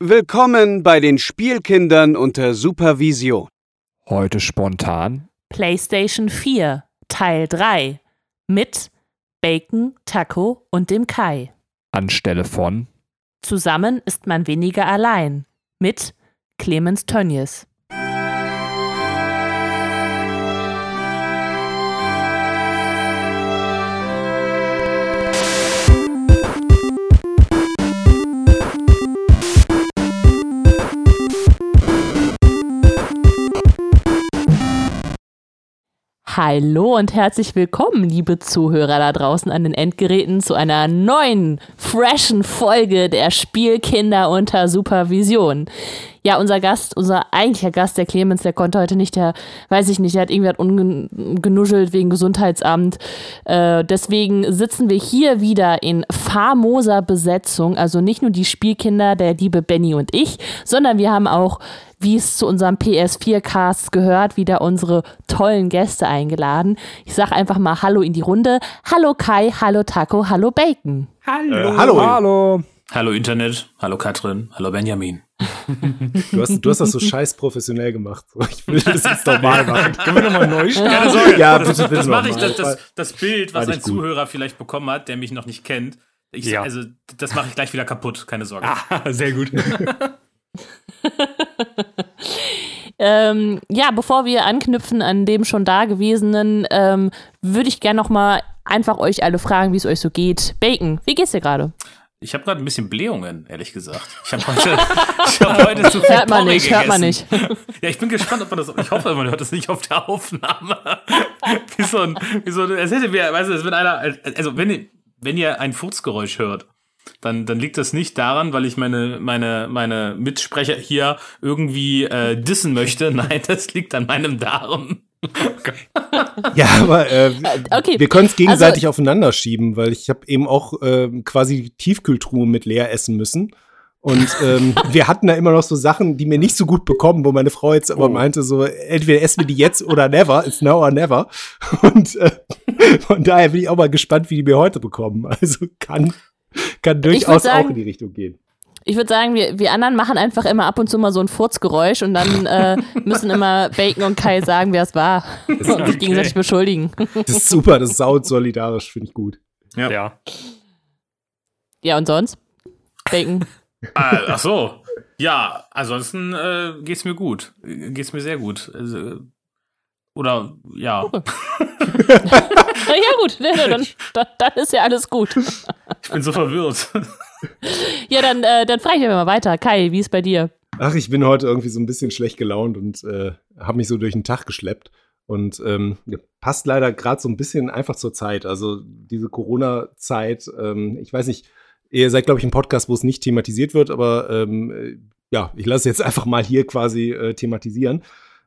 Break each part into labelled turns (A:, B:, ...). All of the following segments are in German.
A: Willkommen bei den Spielkindern unter Supervision.
B: Heute spontan
C: PlayStation 4 Teil 3 mit Bacon, Taco und dem Kai.
B: anstelle von
C: Zusammen ist man weniger allein mit Clemens Tönnies. Hallo und herzlich willkommen, liebe Zuhörer da draußen an den Endgeräten, zu einer neuen, freshen Folge der Spielkinder unter Supervision. Ja, unser Gast, unser eigentlicher Gast, der Clemens, der konnte heute nicht, der weiß ich nicht, der hat irgendwie ungenuschelt wegen Gesundheitsamt. Äh, deswegen sitzen wir hier wieder in famoser Besetzung, also nicht nur die Spielkinder, der liebe Benny und ich, sondern wir haben auch wie es zu unserem PS4-Cast gehört, wieder unsere tollen Gäste eingeladen. Ich sage einfach mal Hallo in die Runde. Hallo Kai, hallo Taco, hallo Bacon.
D: Hallo.
E: Äh, hallo.
B: Hallo.
D: Hallo Internet, hallo Katrin, hallo Benjamin.
E: Du hast, du hast das so scheiß professionell gemacht. Ich will das jetzt normal machen.
F: Können wir nochmal neu starten?
D: Keine Sorge,
E: Ja,
D: das,
E: bitte, bitte
D: das mache ich,
E: nochmal.
D: das, das, das Bild, was ein
E: gut.
D: Zuhörer vielleicht bekommen hat, der mich noch nicht kennt. Ich,
F: Ja.
D: Also, das mache ich gleich wieder kaputt, keine Sorge.
F: Ah, sehr gut.
C: Ähm, ja, bevor wir anknüpfen an dem schon Dagewesenen, ähm, würde ich gerne noch mal einfach euch alle fragen, wie es euch so geht. Bacon, wie geht's dir gerade?
D: Ich habe gerade ein bisschen Blähungen, ehrlich gesagt. Ich habe heute, ich hab heute zu viel
C: Hört man
D: Porree
C: nicht, hört man
D: gegessen.
C: nicht.
D: Ja, ich bin gespannt, ob man das. Ich hoffe, man hört das nicht auf der Aufnahme. wie so ein, wie so, es hätte mir, weißt du, es wenn einer, also wenn, ihr- wenn ihr ein Furzgeräusch hört, dann, dann liegt das nicht daran, weil ich meine, meine, meine Mitsprecher hier irgendwie äh, dissen möchte. Nein, das liegt an meinem Darm.
E: Ja, aber äh,
C: okay,
E: wir können es gegenseitig
C: also-
E: aufeinander schieben, weil ich habe eben auch ähm, quasi die Tiefkühltruhe mit leer essen müssen. Und ähm, wir hatten da immer noch so Sachen, die mir nicht so gut bekommen, wo meine Frau jetzt aber
F: Oh.
E: meinte, so, entweder essen wir die jetzt oder never, it's now or never. Und äh, von daher bin ich auch mal gespannt, wie die mir heute bekommen. Also kann, kann durchaus
C: sagen-
E: auch in die Richtung gehen.
C: Ich würde sagen, wir, wir anderen machen einfach immer ab und zu mal so ein Furzgeräusch und dann äh, müssen immer Bacon und Kai sagen, wer es war und sich gegenseitig beschuldigen.
E: Das ist super, das ist sau solidarisch, finde ich gut.
F: Ja.
C: Ja, und sonst? Bacon.
D: Ah, ach so. Ja, ansonsten äh, geht's mir gut. Geht's mir sehr gut. Also, oder ja,
C: Na ja, gut, ne, dann, dann, dann ist ja alles gut.
D: ich bin so verwirrt.
C: Ja, dann, äh, dann frage ich mal weiter. Kai, wie ist bei dir?
E: Ach, ich bin heute irgendwie so ein bisschen schlecht gelaunt und äh, habe mich so durch den Tag geschleppt. Und ähm, passt leider gerade so ein bisschen einfach zur Zeit. Also diese Corona-Zeit, ähm, ich weiß nicht, ihr seid, glaube ich, im Podcast, wo es nicht thematisiert wird, aber ähm, äh, ja, ich lasse es jetzt einfach mal hier quasi äh, thematisieren.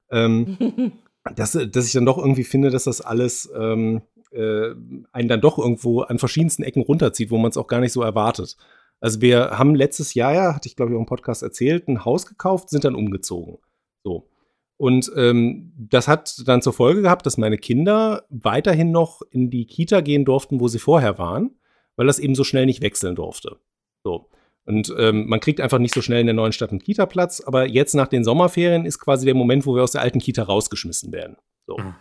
E: Ähm, dass, dass ich dann doch irgendwie finde, dass das alles ähm, äh, einen dann doch irgendwo an verschiedensten Ecken runterzieht, wo man es auch gar nicht so erwartet. Also wir haben letztes Jahr ja, hatte ich glaube ich auch im Podcast erzählt, ein Haus gekauft, sind dann umgezogen. So. Und ähm, das hat dann zur Folge gehabt, dass meine Kinder weiterhin noch in die Kita gehen durften, wo sie vorher waren, weil das eben so schnell nicht wechseln durfte. So. Und ähm, man kriegt einfach nicht so schnell in der neuen Stadt einen Kita-Platz, aber jetzt nach den Sommerferien ist quasi der Moment, wo wir aus der alten Kita rausgeschmissen werden. So.
F: Mhm.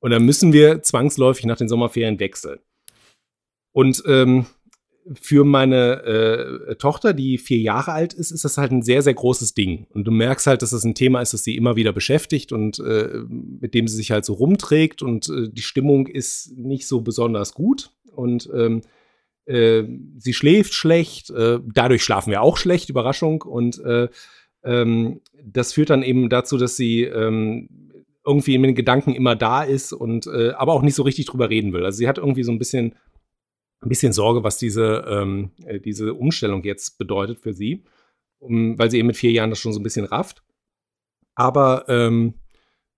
E: Und dann müssen wir zwangsläufig nach den Sommerferien wechseln. Und ähm, für meine äh, Tochter, die vier Jahre alt ist, ist das halt ein sehr, sehr großes Ding. Und du merkst halt, dass das ein Thema ist, das sie immer wieder beschäftigt und äh, mit dem sie sich halt so rumträgt und äh, die Stimmung ist nicht so besonders gut. Und ähm, äh, sie schläft schlecht, äh, dadurch schlafen wir auch schlecht, Überraschung. Und äh, ähm, das führt dann eben dazu, dass sie ähm, irgendwie in den Gedanken immer da ist und äh, aber auch nicht so richtig drüber reden will. Also sie hat irgendwie so ein bisschen, ein bisschen Sorge, was diese, ähm, äh, diese Umstellung jetzt bedeutet für sie, um, weil sie eben mit vier Jahren das schon so ein bisschen rafft. Aber ähm,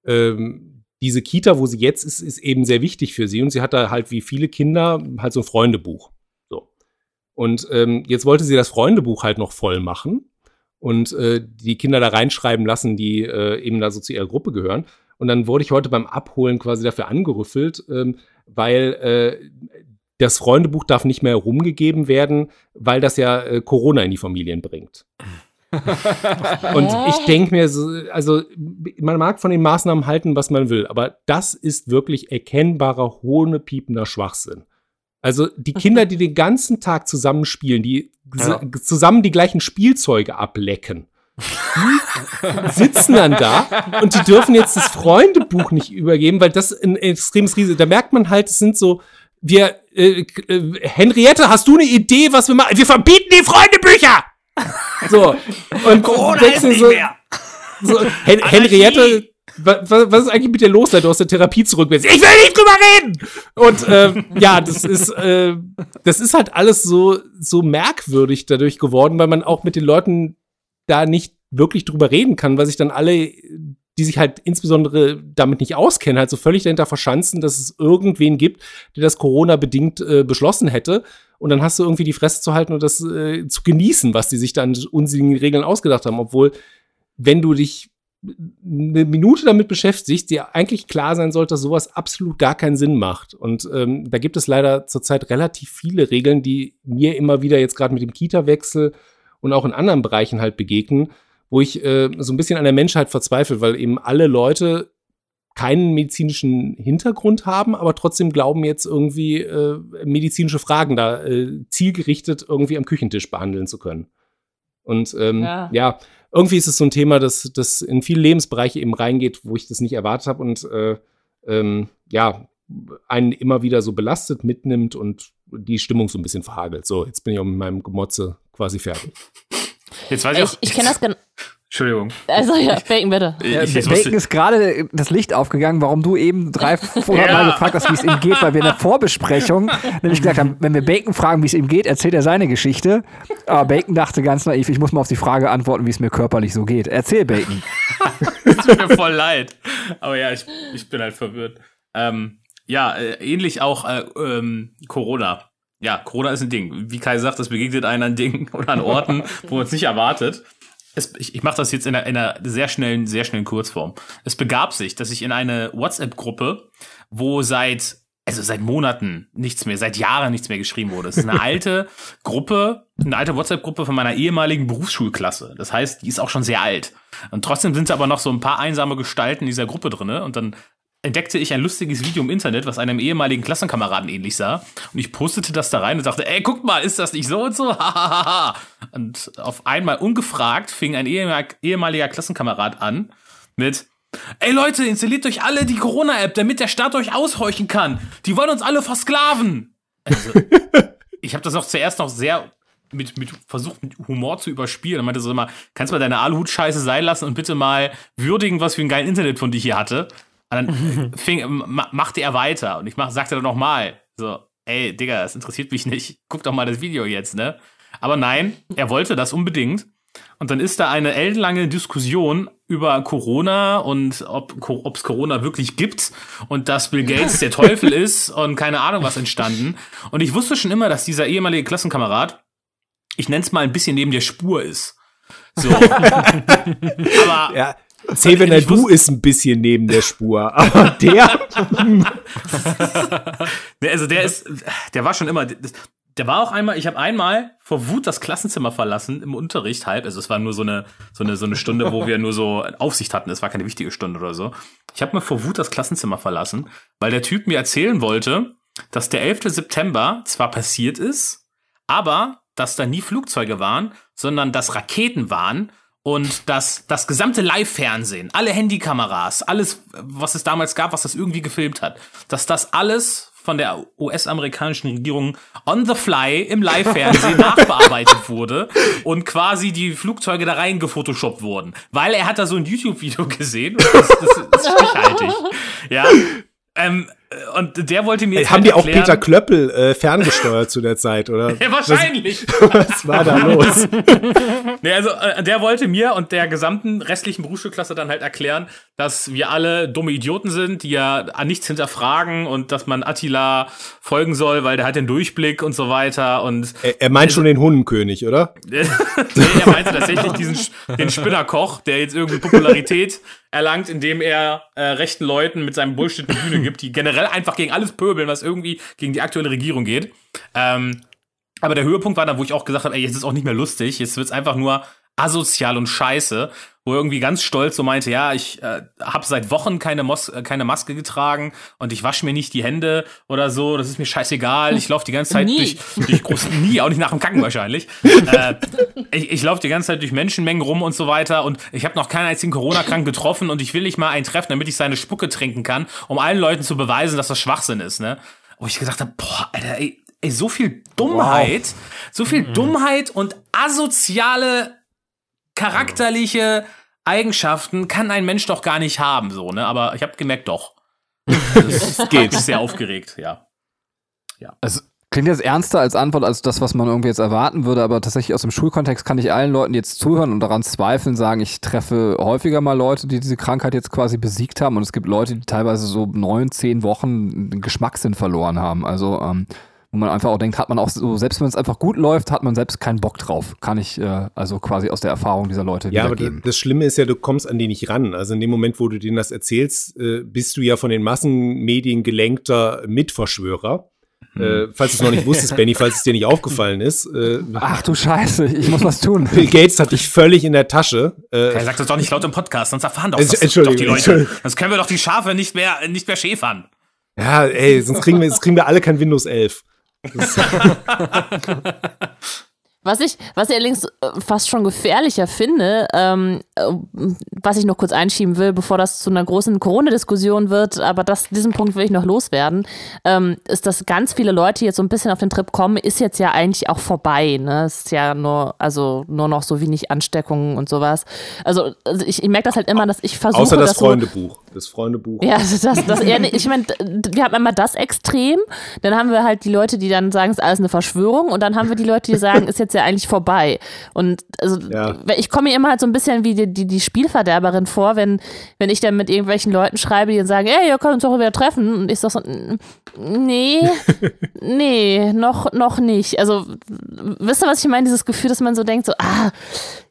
E: ähm, diese Kita, wo sie jetzt ist, ist eben sehr wichtig für sie und sie hat da halt wie viele Kinder halt so ein Freundebuch. Und ähm, jetzt wollte sie das Freundebuch halt noch voll machen und äh, die Kinder da reinschreiben lassen, die äh, eben da so zu ihrer Gruppe gehören. Und dann wurde ich heute beim Abholen quasi dafür angerüffelt, ähm, weil äh, das Freundebuch darf nicht mehr herumgegeben werden, weil das ja äh, Corona in die Familien bringt. Und ich denke mir, so, also man mag von den Maßnahmen halten, was man will, aber das ist wirklich erkennbarer, hohnepiepender Schwachsinn. Also die Kinder, die den ganzen Tag zusammenspielen, die
F: Ja.
E: zusammen die gleichen Spielzeuge ablecken, die sitzen dann da und die dürfen jetzt das Freundebuch nicht übergeben, weil das ein extremes Risiko. Da merkt man halt, es sind so, wir, äh, äh, Henriette, hast du eine Idee, was wir machen? Wir verbieten die Freundebücher! So. Und Corona
F: ist nicht mehr.
E: So, Hen Henriette, wa- wa- was ist eigentlich mit dir los, seit du aus der Therapie zurück bist? Ich will nicht drüber reden! Und ähm, ja, das ist, äh, das ist halt alles so, so merkwürdig dadurch geworden, weil man auch mit den Leuten da nicht wirklich drüber reden kann, weil sich dann alle, die sich halt insbesondere damit nicht auskennen, halt so völlig dahinter verschanzen, dass es irgendwen gibt, der das Corona-bedingt äh, beschlossen hätte. Und dann hast du irgendwie die Fresse zu halten und das äh, zu genießen, was die sich dann unsinnigen Regeln ausgedacht haben. Obwohl, wenn du dich eine Minute damit beschäftigst, dir eigentlich klar sein sollte, dass sowas absolut gar keinen Sinn macht. Und ähm, da gibt es leider zurzeit relativ viele Regeln, die mir immer wieder jetzt gerade mit dem Kita-Wechsel und auch in anderen Bereichen halt begegnen, wo ich äh, so ein bisschen an der Menschheit verzweifle, weil eben alle Leute keinen medizinischen Hintergrund haben, aber trotzdem glauben jetzt irgendwie äh, medizinische Fragen da äh, zielgerichtet irgendwie am Küchentisch behandeln zu können. Und ähm,
C: Ja.
E: ja. Irgendwie ist es so ein Thema, das, das in viele Lebensbereiche eben reingeht, wo ich das nicht erwartet habe und äh, ähm, ja, einen immer wieder so belastet mitnimmt und die Stimmung so ein bisschen verhagelt. So, jetzt bin ich auch mit meinem Gemotze quasi fertig.
D: Jetzt weiß ich,
C: Ich,
D: auch.
C: ich kenne das genau.
D: Entschuldigung.
C: Also ja, Bacon bitte.
B: Ja, Bacon ist gerade das Licht aufgegangen, warum du eben 300 Mal
D: Ja.
B: gefragt hast, wie es ihm geht, weil wir in der Vorbesprechung nämlich gesagt haben, wenn wir Bacon fragen, wie es ihm geht, erzählt er seine Geschichte. Aber Bacon dachte ganz naiv, ich muss mal auf die Frage antworten, wie es mir körperlich so geht. Erzähl, Bacon.
D: es tut mir voll leid. Aber ja, ich, ich bin halt verwirrt. Ähm, ja, äh, ähnlich auch äh, ähm, Corona. Ja, Corona ist ein Ding. Wie Kai sagt, das begegnet einen an Dingen oder an Orten, wo man es nicht erwartet. Es, ich ich mache das jetzt in einer, in einer sehr schnellen, sehr schnellen Kurzform. Es begab sich, dass ich in eine WhatsApp-Gruppe, wo seit also seit Monaten nichts mehr, seit Jahren nichts mehr geschrieben wurde. Es ist eine alte Gruppe, eine alte WhatsApp-Gruppe von meiner ehemaligen Berufsschulklasse. Das heißt, die ist auch schon sehr alt. Und trotzdem sind aber noch so ein paar einsame Gestalten in dieser Gruppe drinne. Und dann entdeckte ich ein lustiges Video im Internet, was einem ehemaligen Klassenkameraden ähnlich sah. Und ich postete das da rein und sagte, ey, guck mal, ist das nicht so und so? Hahaha. und auf einmal ungefragt fing ein ehemal- ehemaliger Klassenkamerad an mit, Ey Leute, installiert euch alle die Corona-App, damit der Staat euch aushorchen kann. Die wollen uns alle versklaven. Also, ich habe das auch zuerst noch sehr mit, mit versucht, mit Humor zu überspielen. Er meinte so immer, kannst du mal deine Aluhut-Scheiße sein lassen und bitte mal würdigen, was für ein geilen Internet von dich hier hatte. Und dann fing, ma, machte er weiter und ich mach, sagte dann nochmal, so, ey, Digga, das interessiert mich nicht. Guck doch mal das Video jetzt, ne? Aber nein, er wollte das unbedingt. Und dann ist da eine ellenlange Diskussion über Corona und ob es Corona wirklich gibt und dass Bill Gates der Teufel ist und keine Ahnung was entstanden. Und ich wusste schon immer, dass dieser ehemalige Klassenkamerad, ich nenne es mal ein bisschen neben der Spur ist. So. Aber
E: Ja, Xavier
D: Ich
E: Du
D: wusste-
E: ist ein bisschen neben der Spur, aber der.
D: Also der ist, der war schon immer, der war auch einmal, ich habe einmal vor Wut das Klassenzimmer verlassen im Unterricht halb, also es war nur so eine, so eine, so eine Stunde, wo wir nur so Aufsicht hatten, es war keine wichtige Stunde oder so. Ich habe mal vor Wut das Klassenzimmer verlassen, weil der Typ mir erzählen wollte, dass der 11. September zwar passiert ist, aber dass da nie Flugzeuge waren, sondern dass Raketen waren und dass das gesamte Live-Fernsehen, alle Handykameras, alles, was es damals gab, was das irgendwie gefilmt hat, dass das alles von der US-amerikanischen Regierung on the fly im Live-Fernsehen nachbearbeitet wurde und quasi die Flugzeuge da rein gefotoshoppt wurden. Weil er hat da so ein YouTube-Video gesehen das, das, das ist stichhaltig. Ja. Ähm, und der wollte mir jetzt
E: Haben
D: halt
E: die auch
D: erklären-
E: Peter Klöppel äh, ferngesteuert zu der Zeit, oder?
D: Ja, wahrscheinlich.
E: Was, was war da los?
D: Nee, also äh, der wollte mir und der gesamten restlichen Berufsschulklasse dann halt erklären, dass wir alle dumme Idioten sind, die ja an nichts hinterfragen und dass man Attila folgen soll, weil der hat den Durchblick und so weiter und
E: Er, er meint schon den Hundenkönig, oder?
D: nee, er meinte tatsächlich diesen den Spinnerkoch, der jetzt irgendwie Popularität erlangt, indem er äh, rechten Leuten mit seinem Bullshit eine Bühne gibt, die generell einfach gegen alles pöbeln, was irgendwie gegen die aktuelle Regierung geht. Ähm, aber der Höhepunkt war dann, wo ich auch gesagt habe, ey, jetzt ist auch nicht mehr lustig, jetzt wird's einfach nur asozial und scheiße, wo er irgendwie ganz stolz so meinte, ja, ich äh, habe seit Wochen keine, Mos äh, keine Maske getragen und ich wasche mir nicht die Hände oder so, das ist mir scheißegal, ich laufe die ganze Zeit
C: Nie.
D: durch, durch groß, nie, auch nicht nach dem Kacken wahrscheinlich. äh, ich ich laufe die ganze Zeit durch Menschenmengen rum und so weiter und ich habe noch keinen einzigen Corona-Krank getroffen und ich will nicht mal einen treffen, damit ich seine Spucke trinken kann, um allen Leuten zu beweisen, dass das Schwachsinn ist, ne? Wo ich gesagt habe, boah, Alter, ey, ey, so viel Dummheit, so viel Dummheit und asoziale charakterliche Eigenschaften kann ein Mensch doch gar nicht haben, so, ne? Aber ich habe gemerkt, doch. Es geht. sehr aufgeregt, ja.
B: Es klingt jetzt ernster als Antwort als das, was man irgendwie jetzt erwarten würde, aber tatsächlich aus dem Schulkontext kann ich allen Leuten, die jetzt zuhören und daran zweifeln, sagen, ich treffe häufiger mal Leute, die diese Krankheit jetzt quasi besiegt haben und es gibt Leute, die teilweise so neun, zehn Wochen den Geschmackssinn verloren haben. Also, ähm, wo man einfach auch denkt, hat man auch so, selbst wenn es einfach gut läuft, hat man selbst keinen Bock drauf. Kann ich äh, also quasi aus der Erfahrung dieser Leute
E: Ja, aber das, Schlimme ist ja, du kommst an die nicht ran. Also in dem Moment, wo du denen das erzählst, äh, bist du ja von den Massenmedien gelenkter Mitverschwörer. Äh, falls du es noch nicht wusstest, Benny, falls es dir nicht aufgefallen ist. Äh,
B: Ach du Scheiße, ich muss was tun.
E: Bill Gates hat dich völlig in der Tasche. Äh,
D: Er sagt das doch nicht laut im Podcast, sonst erfahren doch, das doch die Leute.
E: Entschuldigung.
D: Sonst können wir doch die Schafe nicht mehr, nicht mehr schäfern.
E: ja, ey, sonst kriegen wir, sonst kriegen wir alle kein Windows 11.
C: Was ich, was ich allerdings äh, fast schon gefährlicher finde, ähm, äh, was ich noch kurz einschieben will, bevor das zu einer großen Corona-Diskussion wird, aber das, diesen Punkt will ich noch loswerden, ähm, ist, dass ganz viele Leute jetzt so ein bisschen auf den Trip kommen, ist jetzt ja eigentlich auch vorbei. Ne? Ist ja nur, also nur noch so wenig Ansteckungen und sowas. Also, also ich, ich merke das halt immer, dass ich versuche,
E: Außer das
C: das so,
E: Freundebuch. Das Freundebuch.
C: ja, also das, das eher nicht. Ich meine, wir haben einmal das Extrem, dann haben wir halt die Leute, die dann sagen, es ist alles eine Verschwörung, und dann haben wir die Leute, die sagen, ist jetzt ja eigentlich vorbei. Und also
E: Ja.
C: ich komme mir immer halt so ein bisschen wie die, die, die Spielverderberin vor, wenn, wenn ich dann mit irgendwelchen Leuten schreibe, die dann sagen, ey, ihr könnt uns doch wieder treffen. Und ich sag so, "N- nee, nee, noch, noch nicht. Also, wisst ihr, was ich meine? Dieses Gefühl, dass man so denkt, so, ah,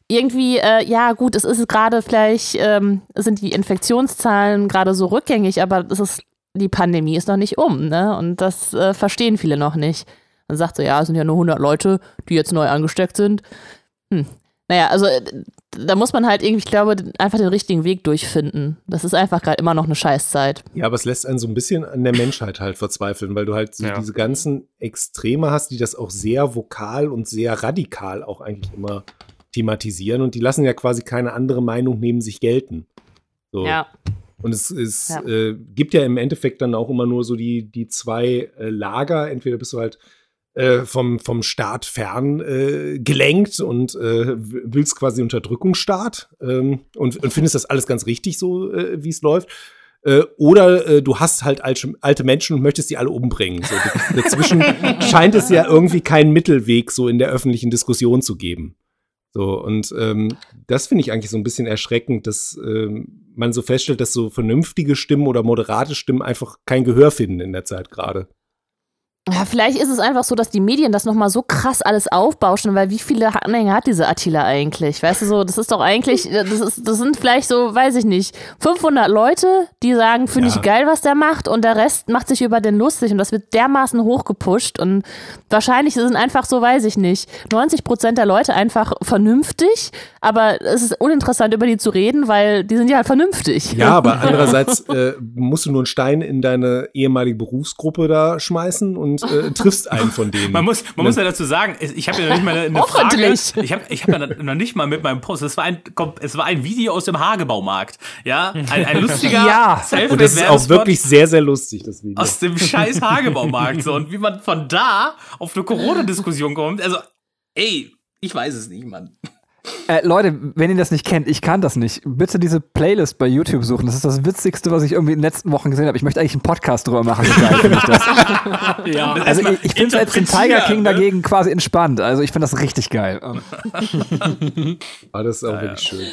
C: irgendwie, äh, ja gut, es ist gerade vielleicht, ähm, sind die Infektionszahlen gerade so rückgängig, aber das ist, die Pandemie ist noch nicht um, ne? Und das äh, verstehen viele noch nicht. Man sagt so, ja, es sind ja nur 100 Leute, die jetzt neu angesteckt sind. Hm. Naja, also äh, da muss man halt irgendwie, ich glaube, einfach den richtigen Weg durchfinden. Das ist einfach gerade immer noch eine Scheißzeit.
E: Ja, aber es lässt einen so ein bisschen an der Menschheit halt verzweifeln, weil du halt so
F: Ja.
E: diese ganzen Extreme hast, die das auch sehr vokal und sehr radikal auch eigentlich immer thematisieren und die lassen ja quasi keine andere Meinung neben sich gelten. So.
C: Ja.
E: Und es, es
C: Ja.
E: äh, gibt ja im Endeffekt dann auch immer nur so die, die zwei äh, Lager. Entweder bist du halt äh, vom, vom Staat fern äh, gelenkt und äh, willst quasi Unterdrückungsstaat ähm, und, und findest das alles ganz richtig so, äh, wie es läuft. Oder du hast halt alte, Menschen und möchtest die alle umbringen. So, dazwischen scheint es ja irgendwie keinen Mittelweg so in der öffentlichen Diskussion zu geben. So, und ähm, das finde ich eigentlich so ein bisschen erschreckend, dass ähm, man so feststellt, dass so vernünftige Stimmen oder moderate Stimmen einfach kein Gehör finden in der Zeit gerade.
C: Ja, vielleicht ist es einfach so, dass die Medien das nochmal so krass alles aufbauschen, weil wie viele Anhänger hat diese Attila eigentlich? Weißt du so, das ist doch eigentlich, das, ist, das sind vielleicht so, weiß ich nicht, 500 Leute, die sagen, finde
E: Ja.
C: ich geil, was der macht und der Rest macht sich über den lustig und das wird dermaßen hochgepusht und wahrscheinlich sind einfach so, weiß ich nicht, 90 Prozent der Leute einfach vernünftig, aber es ist uninteressant über die zu reden, weil die sind ja halt vernünftig.
E: Ja, aber andererseits äh, musst du nur einen Stein in deine ehemalige Berufsgruppe da schmeißen und äh, triffst einen von denen.
D: Man muss, man muss ja dazu sagen, ich habe ja noch nicht mal eine, Frage. Ich habe ich hab ja noch nicht mal mit meinem Post. Es war ein, es war ein Video aus dem Hagebaumarkt. Ja, ein, ein lustiger
B: Ja.
E: und das ist auch wirklich sehr, sehr lustig, das Video.
D: aus dem scheiß Hagebaumarkt. So. Und wie man von da auf eine Corona-Diskussion kommt. Also, ey, ich weiß es nicht, Mann.
B: Äh, Leute, wenn ihr das nicht kennt, ich kann das nicht. Bitte diese Playlist bei YouTube suchen. Das ist das Witzigste, was ich irgendwie in den letzten Wochen gesehen habe. Ich möchte eigentlich einen Podcast drüber machen. Geil finde ich das.
F: Ja.
B: Also
D: Erstmal
B: ich, ich finde es als den Tiger King
D: ne?
B: dagegen quasi entspannt. Also ich finde das richtig geil.
E: Aber das ist auch wirklich schön.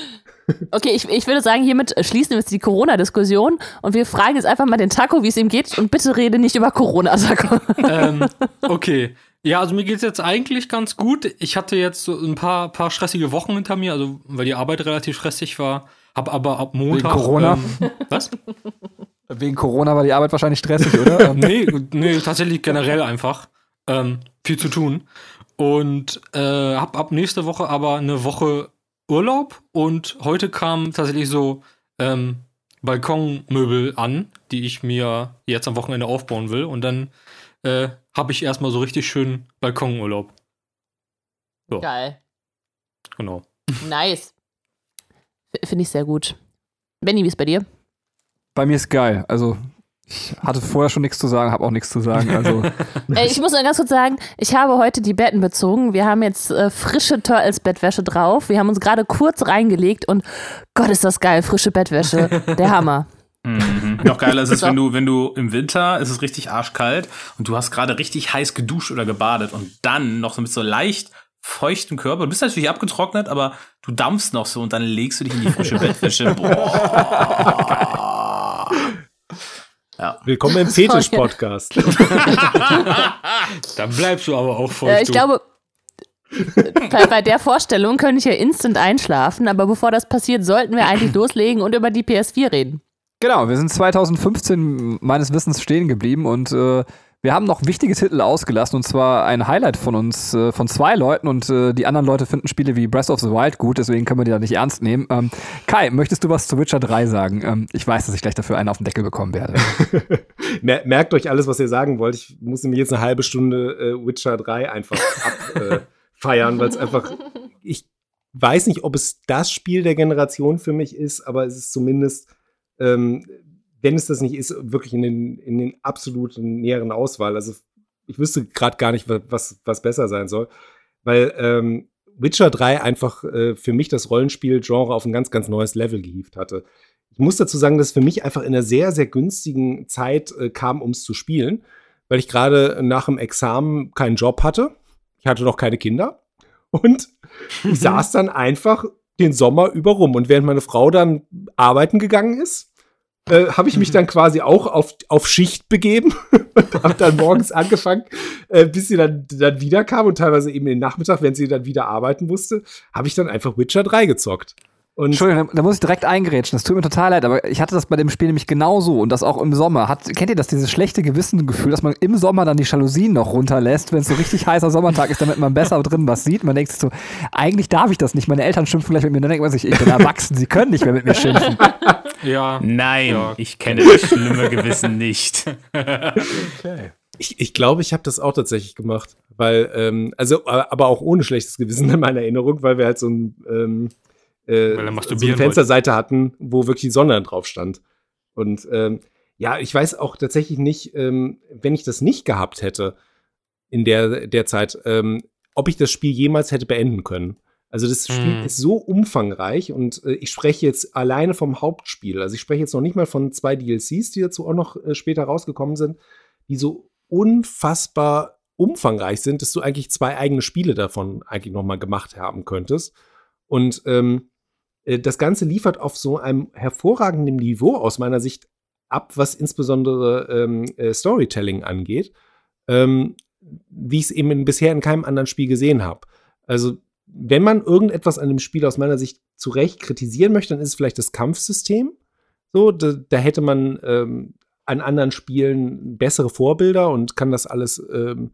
C: Okay, ich, ich würde sagen, hiermit äh, schließen wir jetzt die Corona-Diskussion und wir fragen jetzt einfach mal den Taco, wie es ihm geht und bitte rede nicht über Corona, Taco.
F: ähm, okay. Ja, also mir geht's jetzt eigentlich ganz gut. Ich hatte jetzt so ein paar, paar stressige Wochen hinter mir, also weil die Arbeit relativ stressig war. Hab aber ab Montag.
B: Corona?
F: Ähm, was?
B: Wegen Corona war die Arbeit wahrscheinlich stressig, oder?
F: Nee, nee, tatsächlich generell einfach. Ähm, viel zu tun. Und äh, hab ab nächste Woche aber eine Woche Urlaub und heute kamen tatsächlich so ähm, Balkonmöbel an, die ich mir jetzt am Wochenende aufbauen will. Und dann äh, habe ich erstmal so richtig schön Balkonurlaub. So,
C: Geil.
F: genau.
C: Nice. Finde ich sehr gut. Benny, wie ist bei dir?
B: Bei mir ist geil. Also, ich hatte vorher schon nichts zu sagen, habe auch nichts zu sagen. Also,
C: Äh, ich muss nur ganz kurz sagen, ich habe heute die Betten bezogen. Wir haben jetzt äh, frische Turtles-Bettwäsche drauf. Wir haben uns gerade kurz reingelegt und Gott, ist das geil, frische Bettwäsche. Der Hammer.
D: Mhm. Noch geiler ist es, wenn du, wenn du im Winter, ist es richtig arschkalt und du hast gerade richtig heiß geduscht oder gebadet und dann noch so mit so leicht feuchtem Körper. Du bist natürlich abgetrocknet, aber du dampfst noch so und dann legst du dich in die frische Bettwäsche. Boah. Ja.
E: Willkommen im. Fetisch-Podcast.
F: Dann bleibst du aber auch voll.
C: Äh, ich glaube, bei, bei der Vorstellung könnte ich ja instant einschlafen, aber bevor das passiert, sollten wir eigentlich loslegen und über die PS4 reden.
B: Genau, wir sind 2015 meines Wissens stehen geblieben und äh, wir haben noch wichtige Titel ausgelassen und zwar ein Highlight von uns, äh, von zwei Leuten und äh, die anderen Leute finden Spiele wie Breath of the Wild gut, deswegen können wir die da nicht ernst nehmen. Ähm, Kai, möchtest du was zu Witcher 3 sagen? Ähm, ich weiß, dass ich gleich dafür einen auf den Deckel bekommen werde.
E: Mer merkt euch alles, was ihr sagen wollt. Ich muss mir jetzt eine halbe Stunde äh, Witcher 3 einfach abfeiern, äh, feiern, weil es einfach. Ich weiß nicht, ob es das Spiel der Generation für mich ist, aber es ist zumindest, ähm, wenn es das nicht ist, wirklich in den, in den absoluten näheren Auswahl. Also ich wüsste gerade gar nicht, wa- was, was besser sein soll. Weil ähm, Witcher 3 einfach äh, für mich das Rollenspiel-Genre auf ein ganz, ganz neues Level gehievt hatte. Ich muss dazu sagen, dass es für mich einfach in einer sehr, sehr günstigen Zeit äh, kam, um es zu spielen, weil ich gerade nach dem Examen keinen Job hatte. Ich hatte noch keine Kinder. Und ich saß dann einfach den Sommer über rum. Und während meine Frau dann arbeiten gegangen ist, äh, habe ich mich dann quasi auch auf, auf Schicht begeben und habe dann morgens angefangen, äh, bis sie dann, dann wieder kam und teilweise eben den Nachmittag, wenn sie dann wieder arbeiten musste, habe ich dann einfach Witcher 3 gezockt. Und
B: Entschuldigung, da, da muss ich direkt eingrätschen. Das tut mir total leid, aber ich hatte das bei dem Spiel nämlich genauso und das auch im Sommer. Hat, kennt ihr das, dieses schlechte Gewissengefühl, dass man im Sommer dann die Jalousien noch runterlässt, wenn es so richtig heißer Sommertag ist, damit man besser drin was sieht? Man denkt sich so, eigentlich darf ich das nicht. Meine Eltern schimpfen gleich mit mir. Dann denkt man sich, ich bin erwachsen, sie können nicht mehr mit mir schimpfen.
F: Ja.
D: Nein,
F: Ja.
D: ich kenne das schlimme Gewissen nicht.
E: Ich, ich glaube, ich habe das auch tatsächlich gemacht, weil, ähm, also, aber auch ohne schlechtes Gewissen in meiner Erinnerung, weil wir halt so ein, ähm, äh, so eine Fensterseite hatten, wo wirklich die Sonne dann drauf stand. Und ähm, ja, ich weiß auch tatsächlich nicht, ähm, wenn ich das nicht gehabt hätte in der, der Zeit, ähm, ob ich das Spiel jemals hätte beenden können. Also das Spiel
F: Mhm.
E: ist so umfangreich und äh, ich spreche jetzt alleine vom Hauptspiel. Also ich spreche jetzt noch nicht mal von zwei DLCs, die dazu auch noch äh, später rausgekommen sind, die so unfassbar umfangreich sind, dass du eigentlich zwei eigene Spiele davon eigentlich noch mal gemacht haben könntest. Und ähm, äh, das Ganze liefert auf so einem hervorragenden Niveau aus meiner Sicht ab, was insbesondere ähm, äh, Storytelling angeht, ähm, wie ich es eben bisher in keinem anderen Spiel gesehen habe. Also wenn man irgendetwas an dem Spiel aus meiner Sicht zu Recht kritisieren möchte, dann ist es vielleicht das Kampfsystem. So, da, da hätte man ähm, an anderen Spielen bessere Vorbilder und kann das alles ähm,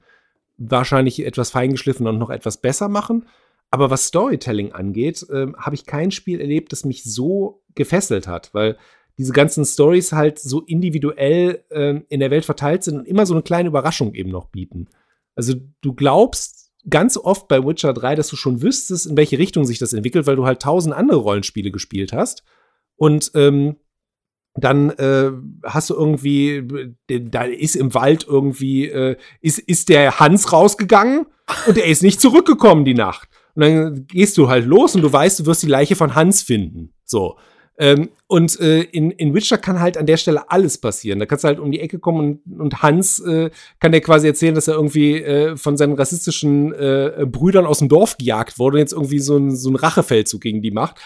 E: wahrscheinlich etwas feingeschliffen und noch etwas besser machen. Aber was Storytelling angeht, ähm, habe ich kein Spiel erlebt, das mich so gefesselt hat, weil diese ganzen Stories halt so individuell ähm, in der Welt verteilt sind und immer so eine kleine Überraschung eben noch bieten. Also du glaubst ganz oft bei Witcher 3, dass du schon wüsstest, in welche Richtung sich das entwickelt, weil du halt tausend andere Rollenspiele gespielt hast. Und ähm, dann äh, hast du irgendwie, äh, da ist im Wald irgendwie, äh, ist, ist der Hans rausgegangen und er ist nicht zurückgekommen die Nacht. Und dann gehst du halt los und du weißt, du wirst die Leiche von Hans finden. So. Ähm, und äh, in, in Witcher kann halt an der Stelle alles passieren. Da kannst du halt um die Ecke kommen und, und Hans äh, kann dir quasi erzählen, dass er irgendwie äh, von seinen rassistischen äh, Brüdern aus dem Dorf gejagt wurde und jetzt irgendwie so ein, so ein Rachefeldzug gegen die macht.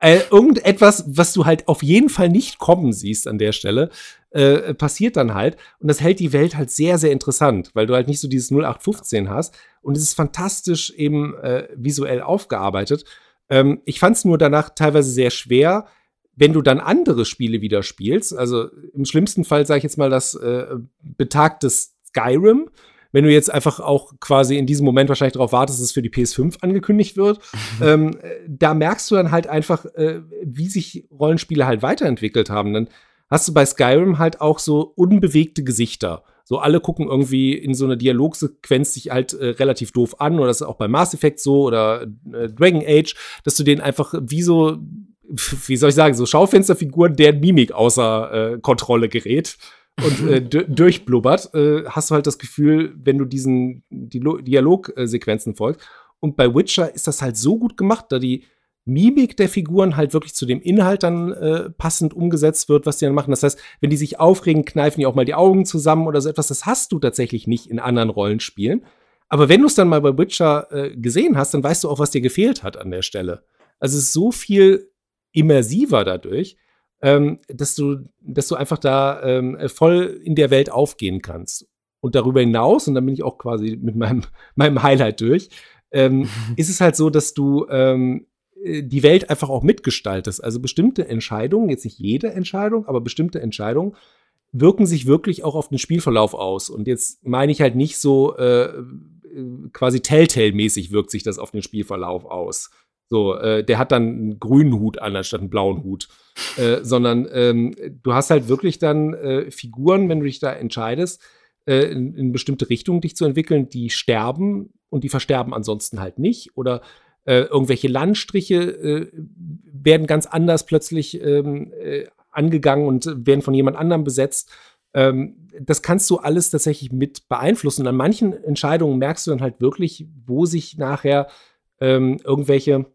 E: Äh, irgendetwas, was du halt auf jeden Fall nicht kommen siehst an der Stelle, äh, passiert dann halt. Und das hält die Welt halt sehr, sehr interessant, weil du halt nicht so dieses 0815 hast. Und es ist fantastisch eben äh, visuell aufgearbeitet. Ähm, ich fand es nur danach teilweise sehr schwer, wenn du dann andere Spiele wieder spielst. Also im schlimmsten Fall sage ich jetzt mal das äh, betagte Skyrim, wenn du jetzt einfach auch quasi in diesem Moment wahrscheinlich darauf wartest, dass es für die PS5 angekündigt wird, ähm, da merkst du dann halt einfach, äh, wie sich Rollenspiele halt weiterentwickelt haben. Dann hast du bei Skyrim halt auch so unbewegte Gesichter. So alle gucken irgendwie in so einer Dialogsequenz sich halt äh, relativ doof an oder das ist auch bei Mass Effect so oder äh, Dragon Age, dass du den einfach wie so wie soll ich sagen, so Schaufensterfiguren, deren Mimik außer äh, Kontrolle gerät und äh, durchblubbert, äh, hast du halt das Gefühl, wenn du diesen Dialogsequenzen folgst. Und bei Witcher ist das halt so gut gemacht, da die Mimik der Figuren halt wirklich zu dem Inhalt dann äh, passend umgesetzt wird, was die dann machen. Das heißt, wenn die sich aufregen, kneifen die auch mal die Augen zusammen oder so etwas. Das hast du tatsächlich nicht in anderen Rollenspielen. Aber wenn du es dann mal bei Witcher äh, gesehen hast, dann weißt du auch, was dir gefehlt hat an der Stelle. Also es ist so viel immersiver dadurch, ähm, dass, du, dass du einfach da ähm, voll in der Welt aufgehen kannst. Und darüber hinaus, und dann bin ich auch quasi mit meinem, meinem Highlight durch, ähm, ist es halt so, dass du ähm, äh, die Welt einfach auch mitgestaltest. Also bestimmte Entscheidungen, jetzt nicht jede Entscheidung, aber bestimmte Entscheidungen wirken sich wirklich auch auf den Spielverlauf aus. Und jetzt meine ich halt nicht so äh, äh quasi Telltale-mäßig wirkt sich das auf den Spielverlauf aus. So, äh, der hat dann einen grünen Hut an, anstatt einen blauen Hut. Äh, sondern ähm, du hast halt wirklich dann äh, Figuren, wenn du dich da entscheidest, äh, in, in bestimmte Richtungen dich zu entwickeln, die sterben und die versterben ansonsten halt nicht. Oder äh, irgendwelche Landstriche äh, werden ganz anders plötzlich ähm, äh, angegangen und werden von jemand anderem besetzt. Ähm, das kannst du alles tatsächlich mit beeinflussen. Und an manchen Entscheidungen merkst du dann halt wirklich, wo sich nachher ähm, irgendwelche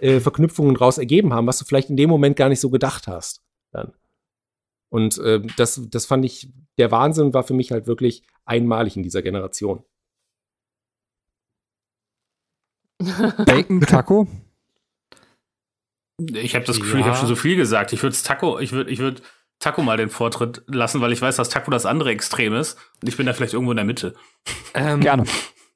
E: äh, Verknüpfungen daraus ergeben haben, was du vielleicht in dem Moment gar nicht so gedacht hast. Dann. Und äh, das, das fand ich, der Wahnsinn war für mich halt wirklich einmalig in dieser Generation.
B: Bacon Taco?
D: Ich habe das Gefühl,
F: Ja.
D: ich habe schon so viel gesagt. Ich würde Taco, ich würde, ich würde Taco mal den Vortritt lassen, weil ich weiß, dass Taco das andere Extrem ist. Und ich bin da vielleicht irgendwo in der Mitte.
F: Ähm,
B: Gerne.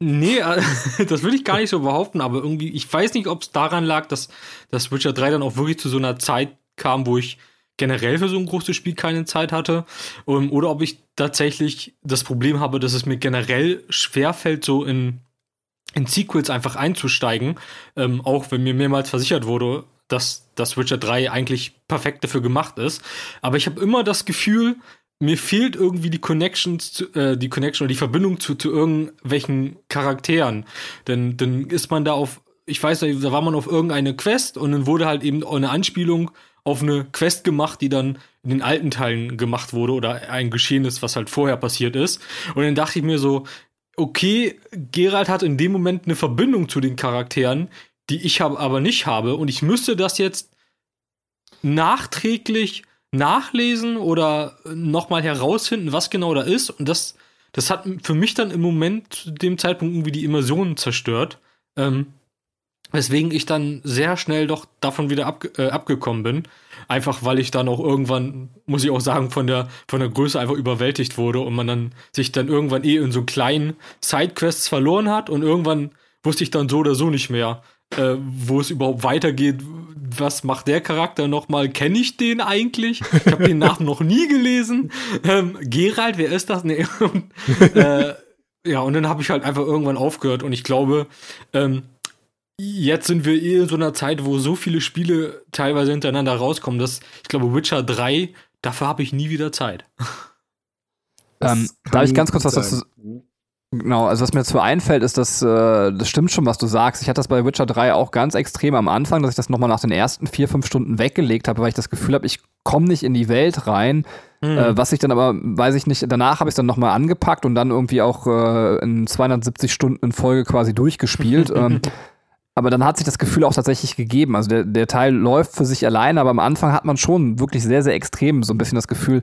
F: Nee, äh, das will ich gar nicht so behaupten, aber irgendwie, ich weiß nicht, ob es daran lag, dass, dass Witcher 3 dann auch wirklich zu so einer Zeit kam, wo ich generell für so ein großes Spiel keine Zeit hatte. Um, oder ob ich tatsächlich das Problem habe, dass es mir generell schwerfällt, so in, in Sequels einfach einzusteigen. Ähm, auch wenn mir mehrmals versichert wurde, dass das Witcher 3 eigentlich perfekt dafür gemacht ist. Aber ich habe immer das Gefühl, mir fehlt irgendwie die Connections, zu, äh, die Connection oder die Verbindung zu, zu irgendwelchen Charakteren. Denn dann ist man da auf, ich weiß nicht, da war man auf irgendeine Quest und dann wurde halt eben eine Anspielung auf eine Quest gemacht, die dann in den alten Teilen gemacht wurde oder ein Geschehen ist, was halt vorher passiert ist. Und dann dachte ich mir so, okay, Geralt hat in dem Moment eine Verbindung zu den Charakteren, die ich hab, aber nicht habe. Und ich müsste das jetzt nachträglich nachlesen oder nochmal herausfinden, was genau da ist. Und das, das hat für mich dann im Moment zu dem Zeitpunkt irgendwie die Immersion zerstört. Ähm, weswegen ich dann sehr schnell doch davon wieder abge äh, abgekommen bin. Einfach weil ich dann auch irgendwann, muss ich auch sagen, von der, von der Größe einfach überwältigt wurde und man dann sich dann irgendwann eh in so kleinen Sidequests verloren hat und irgendwann wusste ich dann so oder so nicht mehr, äh, wo es überhaupt weitergeht. Was macht der Charakter nochmal? Kenne ich den eigentlich? Ich habe den Namen noch nie gelesen. Ähm, Gerald, wer ist das? Nee. Und, äh, ja, und dann habe ich halt einfach irgendwann aufgehört und ich glaube, ähm, jetzt sind wir eh in so einer Zeit, wo so viele Spiele teilweise hintereinander rauskommen, dass ich glaube, Witcher 3, dafür habe ich nie wieder Zeit.
B: Ähm, darf ich ganz kurz was dazu Genau, also was mir dazu einfällt, ist, dass äh, das stimmt schon, was du sagst. Ich hatte das bei Witcher 3 auch ganz extrem am Anfang, dass ich das nochmal nach den ersten vier, fünf Stunden weggelegt habe, weil ich das Gefühl habe, ich komme nicht in die Welt rein. Äh, was ich dann aber, weiß ich nicht, danach habe ich es dann nochmal angepackt und dann irgendwie auch äh, in 270 Stunden in Folge quasi durchgespielt. ähm, aber dann hat sich das Gefühl auch tatsächlich gegeben. Also der, der Teil läuft für sich alleine, aber am Anfang hat man schon wirklich sehr, sehr extrem so ein bisschen das Gefühl,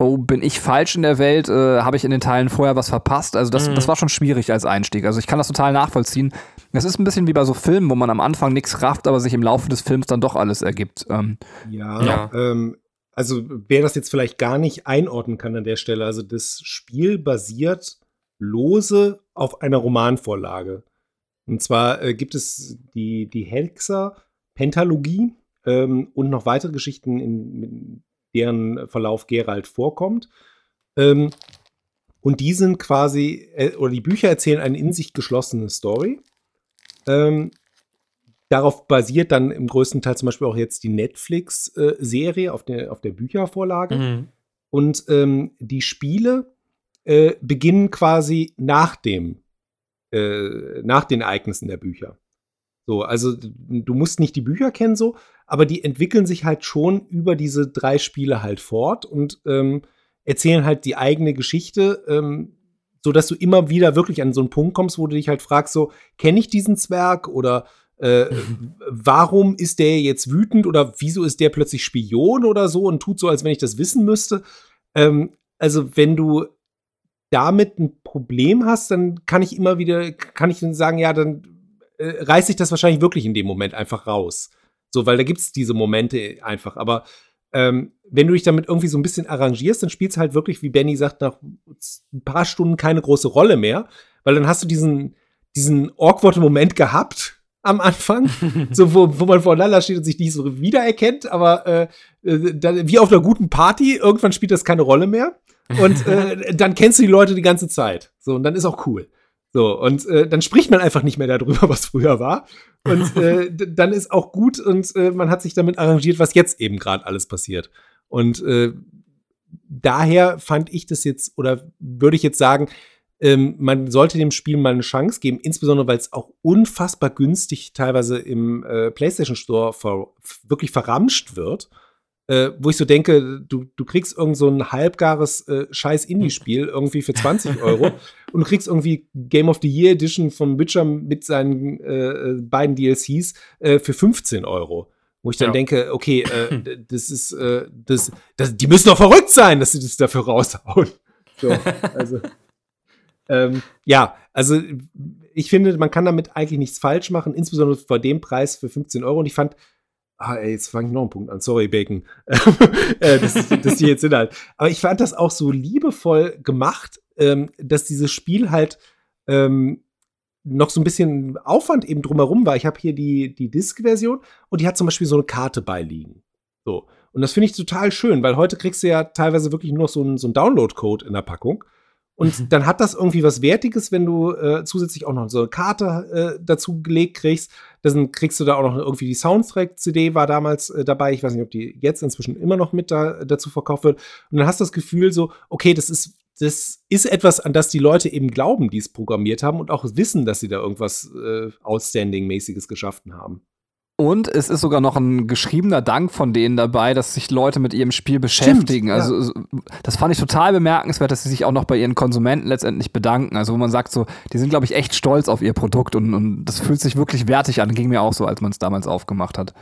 B: oh, bin ich falsch in der Welt? Äh, Habe ich in den Teilen vorher was verpasst? Also das,
F: Mhm.
B: das war schon schwierig als Einstieg. Also ich kann das total nachvollziehen. Es ist ein bisschen wie bei so Filmen, wo man am Anfang nichts rafft, aber sich im Laufe des Films dann doch alles ergibt. Ähm,
E: Ja,
F: Ja.
E: Ähm, also wer das jetzt vielleicht gar nicht einordnen kann an der Stelle, also das Spiel basiert lose auf einer Romanvorlage. Und zwar äh, gibt es die, die Hexer Pentalogie ähm, und noch weitere Geschichten, in, in deren Verlauf Geralt vorkommt. Ähm, Und die sind quasi, äh, oder die Bücher erzählen eine in sich geschlossene Story. Ähm, darauf basiert dann im größten Teil zum Beispiel auch jetzt die Netflix-Serie auf, der, auf der Büchervorlage.
F: Mhm.
E: Und ähm, die Spiele äh, beginnen quasi nach dem, äh, nach den Ereignissen der Bücher. So, also du musst nicht die Bücher kennen so, aber die entwickeln sich halt schon über diese drei Spiele halt fort und ähm, erzählen halt die eigene Geschichte, ähm, so dass du immer wieder wirklich an so einen Punkt kommst, wo du dich halt fragst, so kenne ich diesen Zwerg oder äh, warum ist der jetzt wütend oder wieso ist der plötzlich Spion oder so und tut so, als wenn ich das wissen müsste. Ähm, also wenn du damit ein Problem hast, dann kann ich immer wieder, kann ich dann sagen, ja, dann äh, reiße ich das wahrscheinlich wirklich in dem Moment einfach raus. So, weil da gibt es diese Momente einfach. Aber ähm, wenn du dich damit irgendwie so ein bisschen arrangierst, dann spielst du halt wirklich, wie Benny sagt, nach ein paar Stunden keine große Rolle mehr, weil dann hast du diesen, diesen awkward Moment gehabt am Anfang, so wo, wo man voneinander steht und sich nicht so wiedererkennt, aber äh, äh, dann, wie auf einer guten Party, irgendwann spielt das keine Rolle mehr. Und äh, dann kennst du die Leute die ganze Zeit. So, und dann ist auch cool. So, und äh, dann spricht man einfach nicht mehr darüber, was früher war. Und äh, dann ist auch gut und äh, man hat sich damit arrangiert, was jetzt eben gerade alles passiert. Und äh, daher fand ich das jetzt, oder würde ich jetzt sagen, ähm, man sollte dem Spiel mal eine Chance geben, insbesondere weil es auch unfassbar günstig teilweise im äh, PlayStation Store ver wirklich verramscht wird äh, wo ich so denke, du, du kriegst irgend so ein halbgares äh, scheiß Indie-Spiel irgendwie für 20 Euro und du kriegst irgendwie Game of the Year Edition von Witcher mit seinen äh, beiden DLCs äh, für 15 Euro. Wo ich dann ja. denke, okay, äh, das ist, äh, das, das, die müssen doch verrückt sein, dass sie das dafür raushauen. So, also, ähm, ja, also ich finde, man kann damit eigentlich nichts falsch machen, insbesondere vor dem Preis für 15 Euro. Und ich fand, Ah, ey, jetzt fange ich noch einen Punkt an. Sorry, Bacon. das, das die jetzt sind halt. Aber ich fand das auch so liebevoll gemacht, ähm, dass dieses Spiel halt ähm, noch so ein bisschen Aufwand eben drumherum war. Ich habe hier die, die Disk-Version und die hat zum Beispiel so eine Karte beiliegen. So. Und das finde ich total schön, weil heute kriegst du ja teilweise wirklich nur noch so einen, so einen Download-Code in der Packung. Und mhm. dann hat das irgendwie was Wertiges, wenn du äh, zusätzlich auch noch so eine Karte äh, dazu gelegt kriegst. Dann kriegst du da auch noch irgendwie die Soundtrack-CD war damals äh, dabei. Ich weiß nicht, ob die jetzt inzwischen immer noch mit da, dazu verkauft wird. Und dann hast du das Gefühl so, okay, das ist, das ist etwas, an das die Leute eben glauben, die es programmiert haben und auch wissen, dass sie da irgendwas äh, Outstanding-mäßiges geschaffen haben.
B: Und es ist sogar noch ein geschriebener Dank von denen dabei, dass sich Leute mit ihrem Spiel beschäftigen. Stimmt, also ja. das fand ich total bemerkenswert, dass sie sich auch noch bei ihren Konsumenten letztendlich bedanken. Also wo man sagt so, die sind glaube ich echt stolz auf ihr Produkt und, und das fühlt sich wirklich wertig an. Ging mir auch so, als man es damals aufgemacht hat.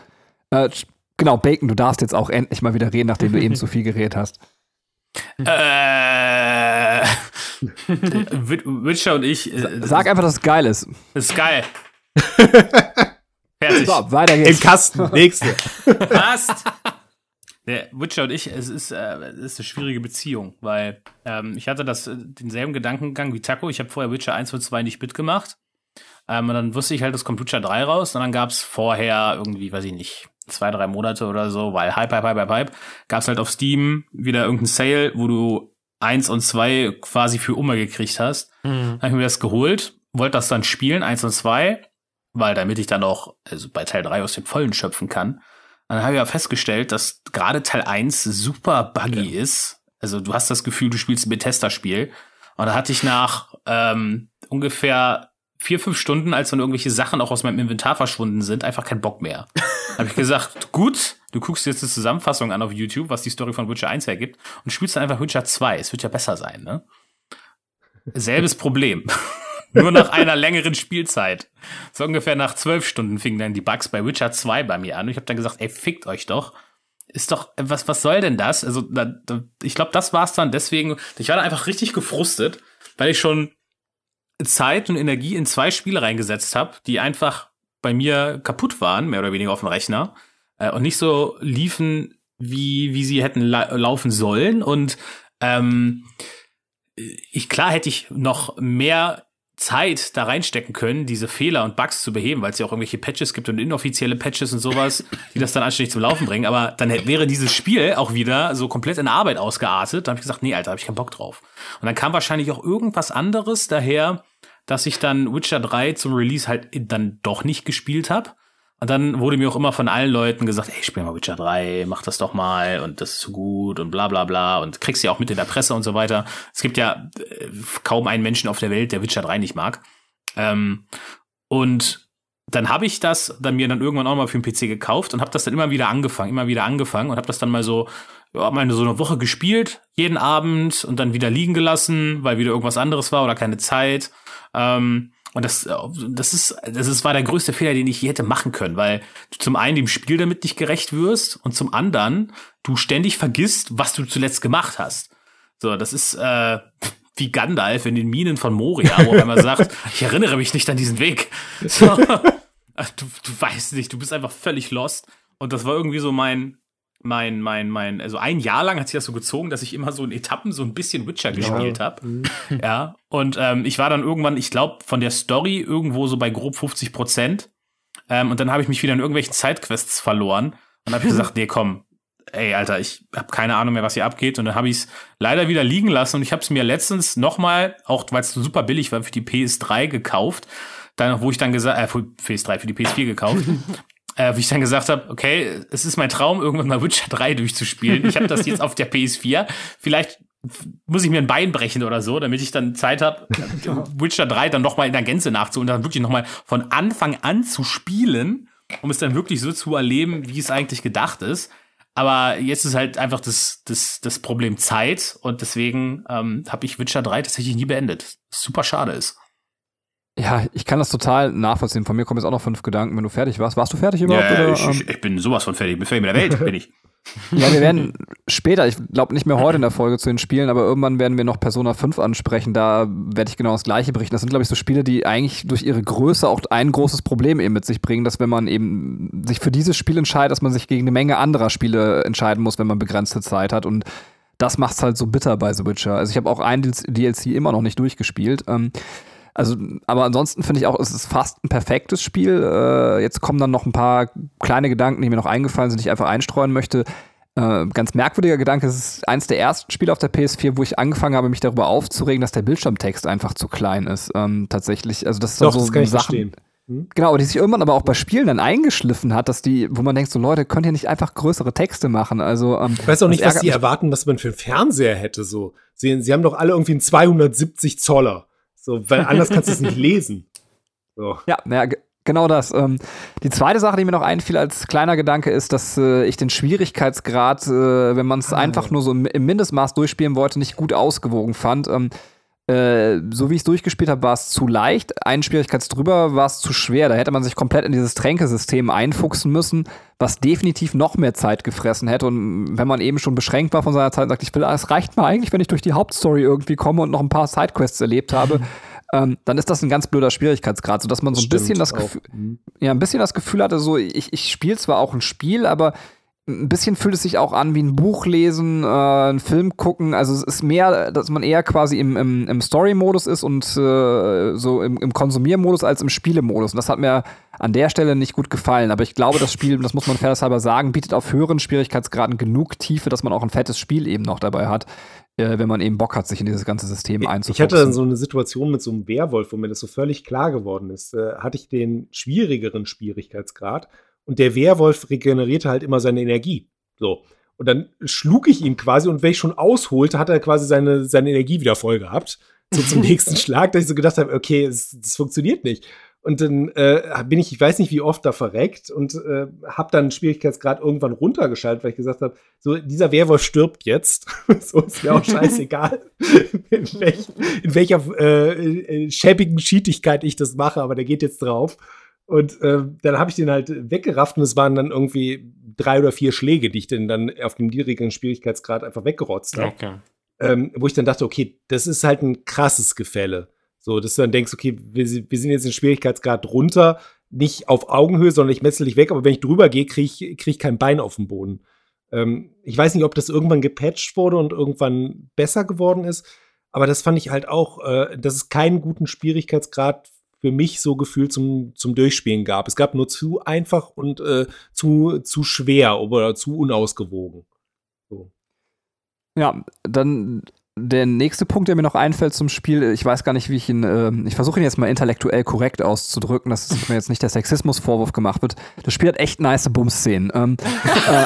B: Äh, genau, Bacon, du darfst jetzt auch endlich mal wieder reden, nachdem du eben zu viel geredet hast.
D: Äh, Witcher und ich.
B: Äh, Sag einfach, dass es geil ist.
D: Ist geil. Fertig. So,
B: weiter geht's.
E: Im Kasten. Nächste.
D: Passt. Der Witcher und ich, es ist, äh, es ist eine schwierige Beziehung, weil ähm, ich hatte das, äh, denselben Gedankengang wie Taco. Ich habe vorher Witcher 1 und 2 nicht mitgemacht. Ähm, und dann wusste ich halt, es kommt Witcher 3 raus. Und dann gab es vorher irgendwie, weiß ich nicht, zwei, drei Monate oder so, weil Hype, Hype, Hype, Hype, Hype, gab es halt auf Steam wieder irgendeinen Sale, wo du 1 und 2 quasi für Umme gekriegt hast. Mhm. Dann habe ich mir das geholt, wollte das dann spielen, 1 und 2 weil damit ich dann auch also bei Teil 3 aus dem Vollen schöpfen kann. dann habe ich ja festgestellt, dass gerade Teil 1 super buggy ja. ist. Also du hast das Gefühl, du spielst ein Bethesda-Spiel. Und da hatte ich nach ähm, ungefähr vier, fünf Stunden, als dann irgendwelche Sachen auch aus meinem Inventar verschwunden sind, einfach keinen Bock mehr. habe ich gesagt, gut, du guckst jetzt eine Zusammenfassung an auf YouTube, was die Story von Witcher 1 hergibt, und spielst dann einfach Witcher 2. Es wird ja besser sein, ne? Selbes Problem. Nur nach einer längeren Spielzeit. So ungefähr nach zwölf Stunden fingen dann die Bugs bei Witcher 2 bei mir an. Und ich habe dann gesagt, ey, fickt euch doch. Ist doch, was, was soll denn das? Also, da, da, ich glaube, das war's dann. Deswegen, ich war da einfach richtig gefrustet, weil ich schon Zeit und Energie in zwei Spiele reingesetzt habe, die einfach bei mir kaputt waren, mehr oder weniger auf dem Rechner, äh, und nicht so liefen, wie, wie sie hätten la laufen sollen. Und ähm, ich klar hätte ich noch mehr Zeit da reinstecken können, diese Fehler und Bugs zu beheben, weil es ja auch irgendwelche Patches gibt und inoffizielle Patches und sowas, die das dann anständig zum Laufen bringen. Aber dann hätte- wäre dieses Spiel auch wieder so komplett in Arbeit ausgeartet. Da habe ich gesagt, nee, Alter, habe ich keinen Bock drauf. Und dann kam wahrscheinlich auch irgendwas anderes daher, dass ich dann Witcher 3 zum Release halt dann doch nicht gespielt habe. Und dann wurde mir auch immer von allen Leuten gesagt, ey, spiel mal Witcher 3, mach das doch mal und das ist so gut und bla bla bla und kriegst ja auch mit in der Presse und so weiter. Es gibt ja äh, kaum einen Menschen auf der Welt, der Witcher 3 nicht mag. Ähm, und dann habe ich das dann mir dann irgendwann auch mal für den PC gekauft und habe das dann immer wieder angefangen, immer wieder angefangen und habe das dann mal so ja, mal so eine Woche gespielt, jeden Abend und dann wieder liegen gelassen, weil wieder irgendwas anderes war oder keine Zeit. Ähm, und das, äh, das ist, das ist, war der größte Fehler, den ich je hätte machen können, weil du zum einen dem Spiel damit nicht gerecht wirst und zum anderen du ständig vergisst, was du zuletzt gemacht hast. So, das ist äh, wie Gandalf in den Minen von Moria, wo er einmal sagt, ich erinnere mich nicht an diesen Weg. So, du, du weißt nicht, du bist einfach völlig lost. Und das war irgendwie so mein, mein, mein, mein, also ein Jahr lang hat sich das so gezogen, dass ich immer so in Etappen so ein bisschen Witcher gespielt habe. Ja. Und ähm, ich war dann irgendwann, ich glaube, von der Story irgendwo so bei grob 50 Prozent. Ähm, und dann habe ich mich wieder in irgendwelchen Sidequests verloren. Und habe ich gesagt, nee, komm, ey, Alter, ich habe keine Ahnung mehr, was hier abgeht. Und dann habe ich es leider wieder liegen lassen. Und ich habe es mir letztens nochmal, auch weil es so super billig war, für die PS3 gekauft. Dann, wo ich dann gesagt, äh, für PS3, für die PS4 gekauft. äh, wie ich dann gesagt habe, okay, es ist mein Traum, irgendwann mal Witcher 3 durchzuspielen. Ich habe das jetzt auf der PS4. Vielleicht muss ich mir ein Bein brechen oder so, damit ich dann Zeit habe, Witcher 3 dann noch mal in der Gänze nachzuholen, dann wirklich noch mal von Anfang an zu spielen, um es dann wirklich so zu erleben, wie es eigentlich gedacht ist. Aber jetzt ist halt einfach das, das, das Problem Zeit und deswegen ähm, habe ich Witcher 3 tatsächlich nie beendet. Was super schade ist.
B: Ja, ich kann das total nachvollziehen. Von mir kommen jetzt auch noch fünf Gedanken, wenn du fertig warst. Warst du fertig überhaupt?
D: Ja,
B: oder,
D: ich,
B: ähm,
D: ich, ich bin sowas von fertig. Ich bin fertig mit der Welt, bin ich.
B: Ja, wir werden später, ich glaube nicht mehr heute in der Folge zu den Spielen, aber irgendwann werden wir noch Persona 5 ansprechen. Da werde ich genau das Gleiche berichten. Das sind, glaube ich, so Spiele, die eigentlich durch ihre Größe auch ein großes Problem eben mit sich bringen, dass wenn man eben sich für dieses Spiel entscheidet, dass man sich gegen eine Menge anderer Spiele entscheiden muss, wenn man begrenzte Zeit hat. Und das macht's halt so bitter bei The Witcher. Also ich habe auch ein DLC immer noch nicht durchgespielt. Ähm, also, aber ansonsten finde ich auch, es ist fast ein perfektes Spiel. Äh, jetzt kommen dann noch ein paar kleine Gedanken, die mir noch eingefallen sind, die ich einfach einstreuen möchte. Äh, ganz merkwürdiger Gedanke, es ist eins der ersten Spiele auf der PS4, wo ich angefangen habe, mich darüber aufzuregen, dass der Bildschirmtext einfach zu klein ist. Ähm, tatsächlich. Also das ist
E: Doch,
B: so
E: das kann ich
B: Sachen,
E: verstehen.
B: Genau, die sich irgendwann aber auch bei Spielen dann eingeschliffen hat, dass die, wo man denkt, so Leute, könnt ihr nicht einfach größere Texte machen? Also, ähm,
E: Ich weiß auch nicht, was sie erwarten, dass man für einen Fernseher hätte. So, sie, sie haben doch alle irgendwie einen 270 Zoller. So, weil anders kannst du es nicht lesen. So.
B: Ja, ja ge- genau das. Ähm, die zweite Sache, die mir noch einfiel als kleiner Gedanke, ist, dass äh, ich den Schwierigkeitsgrad, äh, wenn man es einfach nur so im, im Mindestmaß durchspielen wollte, nicht gut ausgewogen fand. Ähm, äh, so wie ich es durchgespielt habe, war es zu leicht. Einen Schwierigkeits drüber war es zu schwer. Da hätte man sich komplett in dieses Tränkesystem einfuchsen müssen, was definitiv noch mehr Zeit gefressen hätte. Und wenn man eben schon beschränkt war von seiner Zeit und sagt, ich will, es reicht mir eigentlich, wenn ich durch die Hauptstory irgendwie komme und noch ein paar Sidequests erlebt habe, ähm, dann ist das ein ganz blöder Schwierigkeitsgrad, sodass man so ein
E: Stimmt
B: bisschen das
E: auch.
B: Gefühl,
E: Mhm.
B: ja, ein bisschen das Gefühl hatte, so, ich, ich spiele zwar auch ein Spiel, aber ein bisschen fühlt es sich auch an wie ein Buch lesen, äh, einen Film gucken. Also es ist mehr, dass man eher quasi im, im, im Story-Modus ist und äh, so im, im Konsumiermodus als im Spielemodus. Und das hat mir an der Stelle nicht gut gefallen. Aber ich glaube, das Spiel, das muss man fairnesshalber sagen, bietet auf höheren Schwierigkeitsgraden genug Tiefe, dass man auch ein fettes Spiel eben noch dabei hat, äh, wenn man eben Bock hat, sich in dieses ganze System
E: Ich
B: einzufuchsen.
E: hatte dann so eine Situation mit so einem Werwolf, wo mir das so völlig klar geworden ist. Äh, hatte ich den schwierigeren Schwierigkeitsgrad und der Werwolf regenerierte halt immer seine Energie. So. Und dann schlug ich ihn quasi und wenn ich schon ausholte, hat er quasi seine, seine Energie wieder voll gehabt. So zum nächsten Schlag, dass ich so gedacht habe, okay, es, das funktioniert nicht. Und dann äh, bin ich, ich weiß nicht, wie oft da verreckt und äh, habe dann Schwierigkeitsgrad irgendwann runtergeschaltet, weil ich gesagt habe, so dieser Werwolf stirbt jetzt. so ist mir auch scheißegal, in, welch, in welcher äh, äh, schäbigen Cheatigkeit ich das mache, aber der geht jetzt drauf. Und äh, dann habe ich den halt weggerafft und es waren dann irgendwie drei oder vier Schläge, die ich den dann auf dem niedrigen Schwierigkeitsgrad einfach weggerotzt habe
F: Okay.
E: ähm, wo ich dann dachte, okay, das ist halt ein krasses Gefälle. So, dass du dann denkst, okay, wir, sind- wir sind jetzt in Schwierigkeitsgrad runter, nicht auf Augenhöhe, sondern ich metzel dich weg, aber wenn ich drüber gehe, kriege ich, krieg ich kein Bein auf den Boden. Ähm, ich weiß nicht, ob das irgendwann gepatcht wurde und irgendwann besser geworden ist, Aber das fand ich halt auch, äh, dass es keinen guten Schwierigkeitsgrad für mich so gefühlt zum, zum Durchspielen gab. Es gab nur zu einfach und äh, zu, zu schwer oder zu unausgewogen. So.
B: Ja, dann der nächste Punkt, der mir noch einfällt zum Spiel, ich weiß gar nicht, wie ich ihn, äh, ich versuche ihn jetzt mal intellektuell korrekt auszudrücken, dass mir jetzt nicht der Sexismusvorwurf gemacht wird. Das Spiel hat echt nice Bums-Szenen. Ähm,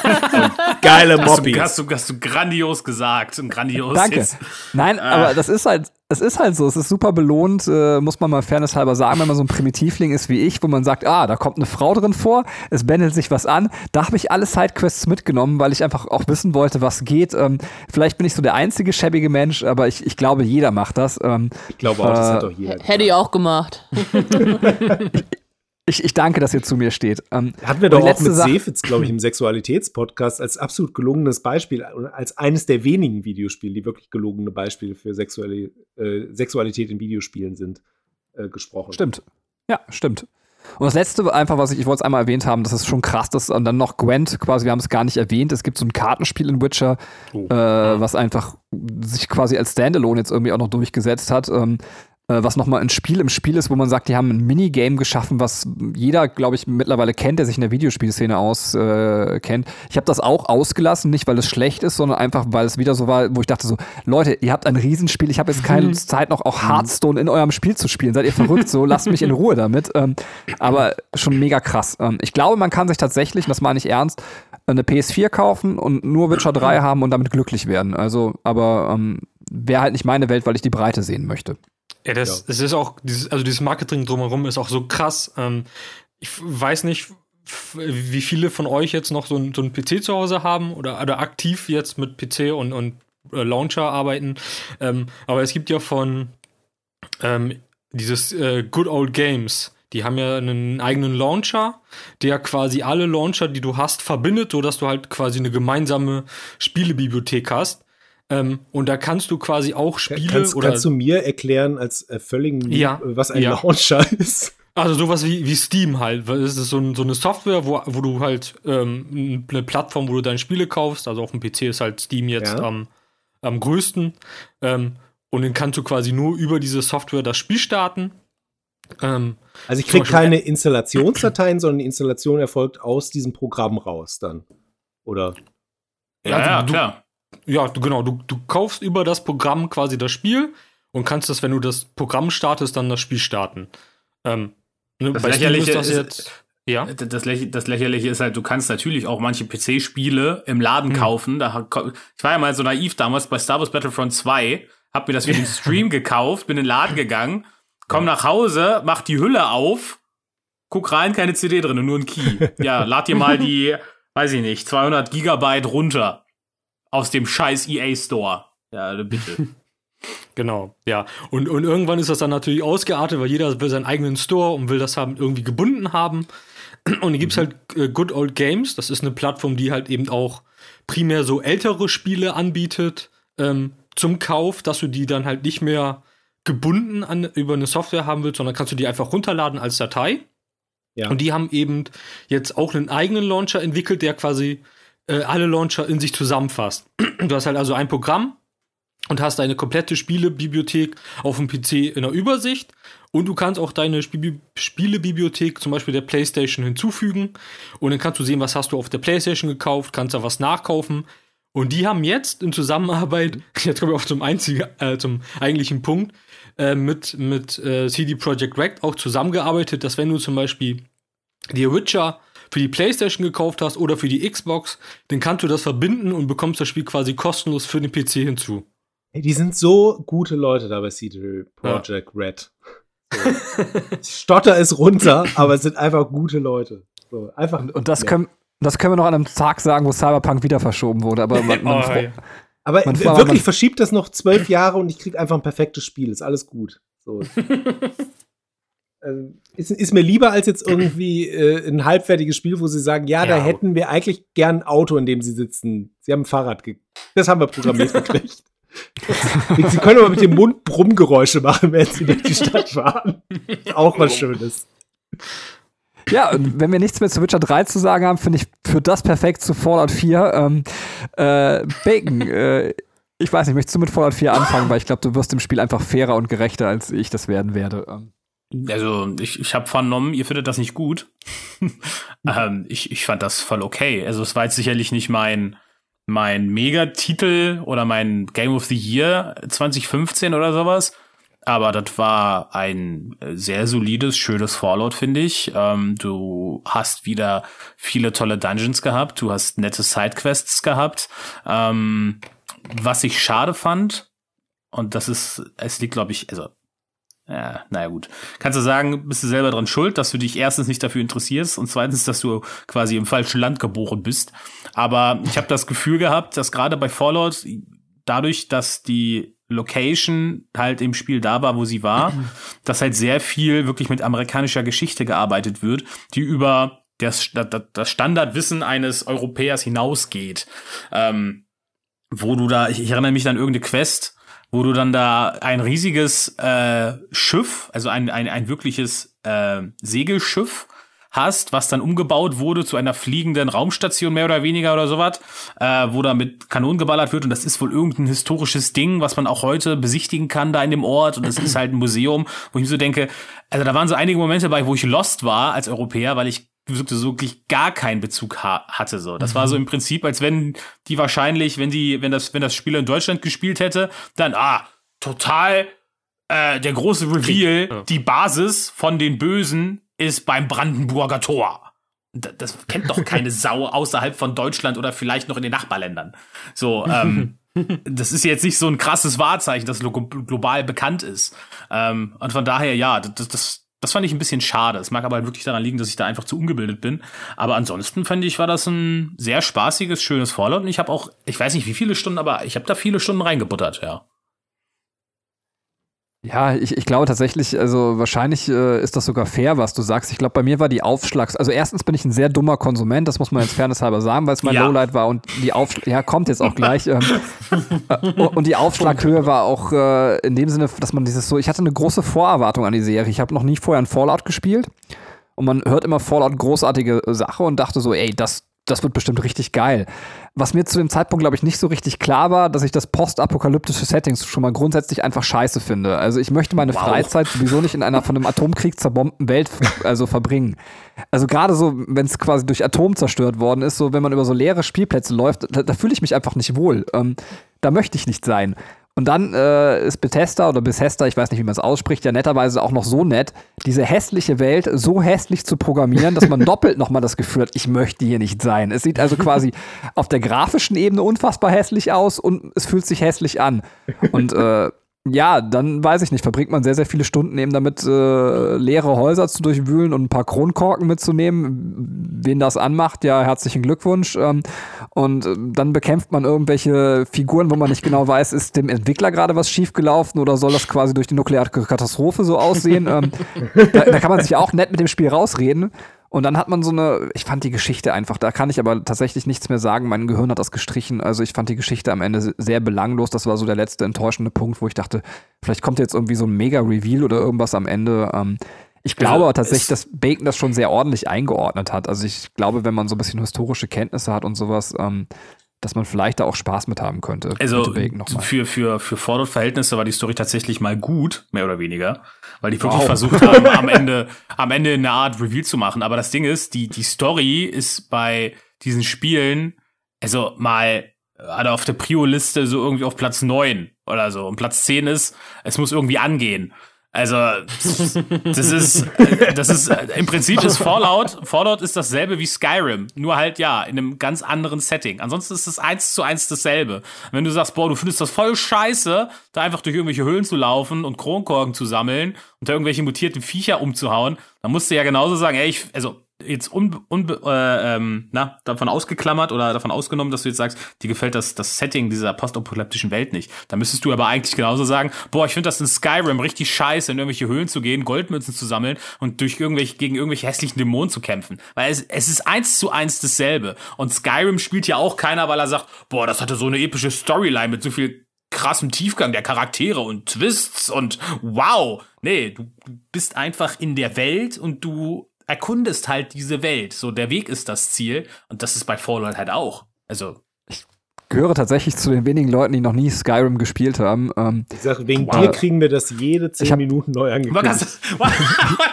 E: Geile
D: Hast du,
E: Mobbys.
D: hast, du, hast du grandios gesagt und grandios
B: Danke.
D: jetzt.
B: Nein, aber das ist halt, es ist halt so, es ist super belohnt, äh, muss man mal fairnesshalber sagen, wenn man so ein Primitivling ist wie ich, wo man sagt, ah, da kommt eine Frau drin vor, es bändelt sich was an. Da habe ich alle Sidequests mitgenommen, weil ich einfach auch wissen wollte, was geht. Ähm, vielleicht bin ich so der einzige schäbige Mensch, aber ich, ich glaube, jeder macht das. Ähm,
E: Ich glaube auch, das
B: Äh,
E: hat doch jeder.
C: Hätte ich auch gemacht.
B: ich, ich danke, dass ihr zu mir steht. Ähm,
E: Hatten wir doch auch mit Sefitz, glaube ich, im Sexualitätspodcast als absolut gelungenes Beispiel, als eines der wenigen Videospiele, die wirklich gelungene Beispiele für Sexuali äh, Sexualität in Videospielen sind, äh, gesprochen.
B: Stimmt. Ja, stimmt. Und das letzte einfach, was ich, ich wollte es einmal erwähnt haben, das ist schon krass, dass und dann noch Gwent quasi, wir haben es gar nicht erwähnt, es gibt so ein Kartenspiel in Witcher,
F: Oh.
B: äh, was einfach sich quasi als Standalone jetzt irgendwie auch noch durchgesetzt hat, ähm, äh, was nochmal ein Spiel im Spiel ist, wo man sagt, die haben ein Minigame geschaffen, was jeder, glaube ich, mittlerweile kennt, der sich in der Videospielszene auskennt. Äh, kennt. ich habe das auch ausgelassen, nicht weil es schlecht ist, sondern einfach, weil es wieder so war, wo ich dachte so, Leute, ihr habt ein Riesenspiel, ich habe jetzt keine Zeit noch auch Hearthstone in eurem Spiel zu spielen. Seid ihr verrückt? So, lasst mich in Ruhe damit. Ähm, aber schon mega krass. Ähm, ich glaube, man kann sich tatsächlich, und das meine ich ernst, eine PS4 kaufen und nur Witcher 3 haben und damit glücklich werden. Also, aber ähm, wäre halt nicht meine Welt, weil ich die Breite sehen möchte.
F: Ja, das, das ist auch, dieses, also dieses Marketing drumherum ist auch so krass. Ähm, ich weiß nicht, wie viele von euch jetzt noch so ein, so ein PC zu Hause haben oder, oder aktiv jetzt mit PC und, und äh, Launcher arbeiten. Ähm, aber es gibt ja von ähm, dieses äh, Good Old Games. Die haben ja einen eigenen Launcher, der quasi alle Launcher, die du hast, verbindet, sodass du halt quasi eine gemeinsame Spielebibliothek hast. Ähm, und da kannst du quasi auch Spiele
E: Kannst,
F: oder
E: kannst du mir erklären, als äh, völligen
F: Ja.
E: was ein
F: Ja.
E: Launcher ist?
F: Also sowas wie, wie Steam halt. Es ist so, ein, so eine Software, wo, wo du halt ähm, eine Plattform, wo du deine Spiele kaufst. Also auf dem PC ist halt Steam jetzt
E: Ja.
F: am, am größten. Ähm, und dann kannst du quasi nur über diese Software das Spiel starten. Ähm,
E: Also ich
F: Beispiel-
E: keine Installationsdateien, sondern die Installation erfolgt aus diesem Programm raus dann. Oder?
D: Ja, ja,
F: du,
D: klar.
F: Ja, du, genau. Du, du kaufst über das Programm quasi das Spiel und kannst das, wenn du das Programm startest, dann das Spiel starten. Ähm, ne,
D: Das
F: bei
D: Lächerliche
F: ist das
D: ist-
F: jetzt. Ja.
D: Das, Läch das Lächerliche ist halt, du kannst natürlich auch manche PC-Spiele im Laden
F: Hm.
D: kaufen. Da, ich war ja mal so naiv damals bei Star Wars Battlefront 2, hab mir das für den Stream gekauft, bin in den Laden gegangen, komm nach Hause, mach die Hülle auf, guck rein, keine CD drin, nur ein Key. Ja, lad dir mal die, weiß ich nicht, 200 Gigabyte runter aus dem scheiß EA Store. Ja, bitte.
F: Genau, ja. Und, und irgendwann ist das dann natürlich ausgeartet, weil jeder will seinen eigenen Store und will das haben, irgendwie gebunden haben. Und dann gibt's halt äh, Good Old Games. Das ist eine Plattform, die halt eben auch primär so ältere Spiele anbietet ähm, zum Kauf, dass du die dann halt nicht mehr gebunden an, über eine Software haben willst, sondern kannst du die einfach runterladen als Datei.
E: Ja.
F: Und die haben eben jetzt auch einen eigenen Launcher entwickelt, der quasi äh, alle Launcher in sich zusammenfasst. Du hast halt also ein Programm und hast deine komplette Spielebibliothek auf dem PC in der Übersicht. Und du kannst auch deine Spiel Spielebibliothek zum Beispiel der PlayStation hinzufügen. Und dann kannst du sehen, was hast du auf der PlayStation gekauft, kannst da was nachkaufen. Und die haben jetzt in Zusammenarbeit, jetzt kommen wir auch zum, einzigen, äh, zum eigentlichen Punkt, äh, mit, mit äh, CD Projekt Red auch zusammengearbeitet, dass wenn du zum Beispiel die Witcher für die PlayStation gekauft hast oder für die Xbox, dann kannst du das verbinden und bekommst das Spiel quasi kostenlos für den PC hinzu.
E: Hey, die sind so gute Leute da bei CD Projekt Red. So. Ich Stotter ist runter, aber es sind einfach gute Leute. So, einfach,
B: Und das
E: ja.
B: können, das können wir noch an einem Tag sagen, wo Cyberpunk wieder verschoben wurde. Aber man, man,
F: Oh, ja.
E: Aber
B: Man- man-
E: wirklich,
B: man-
E: verschiebt das noch zwölf Jahre und ich krieg einfach ein perfektes Spiel. Ist alles gut. So. Also, ist, ist mir lieber als jetzt irgendwie äh, ein halbfertiges Spiel, wo sie sagen, ja, da
F: Ja.
E: hätten wir eigentlich gern ein Auto, in dem sie sitzen. Sie haben ein Fahrrad ge Das haben wir programmiert gekriegt. sie können aber mit dem Mund Brummgeräusche machen, wenn sie durch die Stadt fahren. Auch was Schönes.
B: Ja, und wenn wir nichts mehr zu Witcher 3 zu sagen haben, finde ich für das perfekt zu Fallout 4. Ähm, äh, Bacon, äh, Ich weiß nicht, möchtest du mit Fallout 4 anfangen, weil ich glaube, du wirst im Spiel einfach fairer und gerechter, als ich das werden werde. Ähm.
D: Also, ich, ich habe vernommen, ihr findet das nicht gut. ähm, ich, ich fand das voll okay. Also, es war jetzt sicherlich nicht mein, mein Megatitel oder mein Game of the Year 2015 oder sowas. Aber das war ein sehr solides, schönes Fallout, finde ich. Ähm, du hast wieder viele tolle Dungeons gehabt, du hast nette Sidequests gehabt. Ähm, was ich schade fand, und das ist, es liegt, glaube ich, also ja, naja gut. Kannst du sagen, bist du selber dran schuld, dass du dich erstens nicht dafür interessierst und zweitens, dass du quasi im falschen Land geboren bist. Aber ich habe das Gefühl gehabt, dass gerade bei Fallout dadurch, dass die Location halt im Spiel da war, wo sie war, dass halt sehr viel wirklich mit amerikanischer Geschichte gearbeitet wird, die über das, das Standardwissen eines Europäers hinausgeht. Ähm, wo du da, ich, ich erinnere mich an irgendeine Quest, wo du dann da ein riesiges äh, Schiff, also ein, ein, ein wirkliches äh, Segelschiff hast, was dann umgebaut wurde zu einer fliegenden Raumstation mehr oder weniger oder sowas, äh, wo da mit Kanonen geballert wird. Und das ist wohl irgendein historisches Ding, was man auch heute besichtigen kann da in dem Ort. Und das ist halt ein Museum, wo ich mir so denke, also da waren so einige Momente bei, wo ich lost war als Europäer, weil ich so wirklich gar keinen Bezug ha hatte so. Das mhm. war so im Prinzip, als wenn die wahrscheinlich, wenn die, wenn das, wenn das Spiel in Deutschland gespielt hätte, dann ah total äh, der große Reveal, ja. die Basis von den Bösen ist beim Brandenburger Tor. Das, das kennt doch keine Sau außerhalb von Deutschland oder vielleicht noch in den Nachbarländern. So, ähm, das ist jetzt nicht so ein krasses Wahrzeichen, das global bekannt ist. Ähm, und von daher, ja, das, das, das fand ich ein bisschen schade. Es mag aber halt wirklich daran liegen, dass ich da einfach zu ungebildet bin. Aber ansonsten fand ich, war das ein sehr spaßiges, schönes Fallout. Und ich habe auch, ich weiß nicht wie viele Stunden, aber ich habe da viele Stunden reingebuttert, ja.
B: Ja, ich, ich glaube tatsächlich, also wahrscheinlich äh, ist das sogar fair, was du sagst. Ich glaube, bei mir war die Aufschlags-, also erstens bin ich ein sehr dummer Konsument, das muss man jetzt fairness halber sagen, weil es mein ja. Lowlight war und die Aufschlag, ja, kommt jetzt auch gleich. Ähm, äh, und die Aufschlaghöhe war auch äh, in dem Sinne, dass man dieses so, ich hatte eine große Vorerwartung an die Serie. Ich habe noch nie vorher ein Fallout gespielt und man hört immer Fallout großartige Sache und dachte so, ey, das, das wird bestimmt richtig geil. Was mir zu dem Zeitpunkt, glaube ich, nicht so richtig klar war, dass ich das postapokalyptische Settings schon mal grundsätzlich einfach scheiße finde. Also ich möchte meine wow. Freizeit sowieso nicht in einer von einem Atomkrieg zerbombten Welt also verbringen. Also gerade so, wenn es quasi durch Atom zerstört worden ist, so wenn man über so leere Spielplätze läuft, da, da fühle ich mich einfach nicht wohl. Ähm, da möchte ich nicht sein. Und dann äh, ist Bethesda oder Bethesda, ich weiß nicht, wie man es ausspricht, ja netterweise auch noch so nett, diese hässliche Welt so hässlich zu programmieren, dass man doppelt nochmal das Gefühl hat, ich möchte hier nicht sein. Es sieht also quasi auf der grafischen Ebene unfassbar hässlich aus und es fühlt sich hässlich an. Und äh, ja, dann weiß ich nicht, verbringt man sehr, sehr viele Stunden eben damit, äh, leere Häuser zu durchwühlen und ein paar Kronkorken mitzunehmen. Wen das anmacht, ja, herzlichen Glückwunsch. Ähm, und äh, dann bekämpft man irgendwelche Figuren, wo man nicht genau weiß, ist dem Entwickler gerade was schiefgelaufen oder soll das quasi durch die nukleare Katastrophe so aussehen? ähm, da, da kann man sich auch nett mit dem Spiel rausreden. Und dann hat man so eine, ich fand die Geschichte einfach, da kann ich aber tatsächlich nichts mehr sagen. Mein Gehirn hat das gestrichen. Also ich fand die Geschichte am Ende sehr belanglos. Das war so der letzte enttäuschende Punkt, wo ich dachte, vielleicht kommt jetzt irgendwie so ein Mega-Reveal oder irgendwas am Ende. Ähm, ich glaube also, aber tatsächlich, dass Bacon das schon sehr ordentlich eingeordnet hat. Also ich glaube, wenn man so ein bisschen historische Kenntnisse hat und sowas, ähm, dass man vielleicht da auch Spaß mit haben könnte.
D: Also für, für, für Fallout-Verhältnisse war die Story tatsächlich mal gut, mehr oder weniger, weil die wirklich wow. versucht haben, am Ende, am Ende eine Art Reveal zu machen. Aber das Ding ist, die, die Story ist bei diesen Spielen, also mal also auf der Prio-Liste so irgendwie auf Platz neun oder so. Und Platz zehn ist, es muss irgendwie angehen. Also, das ist, das ist, im Prinzip ist Fallout, Fallout ist dasselbe wie Skyrim, nur halt, ja, in einem ganz anderen Setting. Ansonsten ist es eins zu eins dasselbe. Wenn du sagst, boah, du findest das voll scheiße, da einfach durch irgendwelche Höhlen zu laufen und Kronkorken zu sammeln und da irgendwelche mutierten Viecher umzuhauen, dann musst du ja genauso sagen, ey, ich, also, jetzt un, un, äh, ähm, na, davon ausgeklammert oder davon ausgenommen, dass du jetzt sagst, dir gefällt das, das Setting dieser postapokalyptischen Welt nicht. Da müsstest du aber eigentlich genauso sagen, boah, ich finde das in Skyrim richtig scheiße, in irgendwelche Höhlen zu gehen, Goldmünzen zu sammeln und durch irgendwelche, gegen irgendwelche hässlichen Dämonen zu kämpfen. Weil es, es ist eins zu eins dasselbe. Und Skyrim spielt ja auch keiner, weil er sagt, boah, das hatte so eine epische Storyline mit so viel krassem Tiefgang der Charaktere und Twists und wow. Nee, du bist einfach in der Welt und du erkundest halt diese Welt. So, der Weg ist das Ziel. Und das ist bei Fallout halt auch. Also.
B: gehöre tatsächlich zu den wenigen Leuten, die noch nie Skyrim gespielt haben. Ähm,
E: Ich sage, wegen
B: Wow.
E: dir kriegen wir das jede zehn
B: hab-
E: Minuten neu
D: Man kann
E: angekündigt.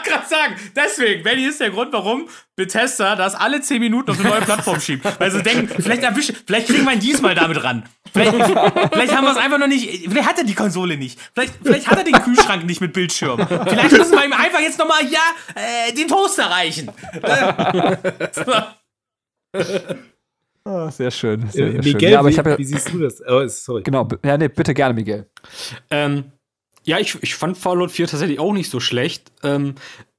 D: gerade sagen, deswegen, Benny ist der Grund, warum Bethesda das alle 10 Minuten auf eine neue Plattform schiebt. Weil sie denken, vielleicht erwischen, vielleicht kriegen wir ihn diesmal damit ran. Vielleicht, vielleicht haben wir es einfach noch nicht, vielleicht hat er die Konsole nicht. Vielleicht, vielleicht hat er den Kühlschrank nicht mit Bildschirm. Vielleicht müssen wir ihm einfach jetzt nochmal, ja, äh, den Toaster reichen.
B: ah, sehr schön. Sehr,
E: Äh,
B: sehr schön.
E: Miguel,
B: Ja, aber ich
E: wie,
B: ja,
E: wie siehst du das? Oh, sorry.
B: genau, ja, nee, bitte gerne, Miguel.
F: Ähm, ja, ich, ich fand Fallout 4 tatsächlich auch nicht so schlecht. Ähm,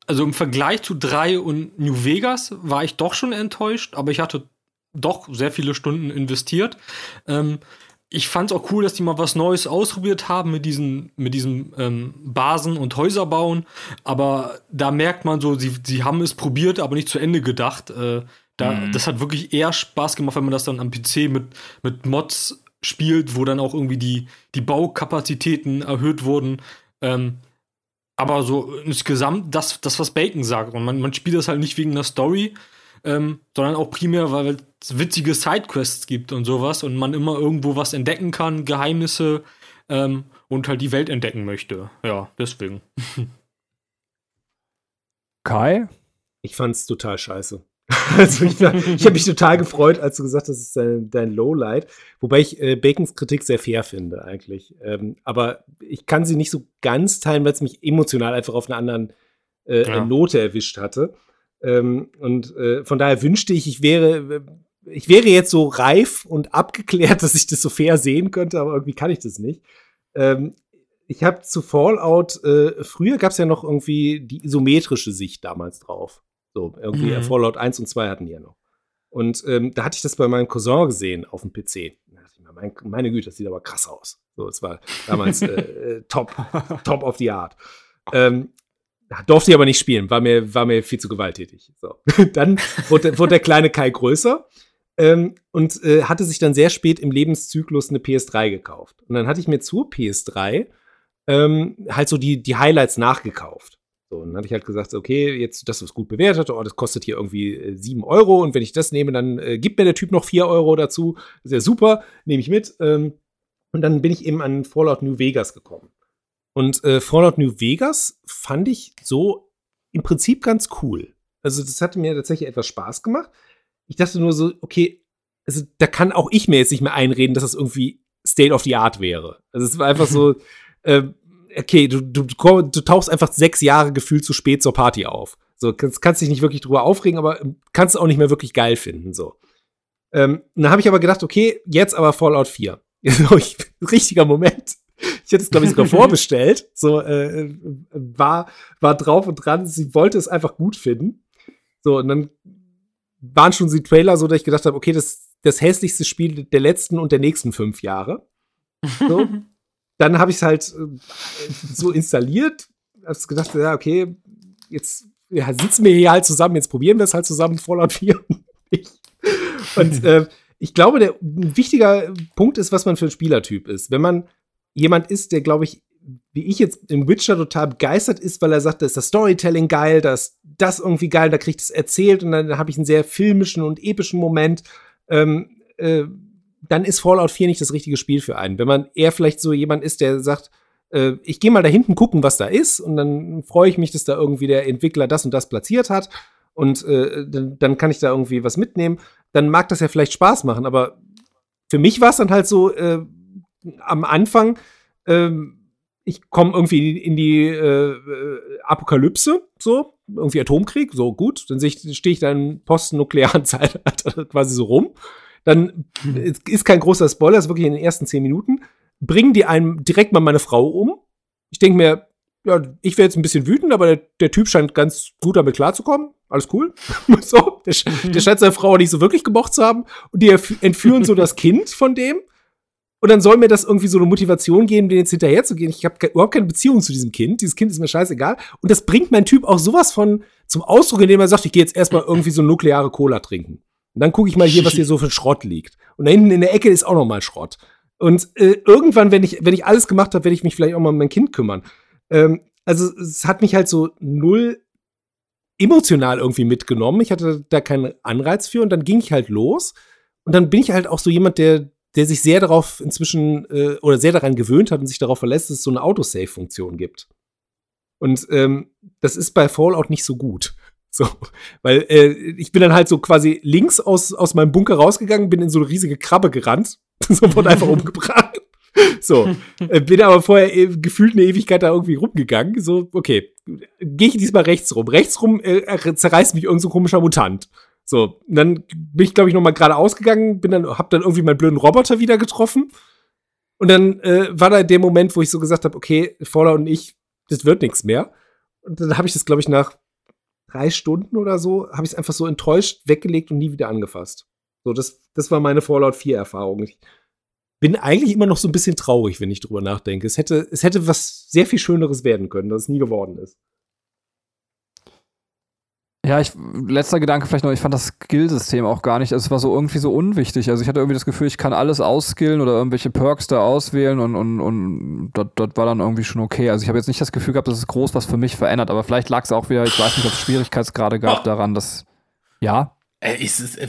F: also im Vergleich zu 3 und New Vegas war ich doch schon enttäuscht, aber ich hatte doch sehr viele Stunden investiert. Ähm, ich fand es auch cool, dass die mal was Neues ausprobiert haben mit diesen, mit diesen ähm, Basen und Häuser bauen. Aber da merkt man so, sie, sie haben es probiert, aber nicht zu Ende gedacht. Äh, da, Das hat wirklich eher Spaß gemacht, wenn man das dann am PC mit, mit Mods spielt, wo dann auch irgendwie die, die Baukapazitäten erhöht wurden. Ähm, aber so insgesamt, das, das was Bacon sagt. Und man, man spielt das halt nicht wegen der Story, ähm, sondern auch primär, weil witzige Sidequests gibt und sowas und man immer irgendwo was entdecken kann, Geheimnisse ähm, und halt die Welt entdecken möchte. Ja, deswegen.
B: Kai?
E: Ich fand's total scheiße. Also ich, ich habe mich total gefreut, als du gesagt hast, das ist dein, dein Lowlight. Wobei ich äh, Bacons Kritik sehr fair finde, eigentlich. Ähm, aber ich kann sie nicht so ganz teilen, weil es mich emotional einfach auf einer anderen äh,
F: Ja.
E: Note erwischt hatte. Ähm, und äh, von daher wünschte ich, ich wäre, ich wäre jetzt so reif und abgeklärt, dass ich das so fair sehen könnte, aber irgendwie kann ich das nicht. Ähm, ich habe zu Fallout, äh, früher gab es ja noch irgendwie die isometrische Sicht damals drauf. So, irgendwie
F: Mhm.
E: Fallout 1 und 2 hatten die ja noch. Und ähm, da hatte ich das bei meinem Cousin gesehen auf dem PC. Da dachte ich mir, mein, meine Güte, das sieht aber krass aus. So, es war damals äh, äh, top, top of the art. Ähm, durfte ich aber nicht spielen, war mir, war mir viel zu gewalttätig. So. dann wurde, wurde der kleine Kai größer ähm, und äh, hatte sich dann sehr spät im Lebenszyklus eine PS3 gekauft. Und dann hatte ich mir zur PS3 ähm, halt so die, die Highlights nachgekauft. So, und dann hatte ich halt gesagt, okay, jetzt das ist gut bewertet, oh, das kostet hier irgendwie äh, 7 Euro und wenn ich das nehme, dann äh, gibt mir der Typ noch 4 Euro dazu. Ja super, nehme ich mit. Ähm, und dann bin ich eben an Fallout New Vegas gekommen. Und äh, Fallout New Vegas fand ich so im Prinzip ganz cool. Also das hatte mir tatsächlich etwas Spaß gemacht. Ich dachte nur so, okay, also da kann auch ich mir jetzt nicht mehr einreden, dass das irgendwie State of the Art wäre. Also es war einfach so, äh, okay, du, du, du tauchst einfach sechs Jahre gefühlt zu spät zur Party auf. So, kannst, kannst dich nicht wirklich drüber aufregen, aber ähm, kannst es auch nicht mehr wirklich geil finden. So. Ähm, dann habe ich aber gedacht, okay, jetzt aber Fallout 4. So, ich, richtiger Moment. Ich hätte es, glaube ich, sogar vorbestellt. So, äh, äh, war, war drauf und dran. Sie wollte es einfach gut finden. So, und dann waren schon die Trailer so, dass ich gedacht habe, okay, das ist das hässlichste Spiel der letzten und der nächsten fünf Jahre. So. dann habe ich es halt äh, so installiert. Hab's gedacht, ja, okay, jetzt ja, sitzen wir hier halt zusammen, jetzt probieren wir es halt zusammen, Fallout 4 und ich. Und äh, ich glaube, der ein wichtiger Punkt ist, was man für ein Spielertyp ist. Wenn man jemand ist, der, glaube ich, wie ich jetzt im Witcher total begeistert ist, weil er sagt, da ist das Storytelling geil, da ist das irgendwie geil, da kriegt es erzählt und dann habe ich einen sehr filmischen und epischen Moment, ähm, äh, dann ist Fallout 4 nicht das richtige Spiel für einen. Wenn man eher vielleicht so jemand ist, der sagt, äh, ich gehe mal da hinten gucken, was da ist und dann freue ich mich, dass da irgendwie der Entwickler das und das platziert hat und äh, dann, dann kann ich da irgendwie was mitnehmen, dann mag das ja vielleicht Spaß machen, aber für mich war es dann halt so äh, am Anfang, ähm, ich komme irgendwie in die äh, äh, Apokalypse, so, irgendwie Atomkrieg, so gut, dann stehe ich da im postnuklearen Zeitalter quasi so rum. Dann es ist kein großer Spoiler, ist wirklich in den ersten zehn Minuten. Bringen die einem direkt mal meine Frau um. Ich denke mir, ja, ich wäre jetzt ein bisschen wütend, aber der, der Typ scheint ganz gut damit klarzukommen. Alles cool. so, der, der scheint seine Frau nicht so wirklich gemocht zu haben. Und die entführen so das Kind von dem. Und dann soll mir das irgendwie so eine Motivation geben, den jetzt hinterher zu gehen. Ich habe überhaupt keine Beziehung zu diesem Kind. Dieses Kind ist mir scheißegal. Und das bringt mein Typ auch sowas von zum Ausdruck, indem er sagt, ich gehe jetzt erstmal irgendwie so nukleare Cola trinken. Und dann gucke ich mal hier, was hier so für Schrott liegt. Und da hinten in der Ecke ist auch noch mal Schrott. Und äh, irgendwann, wenn ich, wenn ich alles gemacht habe, werde ich mich vielleicht auch mal um mein Kind kümmern. Ähm, also es hat mich halt so null emotional irgendwie mitgenommen. Ich hatte da keinen Anreiz für und dann ging ich halt los. Und dann bin ich halt auch so jemand, der der sich sehr darauf inzwischen äh, oder sehr daran gewöhnt hat und sich darauf verlässt, dass es so eine Autosave-Funktion gibt. Und ähm, das ist bei Fallout nicht so gut. So, weil äh, ich bin dann halt so quasi links aus, aus meinem Bunker rausgegangen, bin in so eine riesige Krabbe gerannt, so wurde einfach umgebracht. So, äh, bin aber vorher äh, gefühlt eine Ewigkeit da irgendwie rumgegangen. So, okay, gehe ich diesmal rechts rum. Rechts rum äh, zerreißt mich irgend so ein komischer Mutant. So, und dann bin ich, glaube ich, noch mal gerade ausgegangen, bin dann, hab dann irgendwie meinen blöden Roboter wieder getroffen. Und dann äh, war da der Moment, wo ich so gesagt habe, okay, Fallout und ich, das wird nichts mehr. Und dann habe ich das, glaube ich, nach drei Stunden oder so, habe ich es einfach so enttäuscht weggelegt und nie wieder angefasst. So, das, das war meine Fallout 4-Erfahrung. Ich bin eigentlich immer noch so ein bisschen traurig, wenn ich drüber nachdenke. Es hätte, es hätte was sehr viel Schöneres werden können, das es nie geworden ist.
B: Ja, ich, letzter Gedanke vielleicht noch, ich fand das Skill-System auch gar nicht, es war so irgendwie so unwichtig. Also ich hatte irgendwie das Gefühl, ich kann alles ausskillen oder irgendwelche Perks da auswählen und, und, und das, das war dann irgendwie schon okay. Also ich habe jetzt nicht das Gefühl gehabt, dass es groß was für mich verändert, aber vielleicht lag es auch wieder, ich weiß nicht, ob es Schwierigkeitsgrade gab daran, dass, ja,
D: Äh, ist es, äh,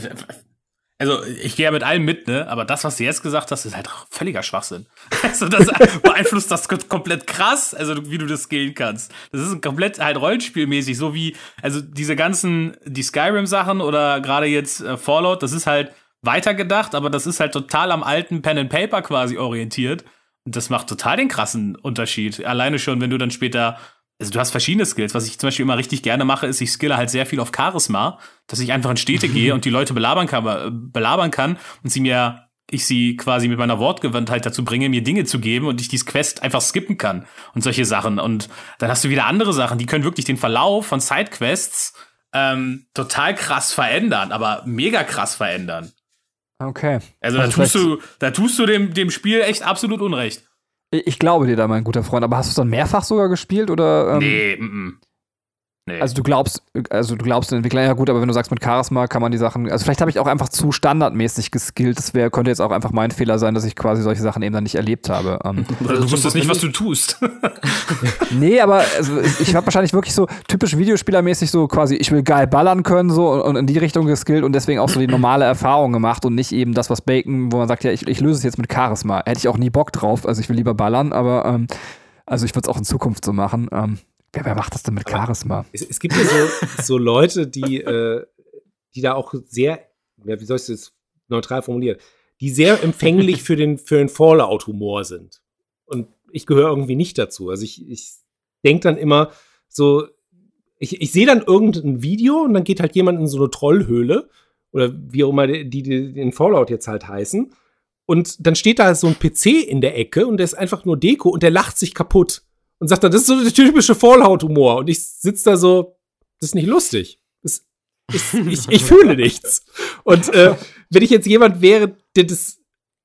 D: also ich gehe ja mit allem mit, ne? Aber das, was du jetzt gesagt hast, ist halt völliger Schwachsinn. Also das beeinflusst das komplett krass, also wie du das skillen kannst. Das ist komplett halt rollenspielmäßig, so wie, also diese ganzen, die Skyrim-Sachen oder gerade jetzt äh, Fallout, das ist halt weitergedacht, aber das ist halt total am alten Pen and Paper quasi orientiert. Und das macht total den krassen Unterschied. Alleine schon, wenn du dann später also du hast verschiedene Skills. Was ich zum Beispiel immer richtig gerne mache, ist, ich skille halt sehr viel auf Charisma, dass ich einfach in Städte gehe und die Leute belabern kann, äh, belabern kann und sie mir, ich sie quasi mit meiner Wortgewandtheit dazu bringe, mir Dinge zu geben und ich dieses Quest einfach skippen kann und solche Sachen. Und dann hast du wieder andere Sachen, die können wirklich den Verlauf von Sidequests ähm, total krass verändern, aber mega krass verändern.
B: okay.
D: Also,
B: Also
D: da tust du, da tust du dem, dem Spiel echt absolut Unrecht.
B: Ich, glaube dir da, mein guter Freund, aber hast du es dann mehrfach sogar gespielt oder? Ähm,
D: nee, mm, mm. Nee.
B: Also du glaubst, also du glaubst den Entwickler, ja gut, aber wenn du sagst, mit Charisma kann man die Sachen, also vielleicht habe ich auch einfach zu standardmäßig geskillt. Das wäre, könnte jetzt auch einfach mein Fehler sein, dass ich quasi solche Sachen eben dann nicht erlebt habe. Ähm,
D: Oder du wusstest nicht, was du tust.
B: nee, aber also ich, ich habe wahrscheinlich wirklich so typisch Videospielermäßig so quasi, ich will geil ballern können so und, und in die Richtung geskillt und deswegen auch so die normale Erfahrung gemacht und nicht eben das, was Bacon, wo man sagt, ja, ich, ich löse es jetzt mit Charisma. Hätte ich auch nie Bock drauf, also ich will lieber ballern, aber ähm, also ich würde es auch in Zukunft so machen. Ähm, wer, wer macht das denn mit Charisma?
E: Es, es gibt ja so, so Leute, die, äh, die da auch sehr, ja, wie soll ich das neutral formulieren, die sehr empfänglich für den, für den Fallout-Humor sind. Und ich gehöre irgendwie nicht dazu. Also ich, ich denke dann immer so, ich, ich sehe dann irgendein Video und dann geht halt jemand in so eine Trollhöhle oder wie auch immer die, die, in Fallout jetzt halt heißen. Und dann steht da so ein PC in der Ecke und der ist einfach nur Deko und der lacht sich kaputt und sagt dann, das ist so der typische Fallout-Humor. Und ich sitze da so, das ist nicht lustig. Das ist, ich, ich fühle nichts. Und äh, wenn ich jetzt jemand wäre, der das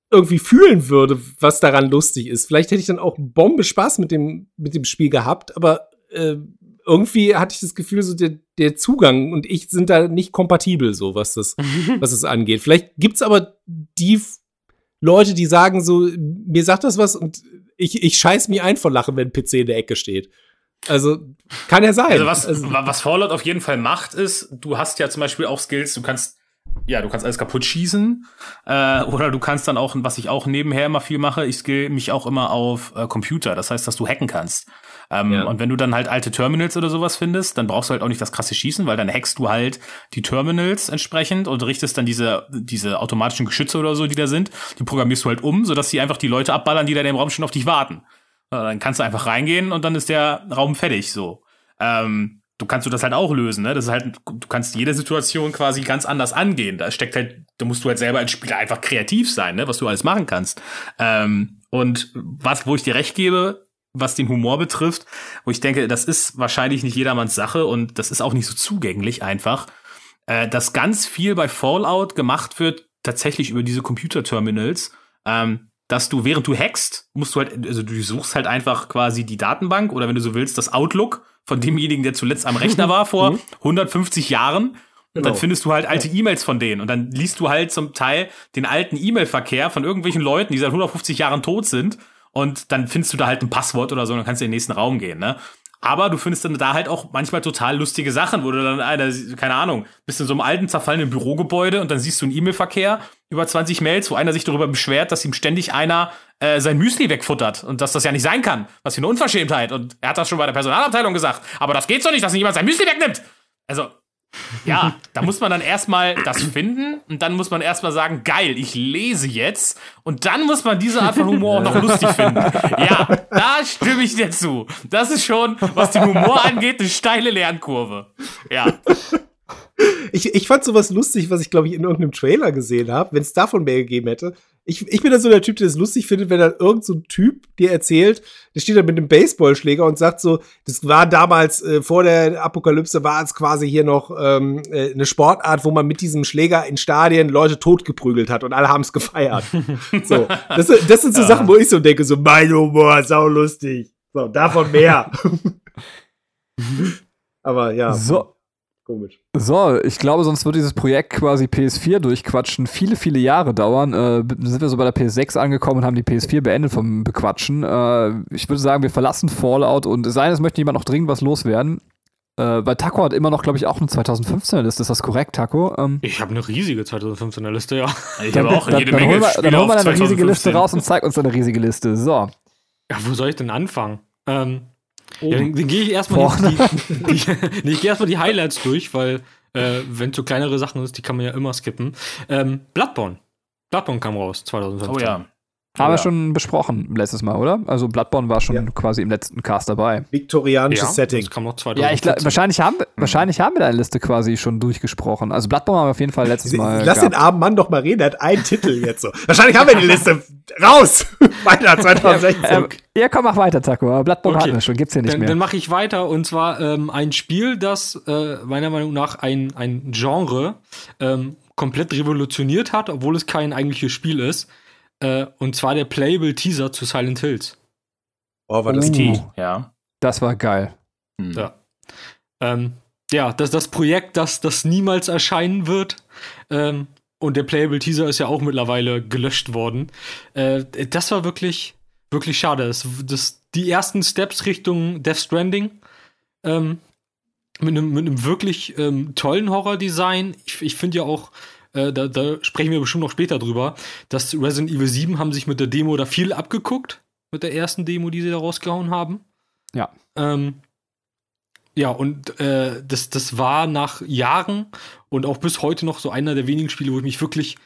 E: irgendwie fühlen würde, was daran lustig ist, vielleicht hätte ich dann auch Bombe Spaß mit dem, mit dem Spiel gehabt, aber äh, irgendwie hatte ich das Gefühl, so der, der Zugang und ich sind da nicht kompatibel, so was das, was es angeht. Vielleicht gibt's aber die Leute, die sagen so, mir sagt das was und ich, ich scheiß mich ein vor Lachen, wenn ein PC in der Ecke steht. Also, kann ja sein.
D: Also was,
E: also,
D: wa- was Fallout auf jeden Fall macht, ist, du hast ja zum Beispiel auch Skills, du kannst, ja, du kannst alles kaputt schießen, äh, oder du kannst dann auch, was ich auch nebenher immer viel mache, ich skill mich auch immer auf äh, Computer, das heißt, dass du hacken kannst. Ähm,
E: Ja.
D: Und wenn du dann halt alte Terminals oder sowas findest, dann brauchst du halt auch nicht das krasse Schießen, weil dann hackst du halt die Terminals entsprechend und richtest dann diese, diese automatischen Geschütze oder so, die da sind, die programmierst du halt um, sodass sie einfach die Leute abballern, die da in dem Raum schon auf dich warten. Dann kannst du einfach reingehen und dann ist der Raum fertig, so. Ähm, du kannst du das halt auch lösen, ne? Das ist halt, du kannst jede Situation quasi ganz anders angehen. Da steckt halt, da musst du halt selber als Spieler einfach kreativ sein, ne? Was du alles machen kannst. Ähm, und was, wo ich dir recht gebe, was den Humor betrifft, wo ich denke, das ist wahrscheinlich nicht jedermanns Sache und das ist auch nicht so zugänglich einfach, äh, dass ganz viel bei Fallout gemacht wird, tatsächlich über diese Computerterminals, ähm, dass du, während du hackst, musst du halt, also du suchst halt einfach quasi die Datenbank oder wenn du so willst, das Outlook von demjenigen, der zuletzt am Rechner war vor 150 Jahren. Und dann
E: Genau.
D: findest du halt alte E-Mails von denen. Und dann liest du halt zum Teil den alten E-Mail-Verkehr von irgendwelchen Leuten, die seit 150 Jahren tot sind. Und dann findest du da halt ein Passwort oder so und dann kannst du in den nächsten Raum gehen, ne? Aber du findest dann da halt auch manchmal total lustige Sachen, wo du dann, einer, keine Ahnung, bist in so einem alten, zerfallenen Bürogebäude und dann siehst du einen E-Mail-Verkehr über 20 Mails, wo einer sich darüber beschwert, dass ihm ständig einer äh, sein Müsli wegfuttert und dass das ja nicht sein kann. Was für eine Unverschämtheit. Und er hat das schon bei der Personalabteilung gesagt. Aber das geht so nicht, dass jemand sein Müsli wegnimmt. Also, ja, da muss man dann erstmal das finden und dann muss man erstmal sagen, geil, ich lese jetzt und dann muss man diese Art von Humor auch noch lustig finden. Ja, da stimme ich dir zu. Das ist schon, was den Humor angeht, eine steile Lernkurve. Ja.
E: Ich, ich fand sowas lustig, was ich, glaube ich, in irgendeinem Trailer gesehen habe, wenn es davon mehr gegeben hätte. Ich, ich bin dann so der Typ, der es lustig findet, wenn dann irgend so ein Typ dir erzählt, der steht dann mit einem Baseballschläger und sagt so, das war damals, äh, vor der Apokalypse war es quasi hier noch ähm, äh, eine Sportart, wo man mit diesem Schläger in Stadien Leute totgeprügelt hat und alle haben es gefeiert. so, das, das sind so
D: Ja.
E: Sachen, wo ich so denke, so mein Humor, sau lustig. So, davon mehr. Aber ja,
B: So,
E: komisch.
B: so, ich glaube, sonst wird dieses Projekt quasi PS4 durchquatschen viele, viele Jahre dauern. Äh, dann sind wir so bei der PS6 angekommen und haben die PS4 beendet vom Bequatschen. Äh, ich würde sagen, wir verlassen Fallout und es sei denn, es möchte jemand noch dringend was loswerden. Äh, weil Taco hat immer noch, glaube ich, auch eine 2015er Liste. Ist das korrekt, Taco? Ähm,
F: Ich habe eine riesige 2015er Liste, ja.
D: Ich habe auch
B: dann,
D: jede
B: dann,
D: Menge
B: holen wir,
D: Spiele
B: dann holen wir eine riesige
D: 2015.
B: Liste raus und zeig uns deine riesige Liste. So.
F: Ja, wo soll ich denn anfangen? Ähm, ja, dann, dann gehe ich erstmal die, die, die, ich gehe erstmal die Highlights durch, weil äh, wenn so kleinere Sachen ist, die kann man ja immer skippen. Ähm, Bloodborne. Bloodborne kam raus 2015.
D: Oh ja.
B: Haben wir schon besprochen letztes Mal, oder? Also Bloodborne war schon
E: Ja.
B: quasi im letzten Cast dabei.
E: Viktorianisches
F: ja,
E: Setting.
F: Das kam noch 2015.
B: Ja, ich glaub, wahrscheinlich haben, wir- wahrscheinlich haben wir deine Liste quasi schon durchgesprochen. Also Bloodborne haben wir auf jeden Fall letztes Mal.
E: Lass den
B: gehabt.
E: armen Mann doch mal reden, er hat einen Titel jetzt so. Wahrscheinlich haben wir die Liste. Raus! Weiter, 2016.
B: Ähm, ja, komm, mach weiter, Taco. Aber Bloodborne
F: Okay.
B: hatten wir schon, gibt's hier nicht
F: Dann,
B: mehr.
F: dann mache ich weiter und zwar ähm, ein Spiel, das äh, meiner Meinung nach ein, ein Genre ähm, komplett revolutioniert hat, obwohl es kein eigentliches Spiel ist. Äh, und zwar der Playable Teaser zu Silent Hills.
E: oh, war das.
D: T, ja.
B: das war geil.
D: Hm.
F: Ja. Ähm, ja, das das Projekt, das, das niemals erscheinen wird. Ähm, und der Playable Teaser ist ja auch mittlerweile gelöscht worden. Äh, das war wirklich, wirklich schade. Das, das, die ersten Steps Richtung Death Stranding. Ähm, mit einem, mit einem wirklich ähm, tollen Horror-Design. Ich, ich finde ja auch, äh, da, da sprechen wir bestimmt noch später drüber, dass Resident Evil 7 haben sich mit der Demo da viel abgeguckt. Mit der ersten Demo, die sie da rausgehauen haben.
B: Ja.
F: Ähm, ja, und äh, das, das war nach Jahren und auch bis heute noch so einer der wenigen Spiele, wo ich mich wirklich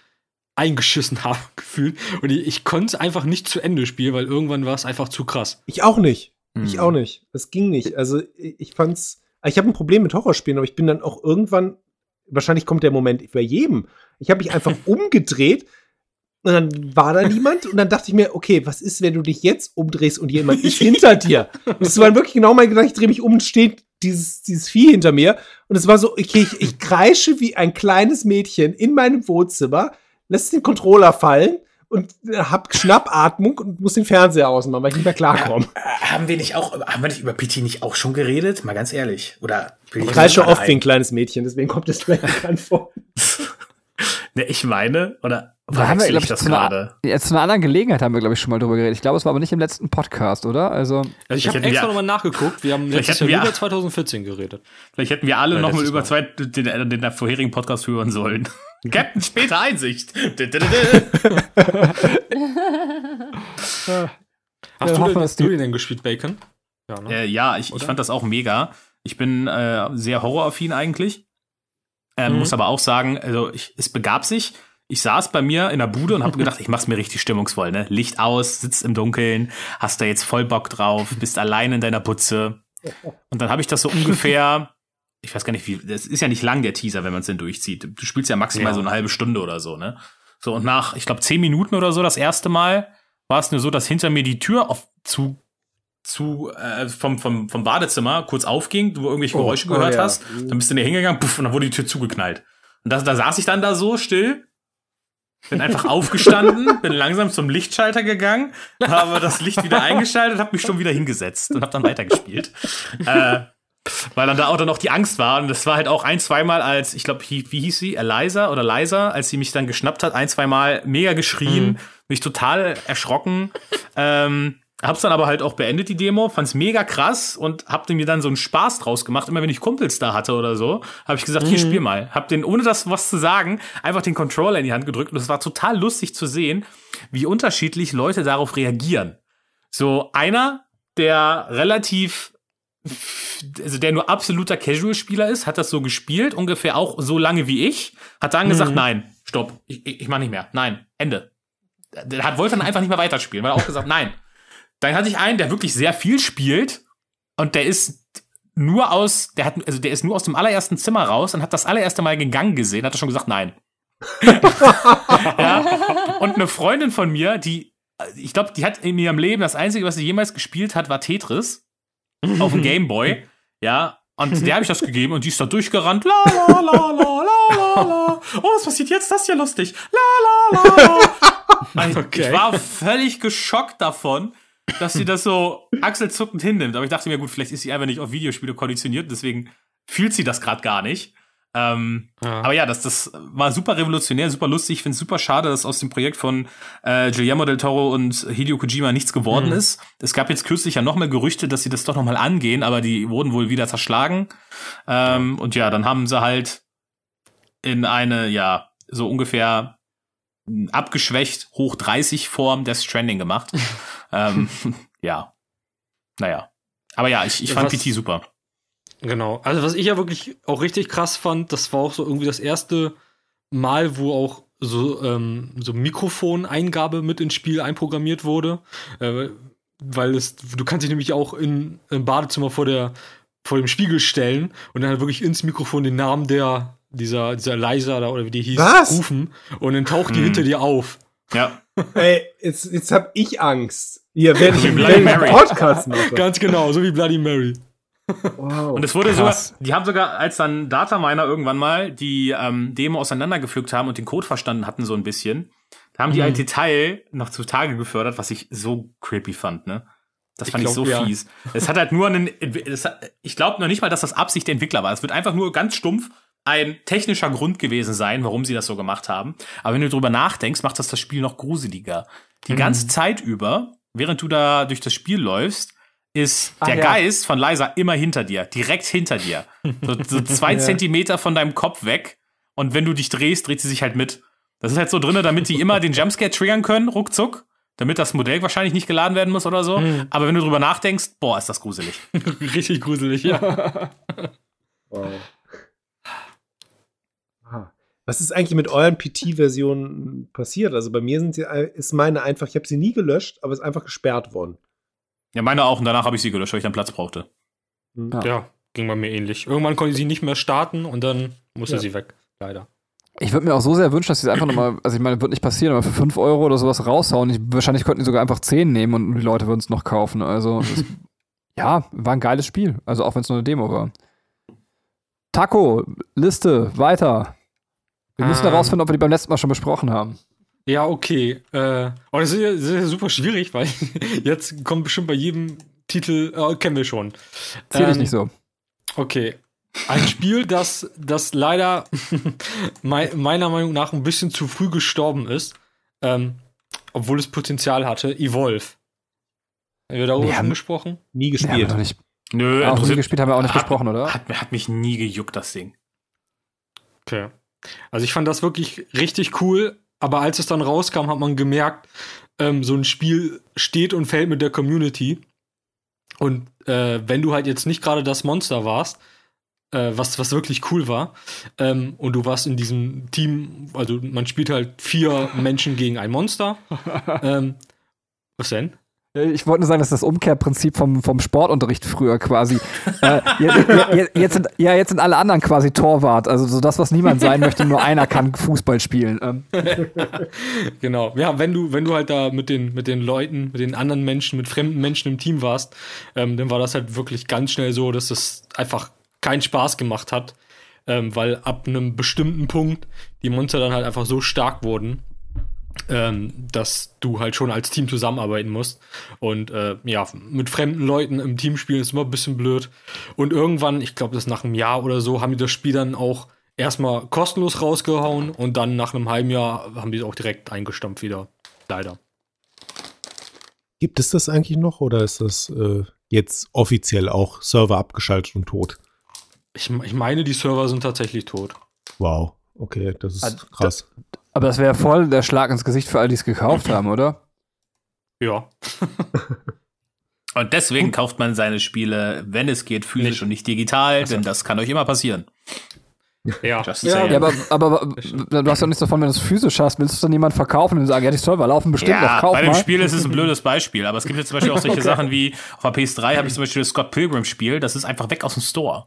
F: eingeschissen habe, gefühlt. Und ich, ich konnte es einfach nicht zu Ende spielen, weil irgendwann war es einfach zu krass.
E: Ich auch nicht. Ich
D: Hm.
E: auch nicht. Das ging nicht. Also ich ich fand's. Ich habe ein Problem mit Horrorspielen, aber ich bin dann auch irgendwann. Wahrscheinlich kommt der Moment bei jedem. Ich habe mich einfach umgedreht und dann war da niemand und dann dachte ich mir, okay, was ist, wenn du dich jetzt umdrehst und jemand ist hinter dir? Und das war wirklich genau mein Gedanke. Ich drehe mich um und steht dieses, dieses Vieh hinter mir. Und es war so, okay, ich, ich kreische wie ein kleines Mädchen in meinem Wohnzimmer, lässt den Controller fallen und äh, hab Schnappatmung und muss den Fernseher ausmachen, weil ich nicht mehr klarkomme.
G: Äh, Haben wir nicht auch, haben wir nicht über PT nicht auch schon geredet? Mal ganz ehrlich. Oder bin
E: Ich kreische
G: gerade
E: oft wie ein
G: ein?
E: kleines Mädchen, deswegen kommt es vielleicht bekannt vor.
D: Ne, ich meine, oder
B: Da haben wir,
D: ich
B: ich,
D: das gerade?
B: ja, zu einer anderen Gelegenheit haben wir, glaube ich, schon mal drüber geredet. Ich glaube, es war aber nicht im letzten Podcast, oder? Also,
F: Also ich
D: Vielleicht
F: habe extra nochmal nachgeguckt. Wir haben
D: Vielleicht
F: letztes Jahr über 2014 geredet.
D: Vielleicht hätten wir alle
F: Ja,
D: noch mal
F: letztes
D: über zwei, den, den, den vorherigen Podcast hören sollen. Captain später Einsicht.
F: Hast
B: Ja,
F: du,
B: hoffen
F: hast du den denn gespielt, Bacon? Ja, ne?
D: äh, ja, ich, ich fand das auch mega. Ich bin äh, sehr horroraffin eigentlich. Ähm,
F: Mhm.
D: Muss aber auch sagen, also ich, es begab sich. Ich saß bei mir in der Bude und habe gedacht, ich mach's mir richtig stimmungsvoll, ne? Licht aus, sitzt im Dunkeln, hast da jetzt voll Bock drauf, bist allein in deiner Putze. Und dann habe ich das so ungefähr, ich weiß gar nicht wie, das ist ja nicht lang der Teaser, wenn man es denn durchzieht. Du spielst ja maximal
F: Ja.
D: so eine halbe Stunde oder so, ne? So und nach, ich glaube zehn Minuten oder so das erste Mal war es nur so, dass hinter mir die Tür auf, zu zu äh, vom, vom, vom Badezimmer kurz aufging, du irgendwelche
E: Oh,
D: Geräusche
E: oh
D: gehört
E: ja.
D: hast, dann bist du näher hingegangen, puff, und dann wurde die Tür zugeknallt. Und das, da saß ich dann da so still, bin einfach aufgestanden, bin langsam zum Lichtschalter gegangen, habe das Licht wieder eingeschaltet, habe mich schon wieder hingesetzt und habe dann weitergespielt. äh, weil dann da auch dann noch die Angst war. Und das war halt auch ein, zweimal als, ich glaube, wie hieß sie? Eliza oder Liza, als sie mich dann geschnappt hat, ein, zweimal mega geschrien, mich total erschrocken. Ähm, Hab's dann aber halt auch beendet, die Demo, fand's mega krass und hab mir dann so einen Spaß draus gemacht. Immer wenn ich Kumpels da hatte oder so, habe ich gesagt, hier spiel mal. Hab den, ohne das was zu sagen, einfach den Controller in die Hand gedrückt und es war total lustig zu sehen, wie unterschiedlich Leute darauf reagieren. So einer, der relativ, also der nur absoluter Casual-Spieler ist, hat das so gespielt, ungefähr auch so lange wie ich, hat dann gesagt, nein, stopp, ich, ich, ich mach nicht mehr, nein, Ende. Der hat, wollte dann einfach nicht mehr weiterspielen, weil er auch gesagt, nein. Dann hatte ich einen, der wirklich sehr viel spielt und der ist nur aus, der hat, also der ist nur aus dem allerersten Zimmer raus und hat das allererste Mal gegangen gesehen, hat er schon gesagt, nein. ja. Und eine Freundin von mir, die, ich glaube, die hat in ihrem Leben das Einzige, was sie jemals gespielt hat, war Tetris auf dem Gameboy. Ja. Und der habe ich das gegeben und die ist da durchgerannt. La la la la la la. Oh, was passiert jetzt? Das ist ja lustig. La la la la. Ich,
F: Okay.
D: ich war völlig geschockt davon, dass sie das so achselzuckend hinnimmt. Aber ich dachte mir, gut, vielleicht ist sie einfach nicht auf Videospiele konditioniert, deswegen fühlt sie das gerade gar nicht. Ähm,
F: Ja.
D: Aber ja, das, das war super revolutionär, super lustig. Ich finde es super schade, dass aus dem Projekt von äh, Guillermo del Toro und Hideo Kojima nichts geworden
F: Mhm.
D: ist. Es gab jetzt kürzlich ja noch mal Gerüchte, dass sie das doch noch mal angehen, aber die wurden wohl wieder zerschlagen. Ähm, Und ja, dann haben sie halt in eine, ja, so ungefähr m, abgeschwächt hoch 30 Form Death Stranding gemacht. ähm, ja. Naja. Aber ja, ich, ich fand
F: Was-
D: PT super.
F: Genau. Also was ich ja wirklich auch richtig krass fand, das war auch so irgendwie das erste Mal, wo auch so, ähm, so Mikrofoneingabe mit ins Spiel einprogrammiert wurde. Äh, weil es, du kannst dich nämlich auch in, im Badezimmer vor der, vor dem Spiegel stellen und dann halt wirklich ins Mikrofon den Namen der, dieser, dieser Eliza da oder wie die hieß,
E: Was?
F: rufen und dann taucht die
D: Hm.
F: hinter dir auf.
D: Ja.
E: Ey, jetzt, jetzt hab ich Angst. Ich
D: Wie
E: einen. Podcast mache.
F: Ganz genau, so wie Bloody Mary.
E: Wow.
D: Und es wurde sogar,
E: Krass.
D: die haben sogar, als dann Dataminer irgendwann mal die ähm, Demo auseinandergepflückt haben und den Code verstanden hatten so ein bisschen, da haben die
F: Mhm.
D: ein Detail noch zutage gefördert, was ich so creepy fand, ne? Das
F: Ich
D: fand ich,
F: glaub,
D: so
F: ja.
D: fies. Es hat halt nur einen, es hat, ich glaube noch nicht mal, dass das Absicht der Entwickler war. Es wird einfach nur ganz stumpf ein technischer Grund gewesen sein, warum sie das so gemacht haben. Aber wenn du drüber nachdenkst, macht das das Spiel noch gruseliger. Die
F: Mhm.
D: ganze Zeit über, während du da durch das Spiel läufst, ist
E: Ah,
D: der
E: ja.
D: Geist von Liza immer hinter dir, direkt hinter dir. So, so zwei
E: Ja.
D: Zentimeter von deinem Kopf weg. Und wenn du dich drehst, dreht sie sich halt mit. Das ist halt so drinne, damit die immer den Jumpscare triggern können, ruckzuck. Damit das Modell wahrscheinlich nicht geladen werden muss oder so.
F: Mhm.
D: Aber wenn du drüber nachdenkst, boah, ist das gruselig.
F: Richtig gruselig, ja.
E: Wow. Ah. Was ist eigentlich mit euren PT-Versionen passiert? Also bei mir sind sie, ist meine einfach, ich habe sie nie gelöscht, aber ist einfach gesperrt worden.
D: Ja, meine auch. Und danach habe ich sie gelöscht, weil ich dann Platz brauchte.
B: Ja.
F: Ja, ging bei mir ähnlich. Irgendwann konnte ich sie nicht mehr starten und dann musste
E: Ja.
F: sie weg. Leider.
B: Ich würde mir auch so sehr wünschen, dass sie es einfach nochmal, also ich meine, wird nicht passieren, aber für 5 Euro oder sowas raushauen. Ich, wahrscheinlich könnten die sogar einfach 10 nehmen und die Leute würden es noch kaufen. Also, das, ja, war ein geiles Spiel. Also, auch wenn es nur eine Demo war. Taco, Liste, weiter. Wir müssen
F: Ähm.
B: herausfinden, ob wir die beim letzten Mal schon besprochen haben.
F: Ja, okay. Äh, oh, das ist ja, das ist ja super schwierig, weil jetzt kommt bestimmt bei jedem Titel, äh, kennen wir schon.
B: Dich
F: Ähm,
B: nicht so.
F: Okay. Ein Spiel, das, das leider mei- meiner Meinung nach ein bisschen zu früh gestorben ist, ähm, obwohl es Potenzial hatte, Evolve. Haben wir darüber schon
B: haben-
F: gesprochen?
E: Nie
B: Nee,
E: gespielt.
B: noch nicht.
D: Nö,
B: Auch nie gespielt haben wir auch nicht
D: hat,
B: besprochen, oder?
D: Hat, hat mich nie gejuckt, das Ding.
F: Okay. Also ich fand das wirklich richtig cool, aber als es dann rauskam, hat man gemerkt, ähm, so ein Spiel steht und fällt mit der Community. Und äh, wenn du halt jetzt nicht gerade das Monster warst, äh, was, was wirklich cool war, ähm, und du warst in diesem Team, also man spielt halt vier Menschen gegen ein Monster. ähm, was denn?
B: Ich wollte nur sagen, das ist das Umkehrprinzip vom, vom Sportunterricht früher quasi. äh, jetzt, jetzt, sind, ja, jetzt sind alle anderen quasi Torwart. Also so das, was niemand sein möchte, nur einer kann Fußball spielen. Ähm,
F: Genau. Ja, wenn du, wenn du halt da mit den, mit den Leuten, mit den anderen Menschen, mit fremden Menschen im Team warst, ähm, dann war das halt wirklich ganz schnell so, dass es einfach keinen Spaß gemacht hat. Ähm, weil ab einem bestimmten Punkt die Monster dann halt einfach so stark wurden, ähm, dass du halt schon als Team zusammenarbeiten musst. Und äh, ja, mit fremden Leuten im Team spielen ist immer ein bisschen blöd. Und irgendwann, ich glaube, das nach einem Jahr oder so, haben die das Spiel dann auch erstmal kostenlos rausgehauen und dann nach einem halben Jahr haben die es auch direkt eingestampft wieder. Leider.
E: Gibt es das eigentlich noch oder ist das äh, jetzt offiziell auch Server abgeschaltet und tot?
F: Ich, ich meine, die Server sind tatsächlich tot.
E: Wow, okay, das ist
B: Ah,
E: krass.
B: Aber das wäre voll der Schlag ins Gesicht für alle, die es gekauft haben, oder?
F: Ja.
D: Und deswegen kauft man seine Spiele, wenn es geht, physisch
F: Nicht.
D: und nicht digital, denn das kann euch immer passieren.
F: Ja. Ja.
B: Ja, aber, aber, aber du hast doch nichts davon, wenn du es physisch hast. Willst du es dann jemand verkaufen und sagen, ja, die Server laufen bestimmt noch,
D: Ja,
B: kauf
D: bei dem
B: mal.
D: Spiel ist es ein blödes Beispiel, aber es gibt jetzt zum Beispiel auch solche Sachen wie auf der PS3 habe ich zum Beispiel das Scott Pilgrim Spiel, das ist einfach weg aus dem Store.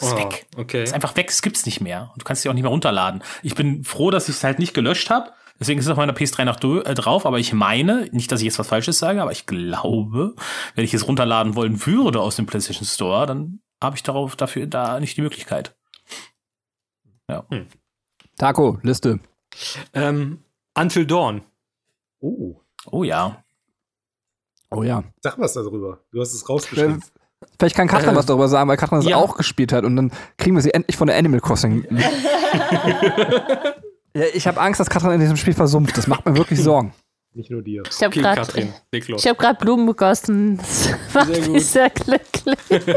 D: Das ist
F: Oh,
D: weg.
F: okay.
D: ist einfach weg, es gibt's nicht mehr. Und du kannst sie auch nicht mehr runterladen. Ich bin froh, dass ich es halt nicht gelöscht habe. Deswegen ist es auf meiner PS3 noch äh, drauf, aber ich meine, nicht, dass ich jetzt was Falsches sage, aber ich glaube, wenn ich es runterladen wollen würde aus dem PlayStation Store, dann habe ich darauf dafür da nicht die Möglichkeit.
B: Taco, Liste.
F: Ähm, Until Dawn.
E: Oh,
D: Oh ja.
B: Oh ja.
E: sag was darüber. Du hast es rausgeschrieben.
B: Vielleicht kann Katrin
F: Äh,
B: was darüber sagen, weil Katrin das
F: ja.
B: auch gespielt hat und dann kriegen wir sie endlich von der Animal Crossing. ja, ich habe Angst, dass Katrin in diesem Spiel versumpft. Das macht mir wirklich Sorgen.
E: Nicht nur dir.
C: Ich habe
F: Okay,
C: gerade ich hab grad Blumen begossen. Das macht
F: Sehr gut.
C: mich sehr glücklich.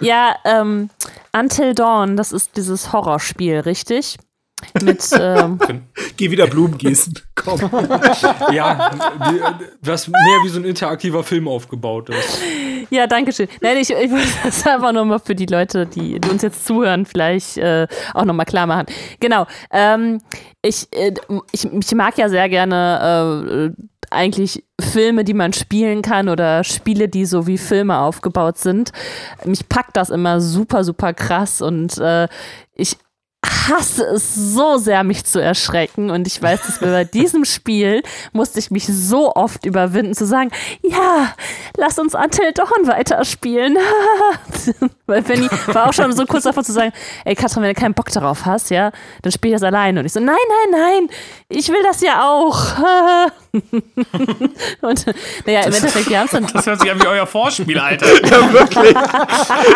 C: ja, ähm, Until Dawn, das ist dieses Horrorspiel, richtig? Mit, ähm,
E: Geh wieder Blumen gießen. Komm.
F: ja, was mehr wie so ein interaktiver Film aufgebaut ist.
C: ja, danke schön. Nein, ich, ich wollte das einfach nur mal für die Leute, die, die uns jetzt zuhören, vielleicht äh, auch nochmal klar machen. Genau. Ähm, ich, äh, ich, ich mag ja sehr gerne äh, eigentlich Filme, die man spielen kann oder Spiele, die so wie Filme aufgebaut sind. Mich packt das immer super, super krass und äh, ich hasse es so sehr, mich zu erschrecken. Und ich weiß, dass bei diesem Spiel musste ich mich so oft überwinden, zu sagen, ja, lass uns Until Dawn weiterspielen. Weil Benny war auch schon so kurz davor zu sagen, ey Katrin, wenn du keinen Bock darauf hast, ja, dann spiel das alleine. Und ich so, nein, nein, nein, ich will das ja auch. Und naja, im Endeffekt, wir haben es dann
D: Das hört sich an wie euer Vorspiel, Alter.
E: Ja, wirklich.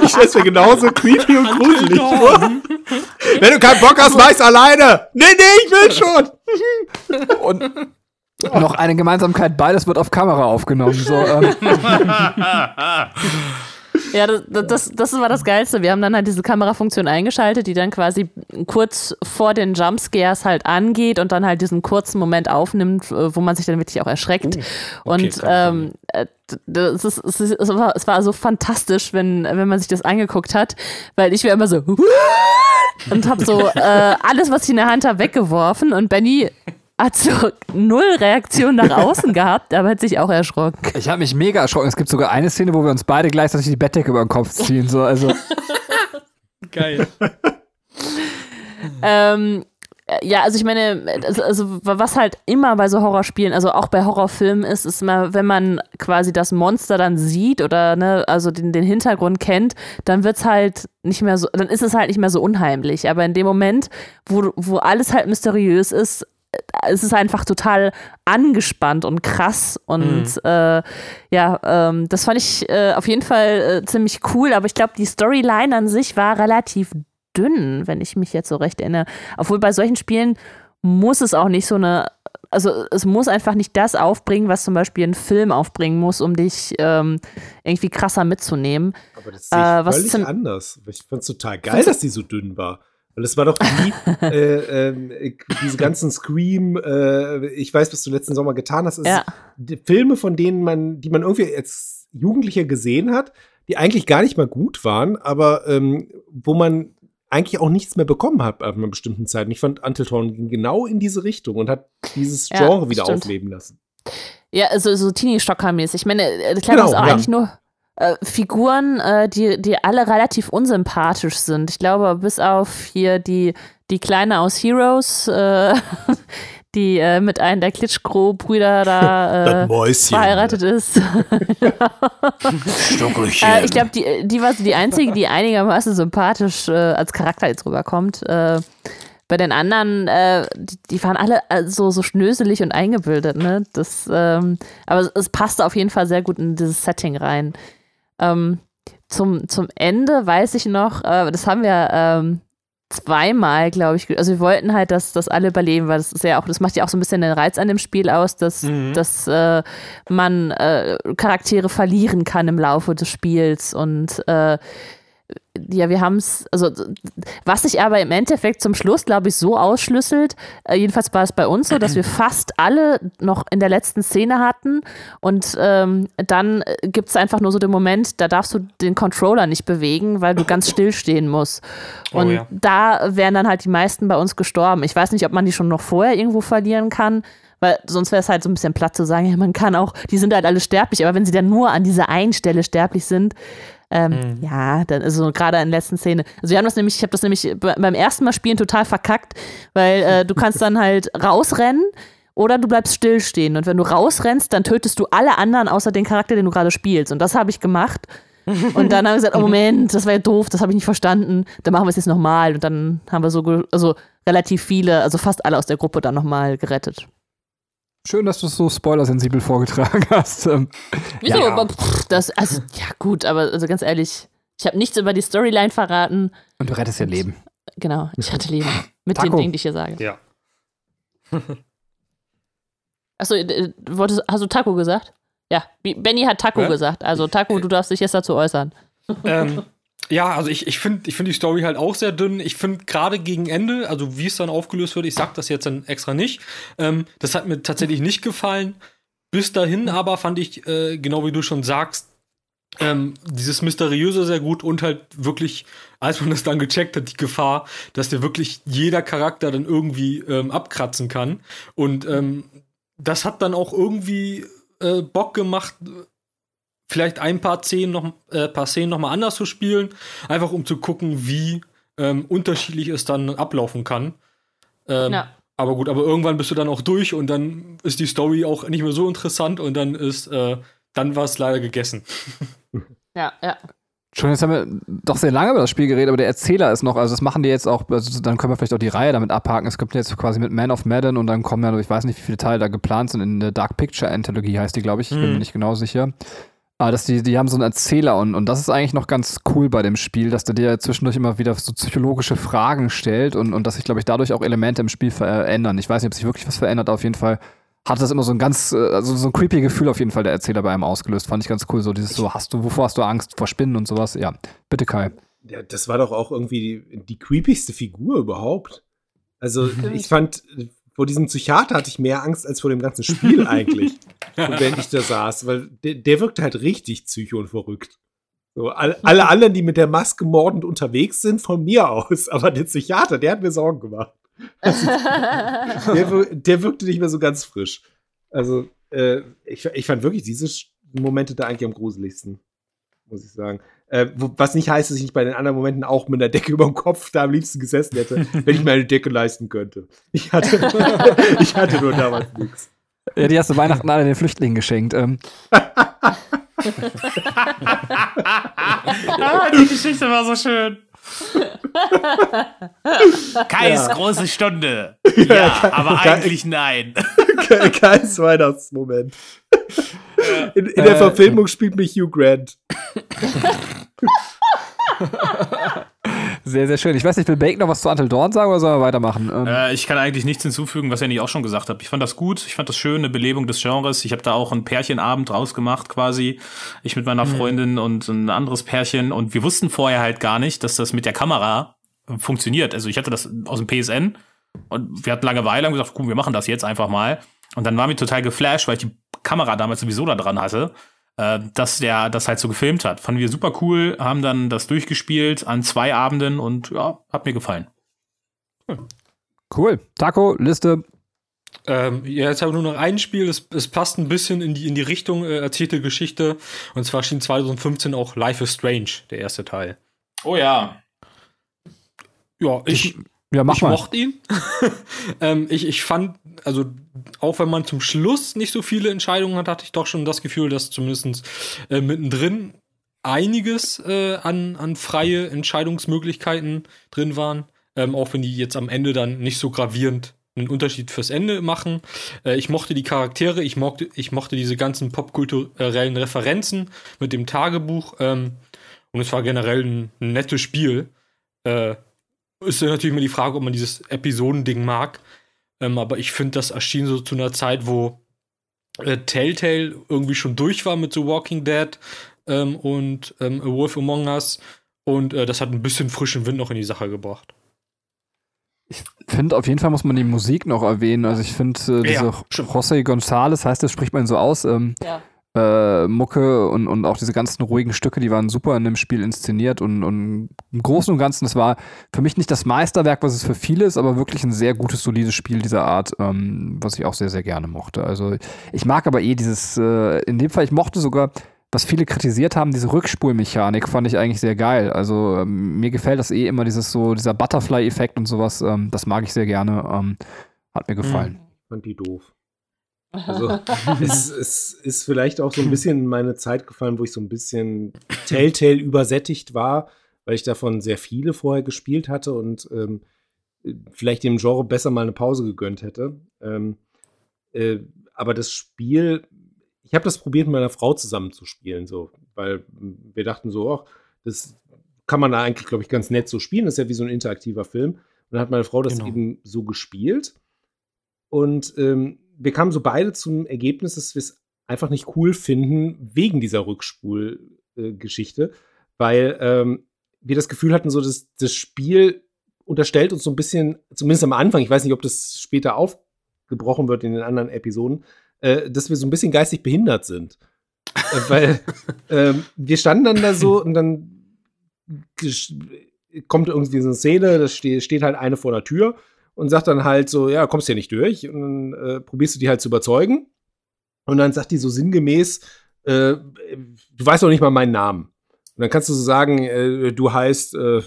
E: Ich stelle mir genauso creepy und gruselig vor. Wenn du keinen Bock hast, mach's alleine. Nee, nee, ich will schon.
B: Und noch eine Gemeinsamkeit, beides wird auf Kamera aufgenommen. So, ähm,
C: Ja, das, das, das war das Geilste. Wir haben dann halt diese Kamerafunktion eingeschaltet, die dann quasi kurz vor den Jumpscares halt angeht und dann halt diesen kurzen Moment aufnimmt, äh, wo man sich dann wirklich auch erschreckt. und ähm, äh, das ist, es, ist, es, war, es war so fantastisch, wenn, wenn man sich das angeguckt hat, weil ich war immer so und hab so äh, alles, was ich in der Hand habe, weggeworfen und Benny hat so null Reaktion nach außen gehabt, aber hat sich auch erschrocken.
B: ich habe mich mega erschrocken. Es gibt sogar eine Szene, wo wir uns beide gleichzeitig die Bettdecke über den Kopf ziehen. So, also,
F: Geil.
C: Ähm, äh, ja, also ich meine, also, also was halt immer bei so Horrorspielen, also auch bei Horrorfilmen ist, ist immer, wenn man quasi das Monster dann sieht oder ne, also den, den Hintergrund kennt, dann wird's halt nicht mehr so, dann ist es halt nicht mehr so unheimlich. Aber in dem Moment, wo, wo alles halt mysteriös ist, es ist einfach total angespannt und krass und äh, ja, ähm, das fand ich äh, auf jeden Fall äh, ziemlich cool, aber ich glaube, die Storyline an sich war relativ dünn, wenn ich mich jetzt so recht erinnere. Obwohl bei solchen Spielen muss es auch nicht so eine, also es muss einfach nicht das aufbringen, was zum Beispiel ein Film aufbringen muss, um dich ähm, irgendwie krasser mitzunehmen.
E: Aber das ich
C: Äh, was
E: völlig anders. Ich fand es total geil, dass die so dünn war. Weil es war doch wie äh, ähm, diese ganzen Scream, äh, ich weiß, was du letzten Sommer getan hast, ist
C: Ja.
E: die Filme, von denen man, die man irgendwie als Jugendlicher gesehen hat, die eigentlich gar nicht mal gut waren, aber ähm, wo man eigentlich auch nichts mehr bekommen hat ab einer bestimmten Zeit. Und ich fand Dawn ging genau in diese Richtung und hat dieses
C: Ja,
E: Genre wieder
C: stimmt.
E: aufleben lassen.
C: Ja, also so Teenie-Stocker-mäßig. Ich meine, äh, klar,
E: Genau,
C: das ist auch
E: ja.
C: eigentlich nur äh, Figuren, äh, die, die alle relativ unsympathisch sind. Ich glaube, bis auf hier die, die Kleine aus Heroes, äh, die äh, mit einem der Klitschko-Brüder da äh, verheiratet ist. Äh, ich glaube, die, die war so die einzige, die einigermaßen sympathisch als Charakter jetzt rüberkommt. Bei den anderen, die, die waren alle so, so schnöselig und eingebildet, ne? Das, ähm, aber es, es passte auf jeden Fall sehr gut in dieses Setting rein. Ähm, zum, zum Ende weiß ich noch, äh, das haben wir ähm, zweimal, glaube ich. Also wir wollten halt, dass, dass alle überleben, weil das ist ja auch, das macht ja auch so ein bisschen den Reiz an dem Spiel aus, dass,
F: Mhm.
C: dass äh, man äh, Charaktere verlieren kann im Laufe des Spiels. Und äh, ja, wir haben es, also was sich aber im Endeffekt zum Schluss, glaube ich, so ausschlüsselt, äh, jedenfalls war es bei uns so, dass wir fast alle noch in der letzten Szene hatten und ähm, dann gibt es einfach nur so den Moment, da darfst du den Controller nicht bewegen, weil du ganz still stehen musst.
F: Oh
C: Und
F: ja.
C: da wären dann halt die meisten bei uns gestorben. Ich weiß nicht, ob man die schon noch vorher irgendwo verlieren kann. Weil sonst wäre es halt so ein bisschen platt zu sagen, ja, man kann auch, die sind halt alle sterblich, aber wenn sie dann nur an dieser einen Stelle sterblich sind, ähm, ja, dann also gerade in der letzten Szene. Also wir haben das nämlich, ich habe das nämlich be- beim ersten Mal spielen total verkackt, weil äh, du kannst dann halt rausrennen oder du bleibst stillstehen. Und wenn du rausrennst, dann tötest du alle anderen außer den Charakter, den du gerade spielst. Und das habe ich gemacht. Und dann haben wir gesagt, oh Moment, das war ja doof, das habe ich nicht verstanden. Dann machen wir es jetzt nochmal. Und dann haben wir so, also relativ viele, also fast alle aus der Gruppe dann nochmal gerettet.
B: Schön, dass du es so spoilersensibel vorgetragen hast. Ähm,
C: Wieso?
B: Ja.
C: Aber pff, das, also, ja gut, aber also ganz ehrlich, ich habe nichts über die Storyline verraten.
B: Und du rettest ihr Leben.
C: Genau, ich hatte Leben. Mit den
B: Taco.
C: Dingen, die ich hier sage.
F: Ja.
C: Achso, äh, wolltest, hast du Taco gesagt? Ja, Benny hat Taco
F: Ja.
C: gesagt. Also Taco, du darfst dich jetzt dazu äußern.
F: ähm, ja, also ich, ich finde ich find die Story halt auch sehr dünn. Ich finde gerade gegen Ende, also wie es dann aufgelöst wird, ich sag das jetzt dann extra nicht, ähm, das hat mir tatsächlich nicht gefallen. Bis dahin aber fand ich, äh, genau wie du schon sagst, ähm, dieses Mysteriöse sehr gut und halt wirklich, als man das dann gecheckt hat, die Gefahr, dass dir wirklich jeder Charakter dann irgendwie ähm, abkratzen kann. Und ähm, das hat dann auch irgendwie äh, Bock gemacht, vielleicht ein paar Szenen noch, äh, paar Szenen noch mal anders zu spielen, einfach um zu gucken, wie ähm, unterschiedlich es dann ablaufen kann. Ähm,
C: Ja.
F: Aber gut, aber irgendwann bist du dann auch durch und dann ist die Story auch nicht mehr so interessant und dann ist, äh, dann war es leider gegessen.
C: Ja, ja.
B: Schon, jetzt haben wir doch sehr lange über das Spiel geredet, aber der Erzähler ist noch, also das machen die jetzt auch, also dann können wir vielleicht auch die Reihe damit abhaken. Es kommt jetzt quasi mit Man of Madden und dann kommen ja, ich weiß nicht, wie viele Teile da geplant sind, in der Dark Picture Anthology heißt die, glaube ich, ich bin
F: Mhm.
B: mir nicht genau sicher. Aber dass die, die haben so einen Erzähler und, und das ist eigentlich noch ganz cool bei dem Spiel, dass der dir zwischendurch immer wieder so psychologische Fragen stellt und, und dass sich, glaube ich, dadurch auch Elemente im Spiel verändern. Ich weiß nicht, ob sich wirklich was verändert, auf jeden Fall hat das immer so ein ganz, äh, also so ein creepy Gefühl auf jeden Fall der Erzähler bei einem ausgelöst. Fand ich ganz cool. So dieses so, hast du, wovor hast du Angst? Vor Spinnen und sowas? Ja, bitte Kai.
E: Ja, das war doch auch irgendwie die, die creepigste Figur überhaupt. Also, ich fand, vor diesem Psychiater hatte ich mehr Angst als vor dem ganzen Spiel eigentlich. Und wenn ich da saß, weil der, der wirkte halt richtig psycho und verrückt. So, alle, alle anderen, die mit der Maske mordend unterwegs sind, von mir aus. Aber der Psychiater, der hat mir Sorgen gemacht. Der, wir- der wirkte nicht mehr so ganz frisch. Also, äh, ich, ich fand wirklich diese Momente da eigentlich am gruseligsten, muss ich sagen. Äh, wo, was nicht heißt, dass ich nicht bei den anderen Momenten auch mit einer Decke über dem Kopf da am liebsten gesessen hätte, wenn ich mir eine Decke leisten könnte. Ich hatte, ich hatte nur damals nichts.
B: Ja, die hast du Weihnachten alle den Flüchtlingen geschenkt. Ähm,
D: ah, die Geschichte war so schön. Kais
E: Ja.
D: große Stunde. Ja, aber eigentlich nein.
E: Kein Weihnachtsmoment. In, in der
B: Äh,
E: Verfilmung spielt mich Hugh Grant.
B: sehr, sehr schön. Ich weiß nicht, will Bake noch was zu Until Dawn sagen oder sollen wir weitermachen? Ähm,
D: Äh, ich kann eigentlich nichts hinzufügen, was ihr nicht auch schon gesagt habt. Ich fand das gut, ich fand das schön, eine Belebung des Genres. Ich habe da auch einen Pärchenabend draus gemacht quasi. Ich mit meiner Freundin und ein anderes Pärchen. Und wir wussten vorher halt gar nicht, dass das mit der Kamera äh, funktioniert. Also ich hatte das aus dem PSN und wir hatten Langeweile und gesagt, cool, wir machen das jetzt einfach mal. Und dann waren wir total geflasht, weil ich die Kamera damals sowieso da dran hatte, äh, dass der das halt so gefilmt hat. Fanden wir super cool, haben dann das durchgespielt an zwei Abenden und ja, hat mir gefallen.
B: cool. Taco, Liste.
F: Ähm, ja, jetzt habe ich nur noch ein Spiel, es, es passt ein bisschen in die, in die Richtung äh, erzählte Geschichte. Und zwar schien 2015 auch Life is Strange, der erste Teil.
D: Oh ja.
F: Ja, ich,
B: Ja, mach
F: ich
B: mal.
F: mochte ihn. ähm, ich, ich fand, also auch wenn man zum Schluss nicht so viele Entscheidungen hat, hatte ich doch schon das Gefühl, dass zumindest äh, mittendrin einiges äh, an, an freie Entscheidungsmöglichkeiten drin waren. Ähm, auch wenn die jetzt am Ende dann nicht so gravierend einen Unterschied fürs Ende machen. Äh, ich mochte die Charaktere, ich mochte, ich mochte diese ganzen popkulturellen Referenzen mit dem Tagebuch. Ähm, und es war generell ein, ein nettes Spiel. Äh, ist natürlich immer die Frage, ob man dieses Episodending mag. Ähm, aber ich finde, das erschien so zu einer Zeit, wo äh, Telltale irgendwie schon durch war mit The Walking Dead ähm, und ähm, A Wolf Among Us. Und äh, das hat ein bisschen frischen Wind noch in die Sache gebracht.
B: Ich finde, auf jeden Fall muss man die Musik noch erwähnen. Also ich finde, äh, diese
F: Ja.
B: José González, heißt das, spricht man so aus, ähm,
C: Ja.
B: Äh, Mucke und, und auch diese ganzen ruhigen Stücke, die waren super in dem Spiel inszeniert und, und im Großen und Ganzen, das war für mich nicht das Meisterwerk, was es für viele ist, aber wirklich ein sehr gutes, solides Spiel dieser Art, ähm, was ich auch sehr, sehr gerne mochte. Also ich mag aber eh dieses, äh, in dem Fall, ich mochte sogar, was viele kritisiert haben, diese Rückspulmechanik fand ich eigentlich sehr geil. Also ähm, mir gefällt das eh immer, dieses so, dieser Butterfly-Effekt und sowas, ähm, das mag ich sehr gerne, ähm, hat mir gefallen.
E: fand die doof. Also es, es ist vielleicht auch so ein bisschen in meine Zeit gefallen, wo ich so ein bisschen Telltale übersättigt war, weil ich davon sehr viele vorher gespielt hatte und ähm, vielleicht dem Genre besser mal eine Pause gegönnt hätte. Ähm, äh, aber das Spiel, ich habe das probiert, mit meiner Frau zusammen zu spielen, so, weil wir dachten so, ach, das kann man da eigentlich, glaube ich, ganz nett so spielen. Das ist ja wie so ein interaktiver Film. Und dann hat meine Frau das
F: Genau.
E: eben so gespielt. Und ähm, wir kamen so beide zum Ergebnis, dass wir es einfach nicht cool finden, wegen dieser Rückspul-Geschichte, weil ähm, wir das Gefühl hatten, so dass das Spiel unterstellt uns so ein bisschen, zumindest am Anfang, ich weiß nicht, ob das später aufgebrochen wird in den anderen Episoden, äh, dass wir so ein bisschen geistig behindert sind. äh, weil ähm, wir standen dann da so und dann kommt irgendwie so eine Szene, da ste steht halt eine vor der Tür und sagt dann halt so, ja, kommst hier nicht durch. Und dann äh, probierst du die halt zu überzeugen. Und dann sagt die so sinngemäß, äh, du weißt doch nicht mal meinen Namen. Und dann kannst du so sagen, äh, du heißt äh,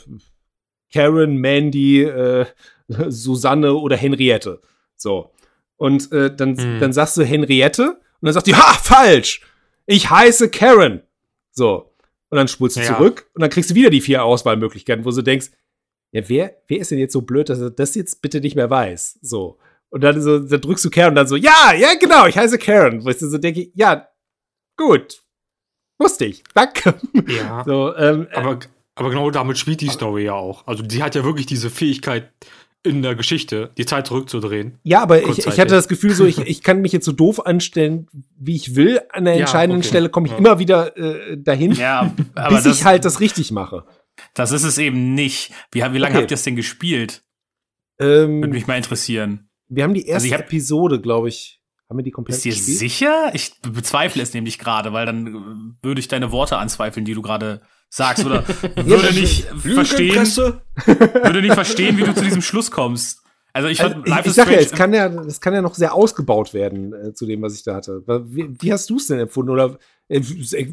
E: Karen, Mandy, äh, Susanne oder Henriette. So. Und äh, dann,
F: Hm.
E: dann sagst du Henriette und dann sagt die, ha, falsch! Ich heiße Karen. So. Und dann spulst du
F: Ja.
E: zurück und dann kriegst du wieder die vier Auswahlmöglichkeiten, wo du denkst, ja, wer, wer ist denn jetzt so blöd, dass er das jetzt bitte nicht mehr weiß? So. Und dann so, dann drückst du Karen und dann so, ja, ja, genau, ich heiße Karen. Wo ich so denke, ja, gut. Wusste ich. Danke.
F: Ja.
E: So, ähm,
F: Aber, aber genau damit spielt die Story ja auch. Also die hat ja wirklich diese Fähigkeit in der Geschichte, die Zeit zurückzudrehen.
E: Ja, aber ich, ich hatte das Gefühl, so ich, ich kann mich jetzt so doof anstellen, wie ich will. An der
F: Ja,
E: entscheidenden
F: okay.
E: Stelle komme ich
F: Ja.
E: immer wieder äh, dahin,
D: Ja, aber
E: bis
D: das,
E: ich halt das richtig mache.
D: Das ist es eben nicht. Wie, wie lange
E: Okay.
D: habt ihr das denn gespielt?
E: Ähm,
D: Würde mich mal interessieren.
E: wir haben die erste
D: Also hab-
E: Episode, glaube ich. Haben wir die komplett
D: Bist du dir sicher? Ich bezweifle es nämlich gerade, weil dann äh, würde ich deine Worte anzweifeln, die du gerade sagst. Oder würde nicht verstehen, würde nicht verstehen, wie du zu diesem Schluss kommst. Also ich
E: Also, ich, ich
D: is
E: sag ja, es kann ja, das kann ja noch sehr ausgebaut werden äh, zu dem, was ich da hatte. Wie, wie hast du es denn empfunden? Oder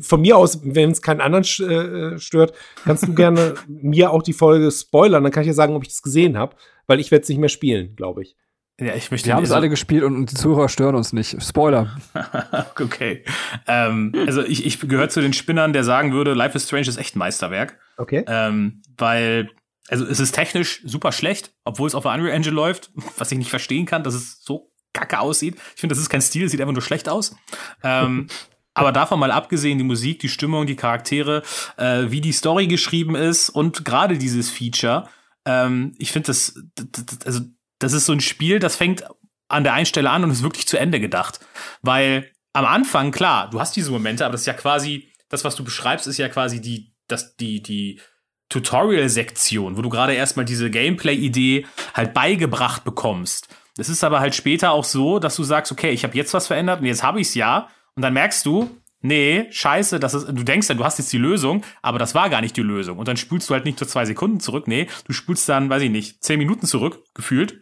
E: von mir aus, wenn es keinen anderen äh, stört, kannst du gerne mir auch die Folge spoilern. Dann kann ich ja sagen, ob ich das gesehen habe, weil ich werde es nicht mehr spielen, glaube ich.
D: ja, ich möchte
B: Wir haben es
D: also-
B: alle gespielt und, und die Zuhörer stören uns nicht. Spoiler.
D: okay. Ähm, also ich, ich gehöre zu den Spinnern, der sagen würde, Life is Strange ist echt ein Meisterwerk.
E: Okay.
D: Ähm, weil, also es ist technisch super schlecht, obwohl es auf der Unreal Engine läuft, was ich nicht verstehen kann, dass es so kacke aussieht. Ich finde, das ist kein Stil, es sieht einfach nur schlecht aus. Ähm, aber davon mal abgesehen, die Musik, die Stimmung, die Charaktere, äh, wie die Story geschrieben ist und gerade dieses Feature, ähm, ich finde das, d- d- also das ist so ein Spiel, das fängt an der einen Stelle an und ist wirklich zu Ende gedacht. Weil am Anfang, klar, du hast diese Momente, aber das ist ja quasi, das, was du beschreibst, ist ja quasi die, das, die, die Tutorial-Sektion, wo du gerade erstmal diese Gameplay-Idee halt beigebracht bekommst. Das ist aber halt später auch so, dass du sagst, okay, ich habe jetzt was verändert und jetzt habe ich's ja. Und dann merkst du, nee, scheiße, das ist, du denkst dann, du hast jetzt die Lösung, aber das war gar nicht die Lösung. Und dann spulst du halt nicht nur zwei Sekunden zurück, nee, du spulst dann, weiß ich nicht, zehn Minuten zurück, gefühlt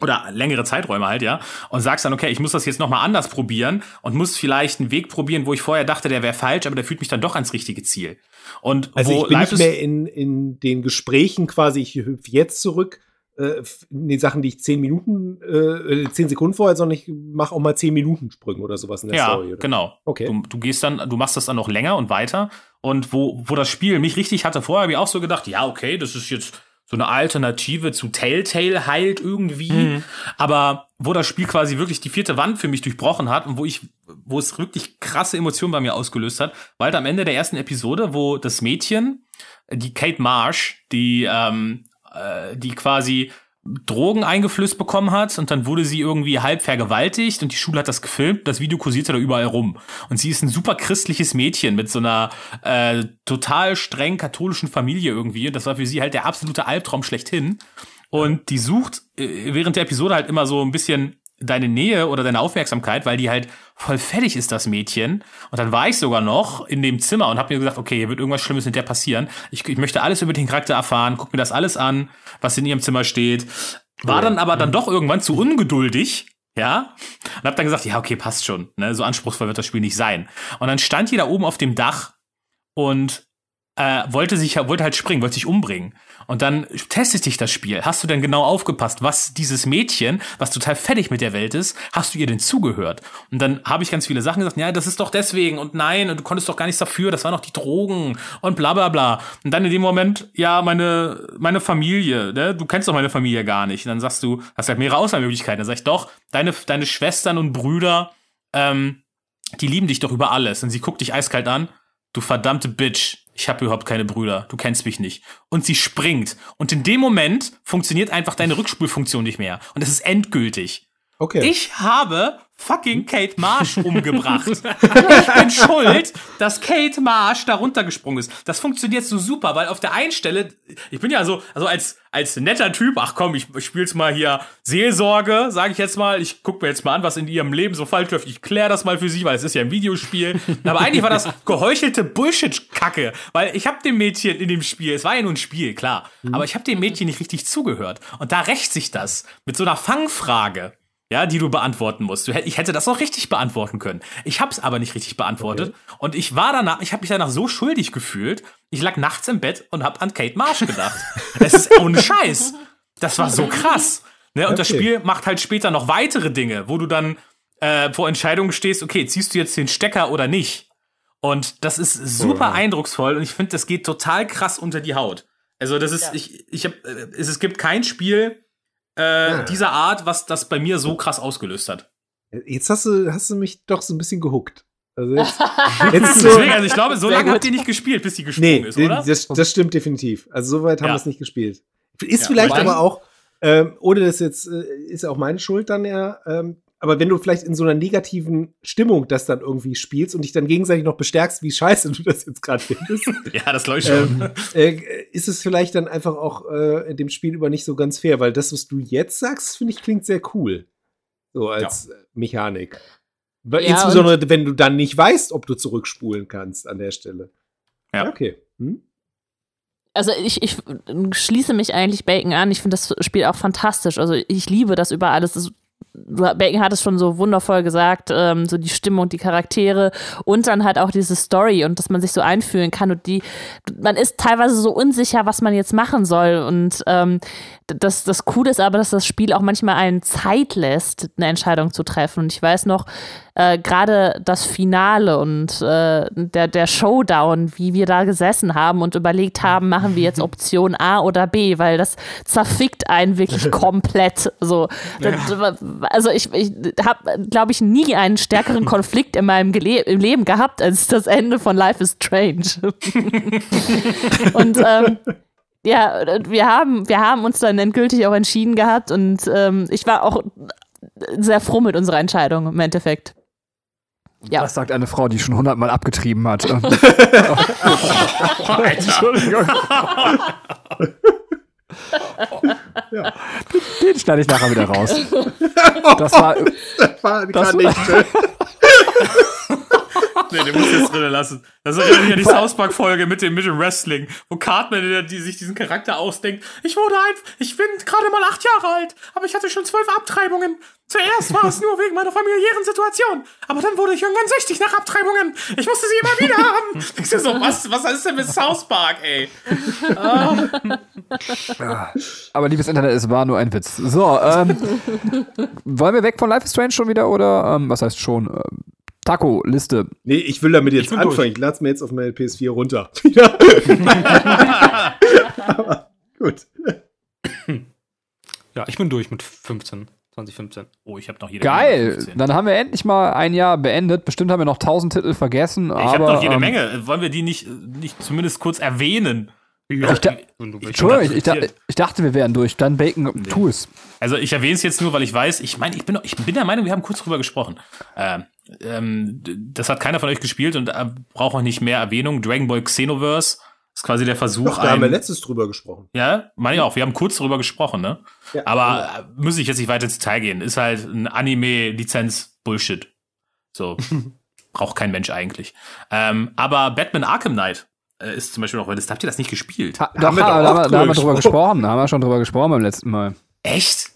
D: oder längere Zeiträume halt, ja, und sagst dann, okay, ich muss das jetzt nochmal anders probieren und muss vielleicht einen Weg probieren, wo ich vorher dachte, der wäre falsch, aber der führt mich dann doch ans richtige Ziel. Und
E: Also
D: wo
E: ich bin nicht mehr in, in den Gesprächen quasi, ich hüpfe jetzt zurück äh, in die Sachen, die ich zehn Minuten, äh, zehn Sekunden vorher, sondern ich mache auch mal zehn Minuten Sprünge oder sowas in der
D: ja,
E: Story. Oder?
D: genau.
E: Okay.
D: Du, du gehst dann, du machst das dann noch länger und weiter. Und wo, wo das Spiel mich richtig hatte, vorher habe ich auch so gedacht, ja, okay, das ist jetzt so eine Alternative zu Telltale halt irgendwie.
F: Mhm.
D: Aber wo das Spiel quasi wirklich die vierte Wand für mich durchbrochen hat und wo ich, wo es wirklich krasse Emotionen bei mir ausgelöst hat, war halt am Ende der ersten Episode, wo das Mädchen, die Kate Marsh, die ähm, äh, die quasi Drogen eingeflößt bekommen hat und dann wurde sie irgendwie halb vergewaltigt und die Schule hat das gefilmt. Das Video kursierte da überall rum. Und sie ist ein super christliches Mädchen mit so einer äh, total streng katholischen Familie irgendwie. Und das war für sie halt der absolute Albtraum schlechthin. Und die sucht äh, während der Episode halt immer so ein bisschen deine Nähe oder deine Aufmerksamkeit, weil die halt voll fertig ist, das Mädchen. Und dann war ich sogar noch in dem Zimmer und habe mir gesagt, okay, hier wird irgendwas Schlimmes mit der passieren. Ich, ich möchte alles über den Charakter erfahren, guck mir das alles an, was in ihrem Zimmer steht. War dann aber dann doch irgendwann zu ungeduldig, ja, und hab dann gesagt, ja, okay, passt schon, ne, so anspruchsvoll wird das Spiel nicht sein. Und dann stand die da oben auf dem Dach und äh, wollte sich wollte halt springen, wollte sich umbringen. Und dann testet dich das Spiel. Hast du denn genau aufgepasst, was dieses Mädchen, was total fertig mit der Welt ist, hast du ihr denn zugehört? Und dann habe ich ganz viele Sachen gesagt, ja, das ist doch deswegen und nein, und du konntest doch gar nichts dafür, das waren doch die Drogen und bla bla bla. Und dann in dem Moment, ja, meine, meine Familie, ne? du kennst doch meine Familie gar nicht. Und dann sagst du, hast halt mehrere Auswahlmöglichkeiten. Dann sag ich, doch, deine, deine Schwestern und Brüder, ähm, die lieben dich doch über alles. Und sie guckt dich eiskalt an, du verdammte Bitch ich habe überhaupt keine Brüder, du kennst mich nicht. Und sie springt. Und in dem Moment funktioniert einfach deine Rückspulfunktion nicht mehr. Und es ist endgültig.
E: Okay.
D: Ich habe fucking Kate Marsh umgebracht. ich bin schuld, dass Kate Marsh da runtergesprungen ist. Das funktioniert so super, weil auf der einen Stelle, ich bin ja so, also als, als netter Typ, ach komm, ich, ich spiel's mal hier Seelsorge, sage ich jetzt mal. Ich guck mir jetzt mal an, was in ihrem Leben so falsch läuft. Ich klär das mal für sie, weil es ist ja ein Videospiel. Aber eigentlich war das geheuchelte Bullshit-Kacke, weil ich hab dem Mädchen in dem Spiel, es war ja nur ein Spiel, klar, aber ich hab dem Mädchen nicht richtig zugehört. Und da rächt sich das mit so einer Fangfrage ja, die du beantworten musst. Ich hätte das auch richtig beantworten können. Ich habe es aber nicht richtig beantwortet und ich war danach, ich habe mich danach so schuldig gefühlt. Ich lag nachts im Bett und habe an Kate Marsh gedacht. das ist ohne Scheiß. Das war so krass. Ne? Und das
E: Okay.
D: Spiel macht halt später noch weitere Dinge, wo du dann äh, vor Entscheidungen stehst, okay, ziehst du jetzt den Stecker oder nicht? Und das ist super eindrucksvoll und ich finde, das geht total krass unter die Haut. Also das ist, ich, ich habe, es, es gibt kein Spiel äh, dieser Art, was das bei mir so krass ausgelöst hat.
E: Jetzt hast du, hast du mich doch so ein bisschen gehuckt. Also jetzt, jetzt so,
D: Deswegen, also ich glaube, so lange
C: gut.
D: habt ihr nicht gespielt, bis die gesprungen
E: nee,
D: ist, oder?
E: das, das stimmt definitiv. Also soweit haben
D: Ja.
E: wir es nicht gespielt. Ist
D: Ja,
E: vielleicht
D: aber
E: auch, ähm, ohne das jetzt, äh, ist ja auch meine Schuld dann ja, ähm, aber wenn du vielleicht in so einer negativen Stimmung das dann irgendwie spielst und dich dann gegenseitig noch bestärkst, wie scheiße du das jetzt gerade findest,
D: ja, das glaube ich schon.
E: ähm, äh, ist es vielleicht dann einfach auch äh, in dem Spiel über nicht so ganz fair, weil das, was du jetzt sagst, finde ich, klingt sehr cool. So als äh, Mechanik.
C: Ja,
E: insbesondere, wenn du dann nicht weißt, ob du zurückspulen kannst an der Stelle.
D: Ja.
E: Okay. Hm?
C: Also ich, ich schließe mich eigentlich Bacon an. Ich finde das Spiel auch fantastisch. Also ich liebe das über alles. Bacon hat es schon so wundervoll gesagt, ähm, so die Stimmung, die Charaktere und dann halt auch diese Story und dass man sich so einfühlen kann und die, man ist teilweise so unsicher, was man jetzt machen soll und ähm, das, das Coole ist aber, dass das Spiel auch manchmal einen Zeit lässt, eine Entscheidung zu treffen und ich weiß noch, äh, gerade das Finale und äh, der, der Showdown, wie wir da gesessen haben und überlegt haben, machen wir jetzt Option A oder B, weil das zerfickt einen wirklich komplett. So, Das- also ich, ich habe, glaube ich, nie einen stärkeren Konflikt in meinem Gele im Leben gehabt als das Ende von Life is Strange. und ähm, ja, wir haben, wir haben uns dann endgültig auch entschieden gehabt und ähm, ich war auch sehr froh mit unserer Entscheidung im Endeffekt. Ja.
B: Das sagt eine Frau, die schon hundertmal abgetrieben hat. Entschuldigung. Den schneide ich nachher wieder raus. Das war,
E: War
B: Das
E: grad nicht schön.
D: Nee, den muss ich jetzt drin lassen. Das mich an die South Park Folge mit dem, mit dem Wrestling, wo Cartman der, die sich diesen Charakter ausdenkt. Ich wurde ein, ich bin gerade mal acht Jahre alt, aber ich hatte schon zwölf Abtreibungen. Zuerst war es nur wegen meiner familiären Situation, aber dann wurde ich irgendwann süchtig nach Abtreibungen. Ich musste sie immer wieder haben. Ich so, was, was ist denn mit South Park, ey?
B: aber liebes Internet, es war nur ein Witz. So, ähm, wollen wir weg von Life is Strange schon wieder oder ähm, was heißt schon? Ähm, Taco, Liste.
E: Nee, ich will damit jetzt
D: bin
E: anfangen.
D: durch.
E: Ich lade mir jetzt auf meine PS4 runter. Ja. Aber gut.
F: Ja, ich bin durch mit 15, 2015.
D: Oh, ich habe noch jede
B: Geil.
D: Menge 15.
B: Dann haben wir endlich mal ein Jahr beendet. Bestimmt haben wir noch tausend Titel vergessen.
D: Ich habe noch jede
B: ähm,
D: Menge. Wollen wir die nicht, nicht zumindest kurz erwähnen? Ja,
B: Ich da- ich, ich, ich dachte, wir wären durch. Dann Bacon, tu es.
D: Also ich erwähne es jetzt nur, weil ich weiß, ich meine, ich bin, ich bin der Meinung, wir haben kurz drüber gesprochen. Ähm, ähm, das hat keiner von euch gespielt und äh, braucht auch nicht mehr Erwähnung. Dragon Ball Xenoverse ist quasi der Versuch,
E: Doch, da haben wir letztes drüber gesprochen.
D: ja, meine ich auch, wir haben kurz drüber gesprochen, ne?
E: Ja,
D: Aber äh, muss ich jetzt nicht weiter ins Detail gehen. Ist halt ein Anime-Lizenz-Bullshit. So. Braucht kein Mensch eigentlich. Ähm, aber Batman Arkham Knight äh, ist zum Beispiel noch, weil das habt ihr das nicht gespielt.
B: Ha,
E: Da
B: doch,
E: haben wir
B: ha,
E: doch
B: da, haben da haben wir drüber gesprochen. Da haben wir schon drüber gesprochen beim letzten Mal.
D: Echt?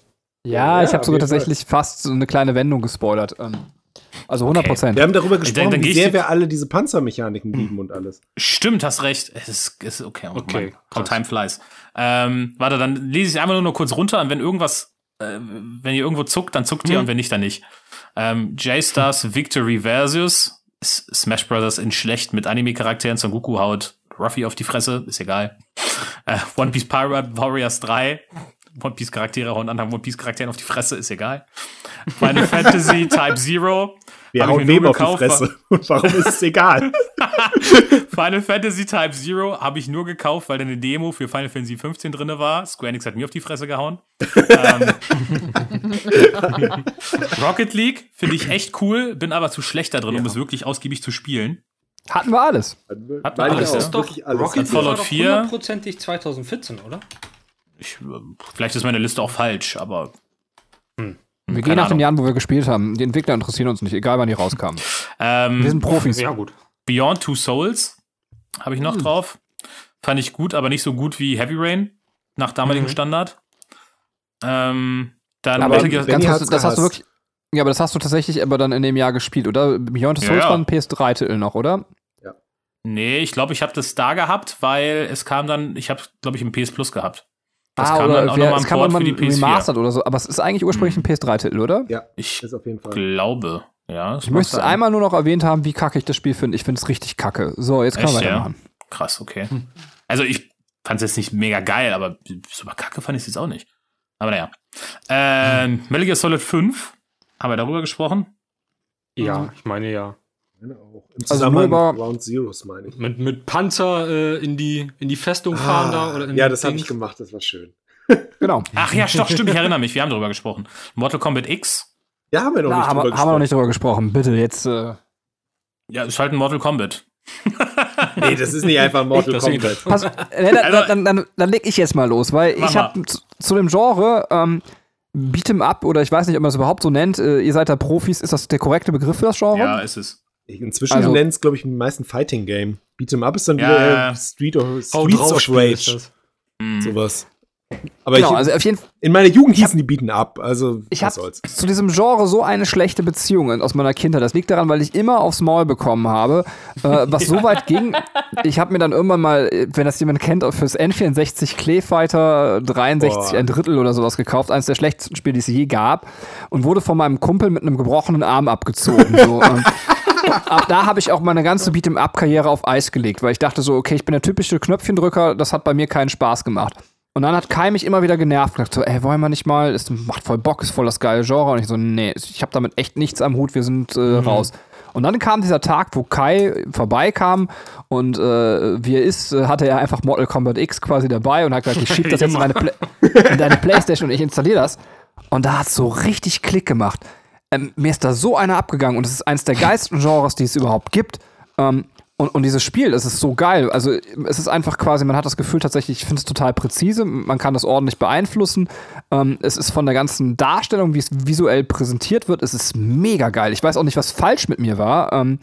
B: Ja,
E: Ja,
B: ich habe sogar tatsächlich fast so eine kleine Wendung gespoilert. Ähm, Also 100 Prozent.
E: Wir haben darüber gesprochen,
D: dann
E: wie
D: geh ich
E: sehr wir alle diese Panzermechaniken lieben und alles.
D: Stimmt, hast recht. Es ist, ist okay. Oh
F: Okay,
D: how time flies. Ähm, warte, dann lese ich einfach nur noch kurz runter und wenn irgendwas, äh, wenn ihr irgendwo zuckt, dann zuckt ihr und wenn nicht, dann nicht. Ähm, J-Stars Victory versus Smash Brothers in schlecht mit Anime-Charakteren. Son Goku haut Ruffy auf die Fresse, ist egal. Äh, One Piece Pirate Warriors 3. One Piece Charaktere hauen anderen One Piece Charakteren auf die Fresse, ist egal. Final Fantasy Type Zero.
E: Wir hauen wem auf die Fresse. Und warum ist es egal?
D: Final Fantasy Type Zero habe ich nur gekauft, weil da eine Demo für Final Fantasy 15 drinne war. Square Enix hat mir auf die Fresse gehauen. ähm, Rocket League finde ich echt cool, bin aber zu schlecht da drin, um es wirklich ausgiebig zu spielen.
B: Hatten wir alles.
D: Hat
E: Meine
D: man
E: ich
D: alles, ja?
F: ist doch
E: alles.
F: Rocket League
D: Fallout
F: war doch
D: 4.
F: hundertprozentig 2014, oder?
D: Ich, äh, vielleicht ist meine Liste auch falsch, aber
B: Wir gehen nach den
D: Ahnung.
B: Jahren, wo wir gespielt haben. Die Entwickler interessieren uns nicht, egal wann die rauskamen.
D: ähm,
B: Wir sind Profis.
F: Ja, gut.
D: Beyond Two Souls habe ich noch
B: Hm.
D: drauf. Fand ich gut, aber nicht so gut wie Heavy Rain nach damaligem
F: Mhm.
D: Standard. Ähm, dann
B: Aber
D: Metal Gear-
E: Benny
B: ganz,
E: hat's
B: das hast du wirklich. Ja, aber das hast du tatsächlich aber dann in dem Jahr gespielt, oder? Beyond
D: Ja,
B: Souls
D: ja.
B: war ein PS3-Titel noch, oder?
D: Nee, ich glaube, ich habe das da gehabt, weil es kam dann, ich habe, glaube ich, im PS Plus gehabt. Das
B: ah,
D: kam
B: oder
D: dann auch nochmal
B: es
D: im
B: kam
D: Port für die PS4.
B: remastered oder so, aber es ist eigentlich ursprünglich ein PS3-Titel, oder?
E: Ja,
D: Ich
E: ist auf jeden Fall.
D: glaube, ja.
B: Ich möchte
D: sein.
B: einmal nur noch erwähnt haben, wie kacke ich das Spiel finde. Ich finde es richtig kacke. So, jetzt können wir
D: Echt, ja?
B: weitermachen.
D: Krass, okay. Also ich fand es jetzt nicht mega geil, aber super kacke fand ich es jetzt auch nicht. Aber naja. Ähm, Metal Gear Solid 5, haben wir darüber gesprochen?
F: Ja, ich meine ja.
B: Also nur
E: mit
B: über-
E: Round Zeroes, meine ich.
F: Mit, mit Panzer äh, in, die, in die Festung fahren da oder in
E: Ah, ja, das habe ich gemacht, das war schön.
B: Genau.
D: Ach ja, doch, stimmt, ich erinnere mich, wir haben darüber gesprochen. Mortal Kombat X,
E: Ja, haben wir noch
B: Na,
E: nicht
B: haben,
E: drüber
B: wir, haben wir noch nicht drüber gesprochen. Bitte, jetzt. Äh,
D: ja, ist halt ein Mortal Kombat.
E: Nee, das ist nicht einfach Mortal
F: Deswegen-
E: Kombat.
B: pass, äh, dann,
D: Also-
B: dann, dann, dann leg ich jetzt mal los, weil
D: Mach
B: ich habe zu, zu dem Genre ähm, Beat'em Up oder ich weiß nicht, ob man das überhaupt so nennt. Äh, ihr seid da Profis. Ist das der korrekte Begriff für das Genre?
D: Ja, ist es.
E: Inzwischen
B: Also-
E: nennen es, glaube ich, die meisten Fighting Game. Beat'em Up ist dann
D: Ja,
E: wieder
D: ja.
E: äh, Street of, Streets
F: drauf,
E: of Rage.
F: das.
D: Hm.
E: Sowas. Aber
B: Genau,
E: ich,
B: also auf jeden Fall.
E: in meiner Jugend hießen die Beat'em Up. Also,
B: Ich
E: was
B: habe
E: soll's.
B: zu diesem Genre so eine schlechte Beziehung aus meiner Kindheit. Das liegt daran, weil ich immer aufs Maul bekommen habe, äh, was so weit ging. Ich habe mir dann irgendwann mal, wenn das jemand kennt, fürs N64 Clay Fighter 63
E: Boah.
B: ein Drittel oder sowas gekauft. Eines der schlechtesten Spiele, die es je gab. Und wurde von meinem Kumpel mit einem gebrochenen Arm abgezogen. So, ab da habe ich auch meine ganze Beat'em-up-Karriere auf Eis gelegt, weil ich dachte so, okay, ich bin der typische Knöpfchendrücker, das hat bei mir keinen Spaß gemacht. Und dann hat Kai mich immer wieder genervt und gesagt so, ey, wollen wir nicht mal, es macht voll Bock, ist voll das geile Genre. Und ich so, nee, ich habe damit echt nichts am Hut, wir sind äh, raus. Und dann kam dieser Tag, wo Kai vorbeikam und äh, wie er ist, äh, hatte er einfach Mortal Kombat X quasi dabei und hat gesagt, ich schieb das jetzt in, meine Play in deine Playstation und ich installiere das. Und da hat es so richtig Klick gemacht. Ähm, mir ist da so einer abgegangen und es ist eines der geilsten Genres, die es überhaupt gibt. Ähm, und, und dieses Spiel, es ist so geil. Also es ist einfach quasi, man hat das Gefühl tatsächlich, ich finde es total präzise, man kann das ordentlich beeinflussen. Ähm, es ist von der ganzen Darstellung, wie es visuell präsentiert wird, es ist mega geil. Ich weiß auch nicht, was falsch mit mir war. Ähm,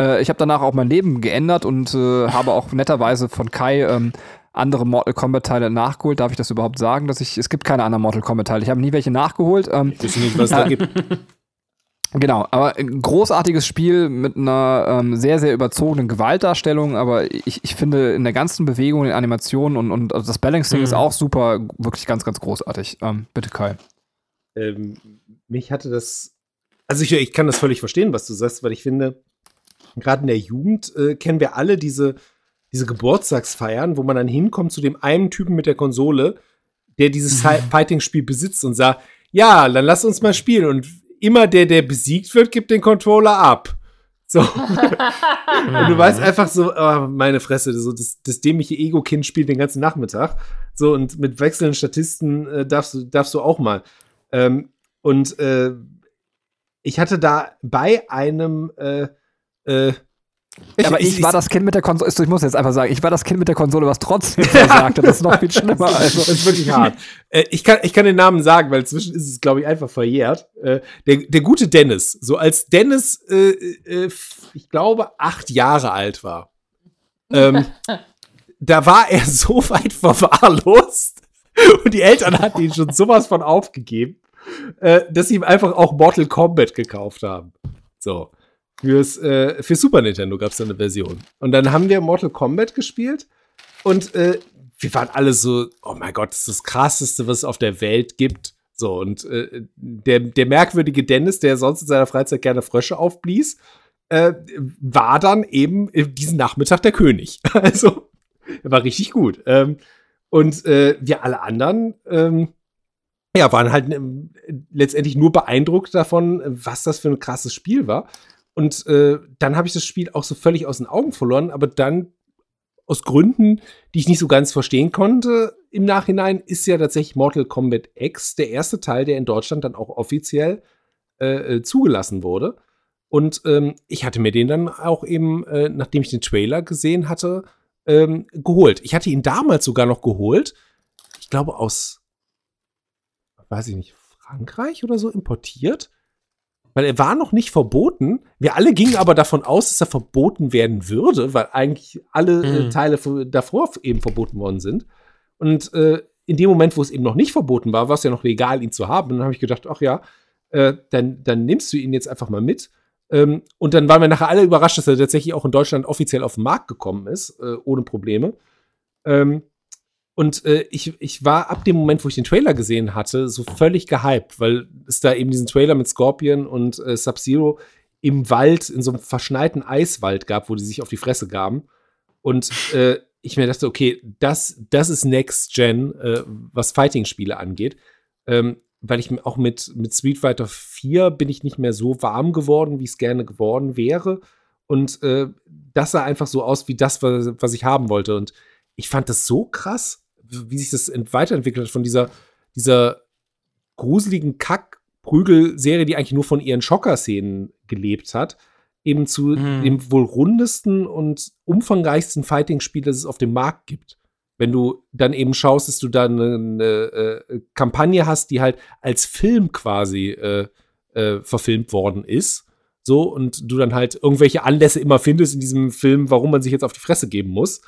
B: äh, ich habe danach auch mein Leben geändert und äh, habe auch netterweise von Kai ähm, andere Mortal Kombat Teile nachgeholt. Darf ich das überhaupt sagen? Dass ich, es gibt keine anderen Mortal Kombat Teile. Ich habe nie welche nachgeholt. Ähm,
E: Ich weiß nicht, was da gibt.
B: Genau, aber ein großartiges Spiel mit einer ähm, sehr, sehr überzogenen Gewaltdarstellung, aber ich, ich finde in der ganzen Bewegung, in den Animationen und, und also das Balancing
F: Mhm.
B: ist auch super, wirklich ganz, ganz großartig. Ähm, bitte Kai.
E: ähm, mich hatte das. Also ich, ich kann das völlig verstehen, was du sagst, weil ich finde, gerade in der Jugend äh, kennen wir alle diese, diese Geburtstagsfeiern, wo man dann hinkommt zu dem einen Typen mit der Konsole, der dieses Fi- Fighting-Spiel besitzt und sagt, ja, dann lass uns mal spielen. Und immer der, der besiegt wird, gibt den Controller ab. So. und du weißt einfach so, oh, meine Fresse, so das, das dämliche Ego-Kind spielt den ganzen Nachmittag. So, und mit wechselnden Statisten äh, darfst, du, darfst du auch mal. Ähm, und äh, ich hatte da bei einem äh, äh,
B: Ich, aber ich, ich, war das Kind mit der Konsole, ich muss jetzt einfach sagen, ich war das Kind mit der Konsole, was trotzdem versagte. Das ist noch viel schlimmer. Also.
E: Das ist wirklich hart. Äh, ich, kann, ich kann den Namen sagen, weil inzwischen ist es, glaube ich, einfach verjährt. Äh, der, der gute Dennis, so als Dennis, äh, äh, ich glaube, acht Jahre alt war, ähm, da war er so weit verwahrlost und die Eltern hatten ihn schon sowas von aufgegeben, äh, dass sie ihm einfach auch Mortal Kombat gekauft haben. So. Fürs, äh, für Super Nintendo gab es eine Version. Und dann haben wir Mortal Kombat gespielt und äh, wir waren alle so, oh mein Gott, das ist das krasseste, was es auf der Welt gibt. So, und äh, der, der merkwürdige Dennis, der sonst in seiner Freizeit gerne Frösche aufblies, äh, war dann eben diesen Nachmittag der König. Also, er war richtig gut. Ähm, und äh, wir alle anderen, ähm, ja, waren halt ähm, letztendlich nur beeindruckt davon, was das für ein krasses Spiel war. Und äh, dann habe ich das Spiel auch so völlig aus den Augen verloren, aber dann aus Gründen, die ich nicht so ganz verstehen konnte im Nachhinein, ist ja tatsächlich Mortal Kombat X der erste Teil, der in Deutschland dann auch offiziell äh, äh, zugelassen wurde. Und ähm, ich hatte mir den dann auch eben, äh, nachdem ich den Trailer gesehen hatte, ähm, geholt. Ich hatte ihn damals sogar noch geholt. Ich glaube aus, weiß ich nicht, Frankreich oder so importiert weil er war noch nicht verboten. Wir alle gingen aber davon aus, dass er verboten werden würde, weil eigentlich alle äh, mhm. Teile davor eben verboten worden sind. Und äh, in dem Moment, wo es eben noch nicht verboten war, war es ja noch legal, ihn zu haben. Und dann habe ich gedacht, ach ja, äh, dann, dann nimmst du ihn jetzt einfach mal mit. Ähm, und dann waren wir nachher alle überrascht, dass er tatsächlich auch in Deutschland offiziell auf den Markt gekommen ist, äh, ohne Probleme. Ähm, und äh, ich, ich war ab dem Moment, wo ich den Trailer gesehen hatte, so völlig gehypt, weil es da eben diesen Trailer mit Scorpion und äh, Sub-Zero im Wald, in so einem verschneiten Eiswald gab, wo die sich auf die Fresse gaben. Und äh, ich mir dachte, okay, das, das ist Next Gen, äh, was Fighting-Spiele angeht. Ähm, weil ich auch mit, mit Street Fighter 4 bin ich nicht mehr so warm geworden, wie es gerne geworden wäre. Und äh, das sah einfach so aus wie das, was, was ich haben wollte. Und ich fand das so krass, wie sich das weiterentwickelt hat von dieser, dieser gruseligen Kack-Prügel-Serie, die eigentlich nur von ihren Schocker-Szenen gelebt hat, eben zu mhm. dem wohl rundesten und umfangreichsten Fighting-Spiel, das es auf dem Markt gibt. Wenn du dann eben schaust, dass du da eine, eine äh, Kampagne hast, die halt als Film quasi äh, äh, verfilmt worden ist, so und du dann halt irgendwelche Anlässe immer findest in diesem Film, warum man sich jetzt auf die Fresse geben muss,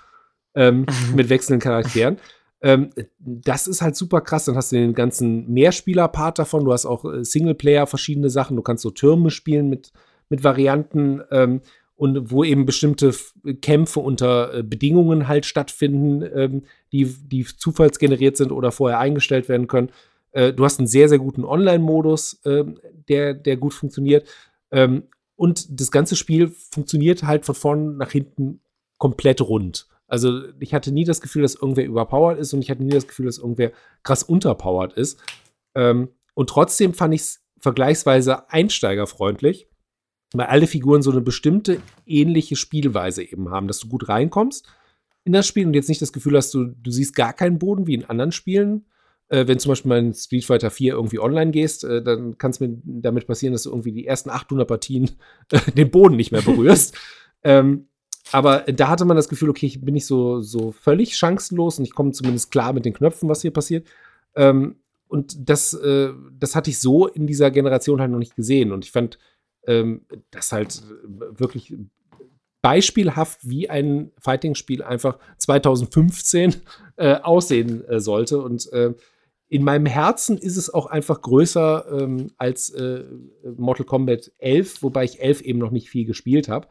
E: ähm, mit wechselnden Charakteren. Ähm, das ist halt super krass. Dann hast du den ganzen Mehrspieler-Part davon. Du hast auch äh, Singleplayer, verschiedene Sachen. Du kannst so Türme spielen mit, mit Varianten ähm, und wo eben bestimmte Kämpfe unter äh, Bedingungen halt stattfinden, ähm, die, die zufallsgeneriert sind oder vorher eingestellt werden können. Äh, du hast einen sehr, sehr guten Online-Modus, äh, der, der gut funktioniert. Ähm, und das ganze Spiel funktioniert halt von vorn nach hinten komplett rund. Also ich hatte nie das Gefühl, dass irgendwer überpowered ist und ich hatte nie das Gefühl, dass irgendwer krass unterpowered ist. Ähm, und trotzdem fand ich es vergleichsweise einsteigerfreundlich, weil alle Figuren so eine bestimmte ähnliche Spielweise eben haben, dass du gut reinkommst in das Spiel und jetzt nicht das Gefühl hast, du, du siehst gar keinen Boden wie in anderen Spielen. Äh, wenn zum Beispiel mal in Street Fighter 4 irgendwie online gehst, äh, dann kann es mir damit passieren, dass du irgendwie die ersten 800 Partien äh, den Boden nicht mehr berührst. ähm, aber da hatte man das Gefühl, okay, ich bin nicht so, so völlig chancenlos und ich komme zumindest klar mit den Knöpfen, was hier passiert. Ähm, und das, äh, das hatte ich so in dieser Generation halt noch nicht gesehen. Und ich fand ähm, das halt wirklich beispielhaft, wie ein Fighting-Spiel einfach 2015 äh, aussehen äh, sollte. Und äh, in meinem Herzen ist es auch einfach größer ähm, als äh, Mortal Kombat 11, wobei ich 11 eben noch nicht viel gespielt habe.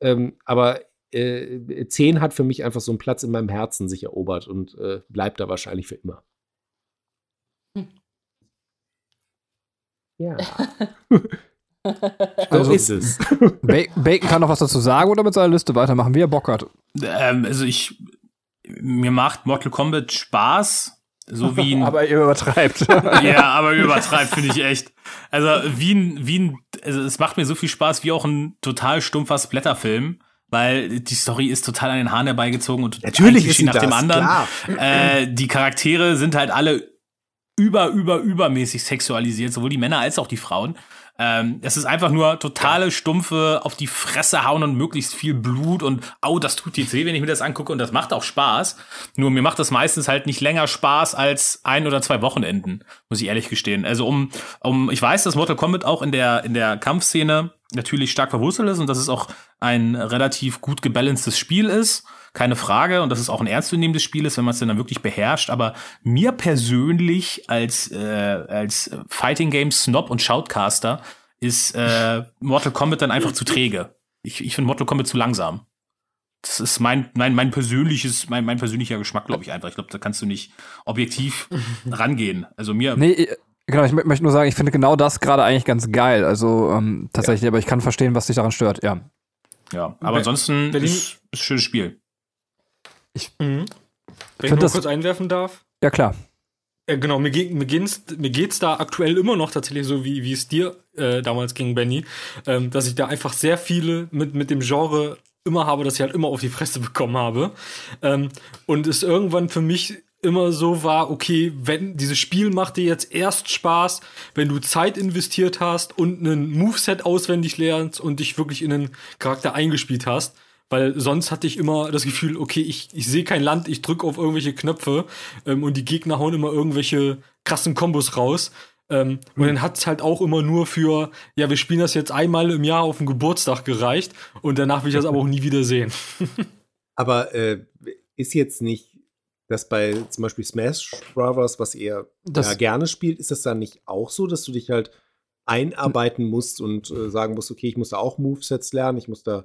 E: Ähm, aber äh, 10 hat für mich einfach so einen Platz in meinem Herzen sich erobert und äh, bleibt da wahrscheinlich für immer. Hm. Ja.
B: also ist es. Bacon kann noch was dazu sagen oder mit seiner Liste weitermachen, wie er Bock hat.
D: Ähm, also ich, mir macht Mortal Kombat Spaß. So wie ein,
B: Aber ihr übertreibt.
D: ja, aber übertreibt finde ich echt. Also wie ein, wie ein, also es macht mir so viel Spaß wie auch ein total stumpfer Splatterfilm, weil die Story ist total an den Haaren herbeigezogen und
E: Natürlich ist sie
D: nach
E: das,
D: dem anderen. Äh, die Charaktere sind halt alle über, über, übermäßig sexualisiert, sowohl die Männer als auch die Frauen. Ähm, es ist einfach nur totale stumpfe auf die Fresse hauen und möglichst viel Blut und au, das tut jetzt weh, wenn ich mir das angucke und das macht auch Spaß. Nur mir macht das meistens halt nicht länger Spaß als ein oder zwei Wochenenden, muss ich ehrlich gestehen. Also um, um, ich weiß, dass Mortal Kombat auch in der, in der Kampfszene natürlich stark verwurzelt ist und dass es auch ein relativ gut gebalancedes Spiel ist. Keine Frage. Und dass es auch ein ernstzunehmendes Spiel ist, wenn man es dann wirklich beherrscht. Aber mir persönlich als, äh, als Fighting Game Snob und Shoutcaster ist äh, Mortal Kombat dann einfach zu träge. Ich, ich finde Mortal Kombat zu langsam. Das ist mein, mein, mein persönliches, mein, mein persönlicher Geschmack, glaube ich einfach. Ich glaube, da kannst du nicht objektiv rangehen. Also mir,
B: Nee, ich- genau, ich mö- möchte nur sagen, ich finde genau das gerade eigentlich ganz geil. Also ähm, tatsächlich, aber ich kann verstehen, was dich daran stört, ja.
D: ja. Aber
F: Be-
D: ansonsten
F: Berlin-
D: ist, ist ein schönes Spiel.
F: Mhm. Wenn ich nur
B: das-
F: kurz einwerfen darf.
B: Ja, klar.
F: Ja, genau, mir, ge mir, geht's, mir geht's da aktuell immer noch tatsächlich so, wie, wie es dir äh, damals ging, Benny, ähm, dass ich da einfach sehr viele mit, mit dem Genre immer habe, dass ich halt immer auf die Fresse bekommen habe. Ähm, und es irgendwann für mich immer so war, okay, wenn dieses Spiel macht dir jetzt erst Spaß, wenn du Zeit investiert hast und einen Moveset auswendig lernst und dich wirklich in einen Charakter eingespielt hast. Weil sonst hatte ich immer das Gefühl, okay, ich, ich sehe kein Land, ich drücke auf irgendwelche Knöpfe ähm, und die Gegner hauen immer irgendwelche krassen Kombos raus. Ähm, Und dann hat's halt auch immer nur für, ja, wir spielen das jetzt einmal im Jahr auf dem Geburtstag gereicht und danach will ich das aber auch nie wieder sehen.
E: Aber äh, ist jetzt nicht das bei zum Beispiel Smash Brothers, was ihr
B: Das-
E: ja, gerne spielt, ist das dann nicht auch so, dass du dich halt einarbeiten musst und äh, sagen musst, okay, ich muss da auch Movesets lernen, ich muss da,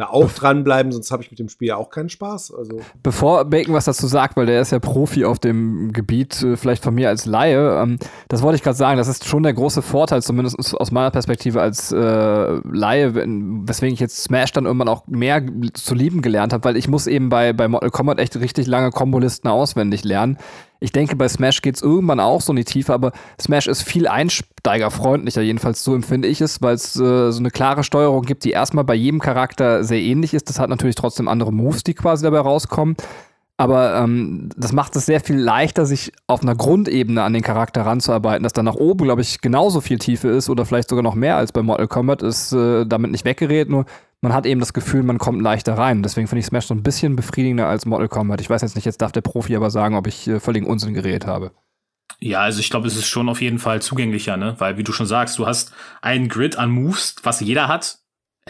E: da auch dranbleiben, sonst habe ich mit dem Spiel ja auch keinen Spaß. Also
B: Bevor Bacon was dazu sagt, weil der ist ja Profi auf dem Gebiet, äh, vielleicht von mir als Laie, ähm, das wollte ich gerade sagen, das ist schon der große Vorteil, zumindest aus meiner Perspektive als äh, Laie, weswegen ich jetzt Smash dann irgendwann auch mehr zu lieben gelernt habe, weil ich muss eben bei, bei Mortal Kombat echt richtig lange Kombolisten auswendig lernen. Ich denke, bei Smash geht's irgendwann auch so in die Tiefe, aber Smash ist viel einsteigerfreundlicher, jedenfalls so empfinde ich es, weil es äh, so eine klare Steuerung gibt, die erstmal bei jedem Charakter sehr ähnlich ist. Das hat natürlich trotzdem andere Moves, die quasi dabei rauskommen. Aber ähm, das macht es sehr viel leichter, sich auf einer Grundebene an den Charakter ranzuarbeiten, dass da nach oben, glaube ich, genauso viel Tiefe ist oder vielleicht sogar noch mehr als bei Mortal Kombat, ist äh, damit nicht weggeredet, nur man hat eben das Gefühl, man kommt leichter rein. Deswegen finde ich Smash so ein bisschen befriedigender als Mortal Kombat. Ich weiß jetzt nicht, jetzt darf der Profi aber sagen, ob ich äh, völligen Unsinn geredet habe.
D: Ja, also ich glaube, es ist schon auf jeden Fall zugänglicher, ne? Weil, wie du schon sagst, du hast einen Grid an Moves, was jeder hat.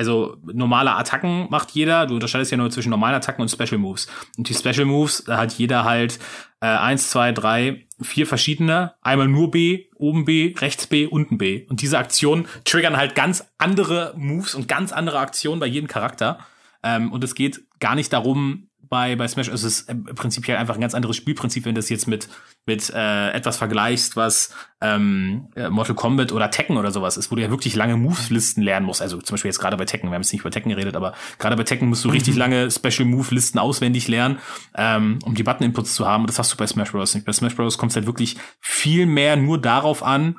D: Also normale Attacken macht jeder. Du unterscheidest ja nur zwischen normalen Attacken und Special Moves. Und die Special Moves, da hat jeder halt äh, eins, zwei, drei, vier verschiedene. Einmal nur B, oben B, rechts B, unten B. Und diese Aktionen triggern halt ganz andere Moves und ganz andere Aktionen bei jedem Charakter. Ähm, und es geht gar nicht darum, bei, bei Smash ist es im prinzipiell einfach ein ganz anderes Spielprinzip, wenn du das jetzt mit, mit äh, etwas vergleichst, was ähm, äh, Mortal Kombat oder Tekken oder sowas ist, wo du ja wirklich lange Moves-Listen lernen musst. Also zum Beispiel jetzt gerade bei Tekken, wir haben jetzt nicht über Tekken geredet, aber gerade bei Tekken musst du richtig lange Special Move-Listen auswendig lernen, ähm, um die Button-Inputs zu haben. Und das hast du bei Smash Bros. nicht. Bei Smash Bros. kommt es halt wirklich viel mehr nur darauf an,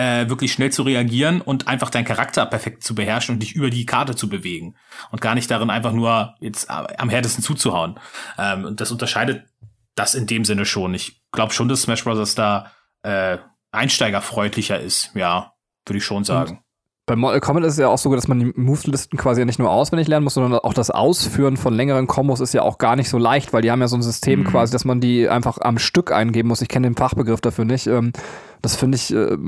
D: äh, wirklich schnell zu reagieren und einfach deinen Charakter perfekt zu beherrschen und dich über die Karte zu bewegen und gar nicht darin einfach nur jetzt äh, am härtesten zuzuhauen. Ähm, und das unterscheidet das in dem Sinne schon. Ich glaube schon, dass Smash Bros. da äh, einsteigerfreundlicher ist. Ja, würde ich schon sagen.
B: Bei Mortal Kombat ist es ja auch so, dass man die Moveslisten quasi ja nicht nur auswendig lernen muss, sondern auch das Ausführen von längeren Kombos ist ja auch gar nicht so leicht, weil die haben ja so ein System
D: Mhm.
B: quasi, dass man die einfach am Stück eingeben muss. Ich kenne den Fachbegriff dafür nicht. Ähm, Das finde ich, äh,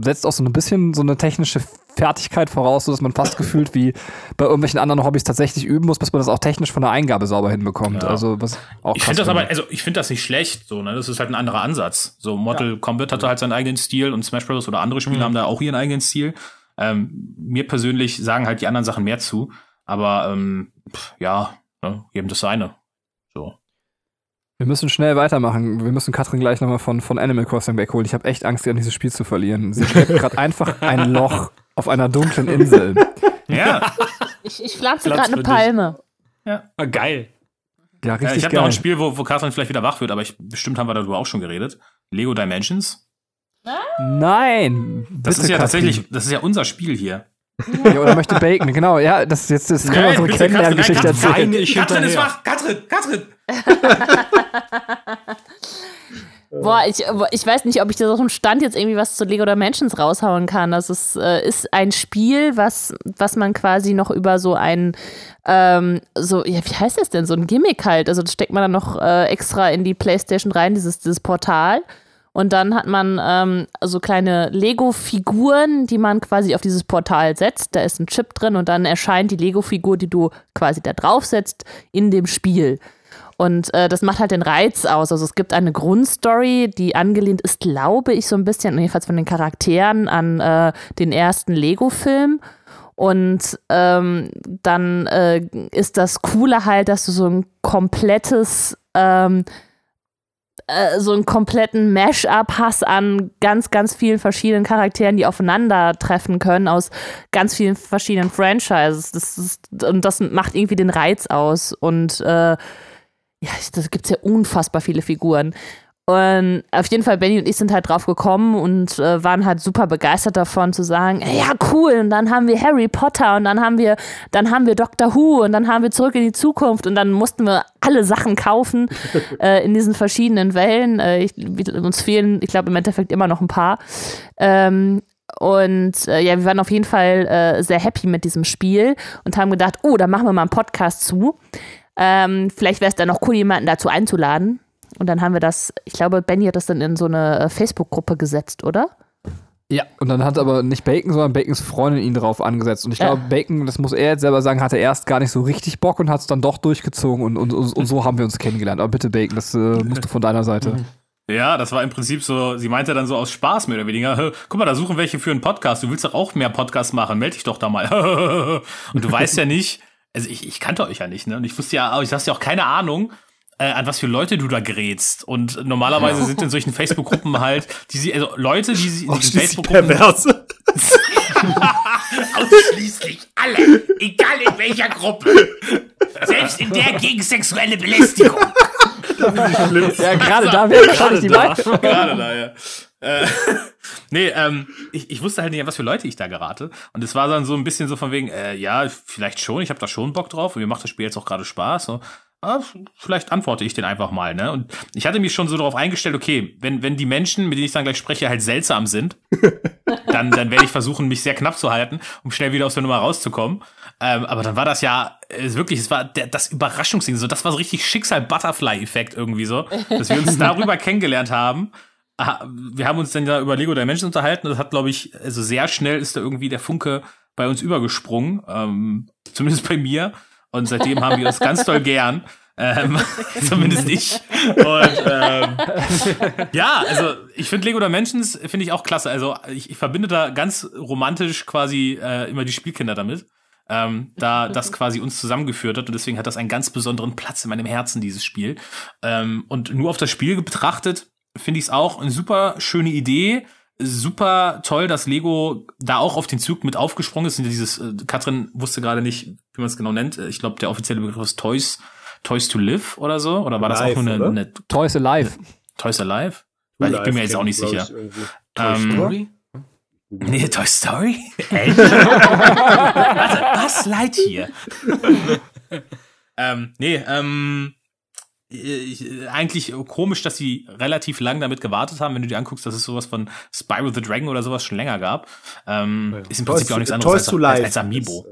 B: setzt auch so ein bisschen so eine technische Fertigkeit voraus, so dass man fast gefühlt wie bei irgendwelchen anderen Hobbys tatsächlich üben muss, bis man das auch technisch von der Eingabe sauber hinbekommt.
D: Ja.
B: Also was auch
D: Ich finde das aber, also ich finde das nicht schlecht, so, ne? Das ist halt ein anderer Ansatz. So, Mortal Kombat hatte halt seinen eigenen Stil und Smash Bros. oder andere Spiele
F: Mhm.
D: haben da auch ihren eigenen Stil. Ähm, mir persönlich sagen halt die anderen Sachen mehr zu. Aber ähm, pff, ja, ne, jedem das seine. So.
B: Wir müssen schnell weitermachen. Wir müssen Katrin gleich nochmal von, von Animal Crossing wegholen. Ich habe echt Angst, ihr an dieses Spiel zu verlieren. Sie schleppt gerade einfach ein Loch auf einer dunklen Insel.
D: Ja,
C: Ich, ich pflanze gerade eine. Palme.
F: Ah, geil.
B: Ja,
D: Äh,
B: richtig
D: ich habe noch ein Spiel, wo, wo Katrin vielleicht wieder wach wird, aber ich, bestimmt haben wir darüber auch schon geredet. Lego Dimensions.
B: Nein,
D: Das
B: bitte,
D: ist ja
B: Katrin.
D: tatsächlich, das ist ja unser Spiel hier.
B: Ja, oder möchte Bacon, genau. Ja, das ist jetzt das können wir
D: Nein,
B: unsere Kennenlerngeschichte erzählen.
F: Nein, ich
D: Katrin ist wach! Katrin! Katrin!
C: Boah, ich, ich weiß nicht, ob ich da so einem Stand jetzt irgendwie was zu Lego Dimensions raushauen kann. Das ist, äh, ist ein Spiel, was, was man quasi noch über so ein, ähm, so, ja, wie heißt das denn? So ein Gimmick halt. Also das steckt man dann noch äh, extra in die Playstation rein, dieses, dieses Portal. Und dann hat man ähm, so kleine Lego-Figuren, die man quasi auf dieses Portal setzt. Da ist ein Chip drin und dann erscheint die Lego-Figur, die du quasi da drauf setzt, in dem Spiel. Und äh, das macht halt den Reiz aus. Also es gibt eine Grundstory, die angelehnt ist, glaube ich, so ein bisschen, jedenfalls von den Charakteren, an äh, den ersten Lego-Film. Und ähm, dann äh, ist das Coole halt, dass du so ein komplettes, ähm, äh, so einen kompletten Mash-up hast an ganz, ganz vielen verschiedenen Charakteren, die aufeinandertreffen können aus ganz vielen verschiedenen Franchises. Das ist, und das macht irgendwie den Reiz aus. Und äh, ja, da gibt es ja unfassbar viele Figuren. Und auf jeden Fall, Benny und ich sind halt drauf gekommen und äh, waren halt super begeistert davon zu sagen, "Ey, ja, cool, und dann haben wir Harry Potter und dann haben wir, dann haben wir Doctor Who und dann haben wir zurück in die Zukunft und dann mussten wir alle Sachen kaufen äh, in diesen verschiedenen Wellen. Äh, ich, uns fehlen, ich glaube, im Endeffekt immer noch ein paar. Ähm, und äh, ja, wir waren auf jeden Fall äh, sehr happy mit diesem Spiel und haben gedacht, oh, da machen wir mal einen Podcast zu. Ähm, vielleicht wäre es dann noch cool, jemanden dazu einzuladen. Und dann haben wir das, ich glaube, Benny hat das dann in so eine äh, Facebook-Gruppe gesetzt, oder?
B: Ja, und dann hat aber nicht Bacon, sondern Bacons Freundin ihn drauf angesetzt. Und ich
C: Ja.
B: glaube, Bacon, das muss er jetzt selber sagen, hatte erst gar nicht so richtig Bock und hat es dann doch durchgezogen und, und, und, so haben wir uns kennengelernt. Aber bitte, Bacon, das äh, musst du von deiner Seite.
D: Ja, das war im Prinzip so, sie meinte dann so aus Spaß mehr oder weniger, "Hä, guck mal, da suchen welche für einen Podcast, du willst doch auch mehr Podcasts machen, melde dich doch da mal. Und du weißt ja nicht, also ich, ich kannte euch ja nicht, ne? Und ich wusste ja, ich hast ja auch keine Ahnung, äh, an was für Leute du da gerätst. Und normalerweise sind in solchen Facebook-Gruppen halt, die sie, also Leute, die sie in diesen
E: Ausschließlich
D: Facebook-Gruppen
E: perverse.
G: Ausschließlich alle, egal in welcher Gruppe. Selbst in der gegen sexuelle Belästigung.
B: Ja, gerade da wäre wahrscheinlich die Leute.
D: Gerade da, ja. Äh, nee, ähm, ich, ich wusste halt nicht, an was für Leute ich da gerate. Und es war dann so ein bisschen so von wegen, äh, ja, vielleicht schon, ich habe da schon Bock drauf und mir macht das Spiel jetzt auch gerade Spaß. So. Ah, vielleicht antworte ich den einfach mal, ne? Und ich hatte mich schon so darauf eingestellt, okay, wenn, wenn die Menschen, mit denen ich dann gleich spreche, halt seltsam sind, dann, dann werde ich versuchen, mich sehr knapp zu halten, um schnell wieder aus der Nummer rauszukommen. Ähm, aber dann war das ja äh, wirklich, es war der, das Überraschungsding, so das war so richtig Schicksal-Butterfly-Effekt irgendwie so, dass wir uns darüber kennengelernt haben. Ah, Wir haben uns dann ja über Lego Dimensions unterhalten. Das hat, glaube ich, also sehr schnell ist da irgendwie der Funke bei uns übergesprungen, ähm, zumindest bei mir. Und seitdem haben wir uns ganz doll gern. Ähm, zumindest ich. Und ähm, ja, also ich finde Lego Dimensions finde ich auch klasse. Also ich, ich verbinde da ganz romantisch quasi äh, immer die Spielkinder damit. Ähm, da das quasi uns zusammengeführt hat und deswegen hat das einen ganz besonderen Platz in meinem Herzen, dieses Spiel. Ähm, und nur auf das Spiel betrachtet, finde ich es auch eine super schöne Idee. Super toll, dass Lego da auch auf den Zug mit aufgesprungen ist. Und Dieses, äh, Katrin wusste gerade nicht, wie man es genau nennt. Ich glaube, der offizielle Begriff ist Toys, Toys to Live oder so. Oder war das
E: Live,
D: auch nur eine, eine
B: Toys Alive.
D: Toys Alive? Weil ich bin mir jetzt auch nicht sicher. Ähm,
F: Story?
D: Nee, Toy Story? Echt? Warte, was leid hier? ähm, nee, ähm, eigentlich komisch, dass sie relativ lang damit gewartet haben, wenn du dir anguckst, dass es sowas von Spyro the Dragon oder sowas schon länger gab. Ähm, Ist im Prinzip ja auch nichts anderes
E: Toys
D: als,
E: to Life.
D: als Amiibo.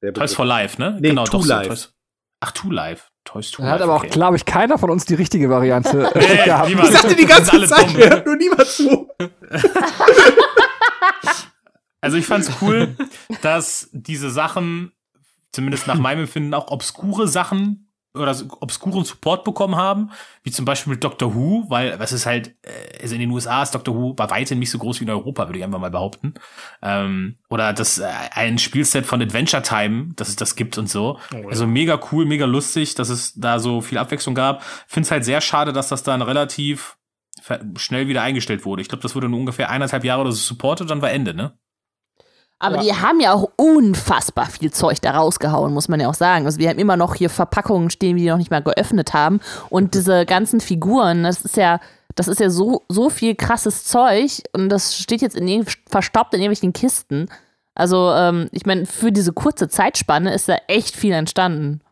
E: ist, äh,
D: Toys for Life, ne?
E: Nee, To
D: so,
E: Life.
D: Toys, ach, To Life. Toys to
B: Da hat
D: Life.
B: aber auch,
D: okay.
B: glaube ich, keiner von uns die richtige Variante äh, gehabt.
D: niemand.
E: Ich sagte die ganze
D: Alle
E: Zeit,
D: dumm.
E: hört nur niemand zu.
D: Also ich fand's cool, dass diese Sachen, zumindest nach meinem Empfinden, auch obskure Sachen oder obskuren Support bekommen haben, wie zum Beispiel mit Doctor Who, weil was ist halt, also in den USA ist Doctor Who bei weitem nicht so groß wie in Europa, würde ich einfach mal behaupten. Ähm, oder das äh, ein Spielset von Adventure Time, dass es das gibt und so. Also mega cool, mega lustig, dass es da so viel Abwechslung gab. Find's halt sehr schade, dass das dann relativ schnell wieder eingestellt wurde. Ich glaube, das wurde nur ungefähr eineinhalb Jahre oder so supportet, dann war Ende, ne?
C: Aber die haben ja auch unfassbar viel Zeug da rausgehauen, muss man ja auch sagen. Also wir haben immer noch hier Verpackungen stehen, die die noch nicht mal geöffnet haben. Und diese ganzen Figuren, das ist ja, das ist ja so, so viel krasses Zeug und das steht jetzt in verstaubt in irgendwelchen Kisten. Also, ähm, ich meine, für diese kurze Zeitspanne ist da echt viel entstanden.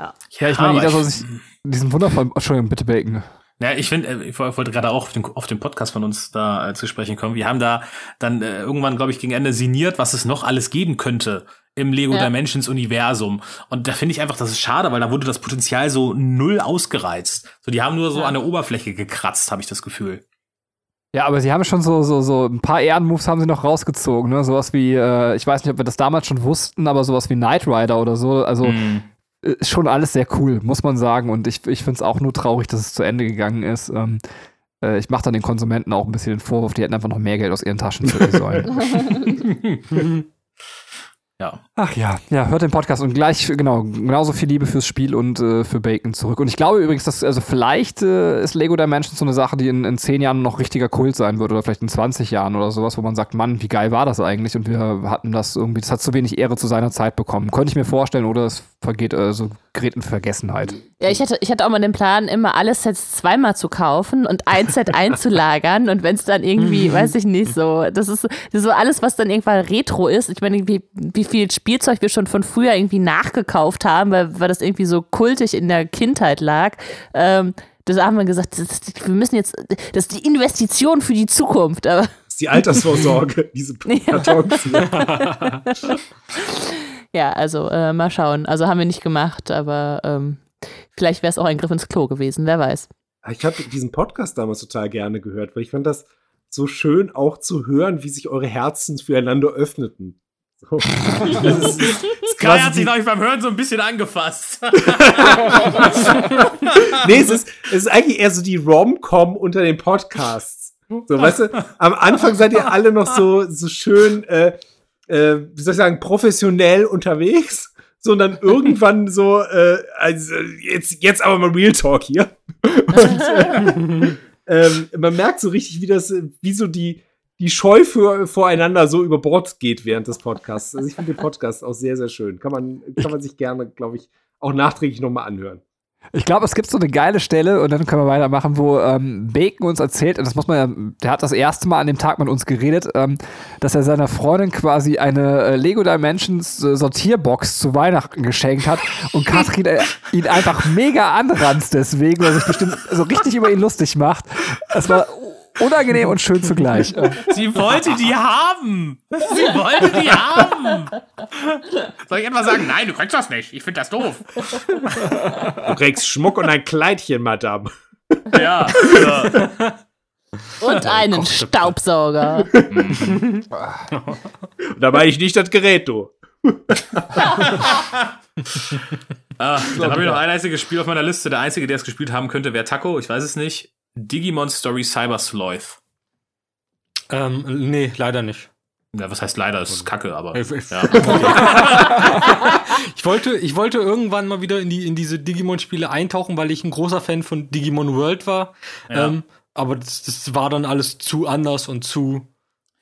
B: Ja, ich meine, jeder
D: ich-
B: soll sich diesen wundervollen. Entschuldigung, bitte Bacon.
D: Ja, ich finde, äh, ich woll- wollte gerade auch auf den, auf den Podcast von uns da äh, zu sprechen kommen. Wir haben da dann äh, irgendwann, glaube ich, gegen Ende sinniert, was es noch alles geben könnte im Lego
C: Ja.
D: Dimensions Universum. Und da finde ich einfach, das ist schade, weil da wurde das Potenzial so null ausgereizt. So, die haben nur so
C: Ja.
D: an der Oberfläche gekratzt, habe ich das Gefühl.
B: Ja, aber sie haben schon so, so, so ein paar Ehrenmoves haben sie noch rausgezogen, ne? Sowas wie, äh, ich weiß nicht, ob wir das damals schon wussten, aber sowas wie Knight Rider oder so. Also
D: Mhm.
B: Äh, ist schon alles sehr cool, muss man sagen. Und ich, ich finde es auch nur traurig, dass es zu Ende gegangen ist. Ähm, äh, ich mache dann den Konsumenten auch ein bisschen den Vorwurf, die hätten einfach noch mehr Geld aus ihren Taschen zücken sollen.
D: Ja.
B: Ach ja, ja, hört den Podcast und gleich, genau, genauso viel Liebe fürs Spiel und äh, für Bacon zurück. Und ich glaube übrigens, dass, also vielleicht äh, ist Lego Dimensions so eine Sache, die in, in 10 Jahren noch richtiger Kult sein wird oder vielleicht in 20 Jahren oder sowas, wo man sagt, Mann, wie geil war das eigentlich? Und wir hatten das irgendwie, das hat zu wenig Ehre zu seiner Zeit bekommen. Könnte ich mir vorstellen, oder es vergeht, äh, so gerät in Vergessenheit.
C: Ja, ich hatte, ich hatte auch mal den Plan, immer alle Sets zweimal zu kaufen und ein Set einzulagern. Und wenn es dann irgendwie, weiß ich nicht, so, das ist, das ist so alles, was dann irgendwann Retro ist. Ich meine, wie, wie viel Spielzeug wir schon von früher irgendwie nachgekauft haben, weil, weil das irgendwie so kultig in der Kindheit lag. Ähm, das haben wir gesagt, das, wir müssen jetzt, das ist die Investition für die Zukunft. Aber
E: Das ist die Altersvorsorge, diese Kartons hier.
C: Ja, also äh, mal schauen. Also haben wir nicht gemacht, aber ähm, vielleicht wäre es auch ein Griff ins Klo gewesen, wer weiß.
E: Ich habe diesen Podcast damals total gerne gehört, weil ich fand das so schön auch zu hören, wie sich eure Herzen füreinander öffneten. So. Das ist, ist
D: Kai hat sich, glaube ich, beim Hören so ein bisschen angefasst.
E: nee, es ist, es ist eigentlich eher so die Rom-Com unter den Podcasts. So, weißt du, am Anfang seid ihr alle noch so, so schön, äh, äh, wie soll ich sagen, professionell unterwegs. So, und dann irgendwann so, äh, also jetzt, jetzt aber mal Real Talk hier. Und, äh, ähm, man merkt so richtig, wie das, wie so die, die Scheu für, voreinander so über Bord geht während des Podcasts. Also ich finde den Podcast auch sehr, sehr schön. Kann man, kann man sich gerne, glaube ich, auch nachträglich nochmal anhören.
B: Ich glaube, es gibt so eine geile Stelle und dann können wir weitermachen, wo ähm, Bacon uns erzählt, und das muss man ja, der hat das erste Mal an dem Tag mit uns geredet, ähm, dass er seiner Freundin quasi eine äh, Lego Dimensions äh, Sortierbox zu Weihnachten geschenkt hat und Katrin äh, ihn einfach mega anranzt deswegen, weil er sich bestimmt so richtig über ihn lustig macht. Es war unangenehm und schön zugleich.
D: Sie wollte die haben. Sie wollte die haben. Soll ich etwa sagen, nein, du kriegst das nicht. Ich finde das doof.
E: Du kriegst Schmuck und ein Kleidchen, Madame.
D: Ja. ja.
C: Und einen Staubsauger.
E: Da meine ich nicht das Gerät, du.
D: Ah, dann habe ich noch ein einziges Spiel auf meiner Liste. Der einzige, der es gespielt haben könnte, wäre Taco. Ich weiß es nicht. Digimon Story Cyber Sloth.
F: Ähm, nee, leider nicht.
D: Ja, was heißt leider? Das ist kacke, aber.
F: Ich- ich-
D: Ja.
F: Ich wollte, ich wollte irgendwann mal wieder in, die, in diese Digimon-Spiele eintauchen, weil ich ein großer Fan von Digimon World war.
D: Ja.
F: Ähm, aber das, das war dann alles zu anders und zu,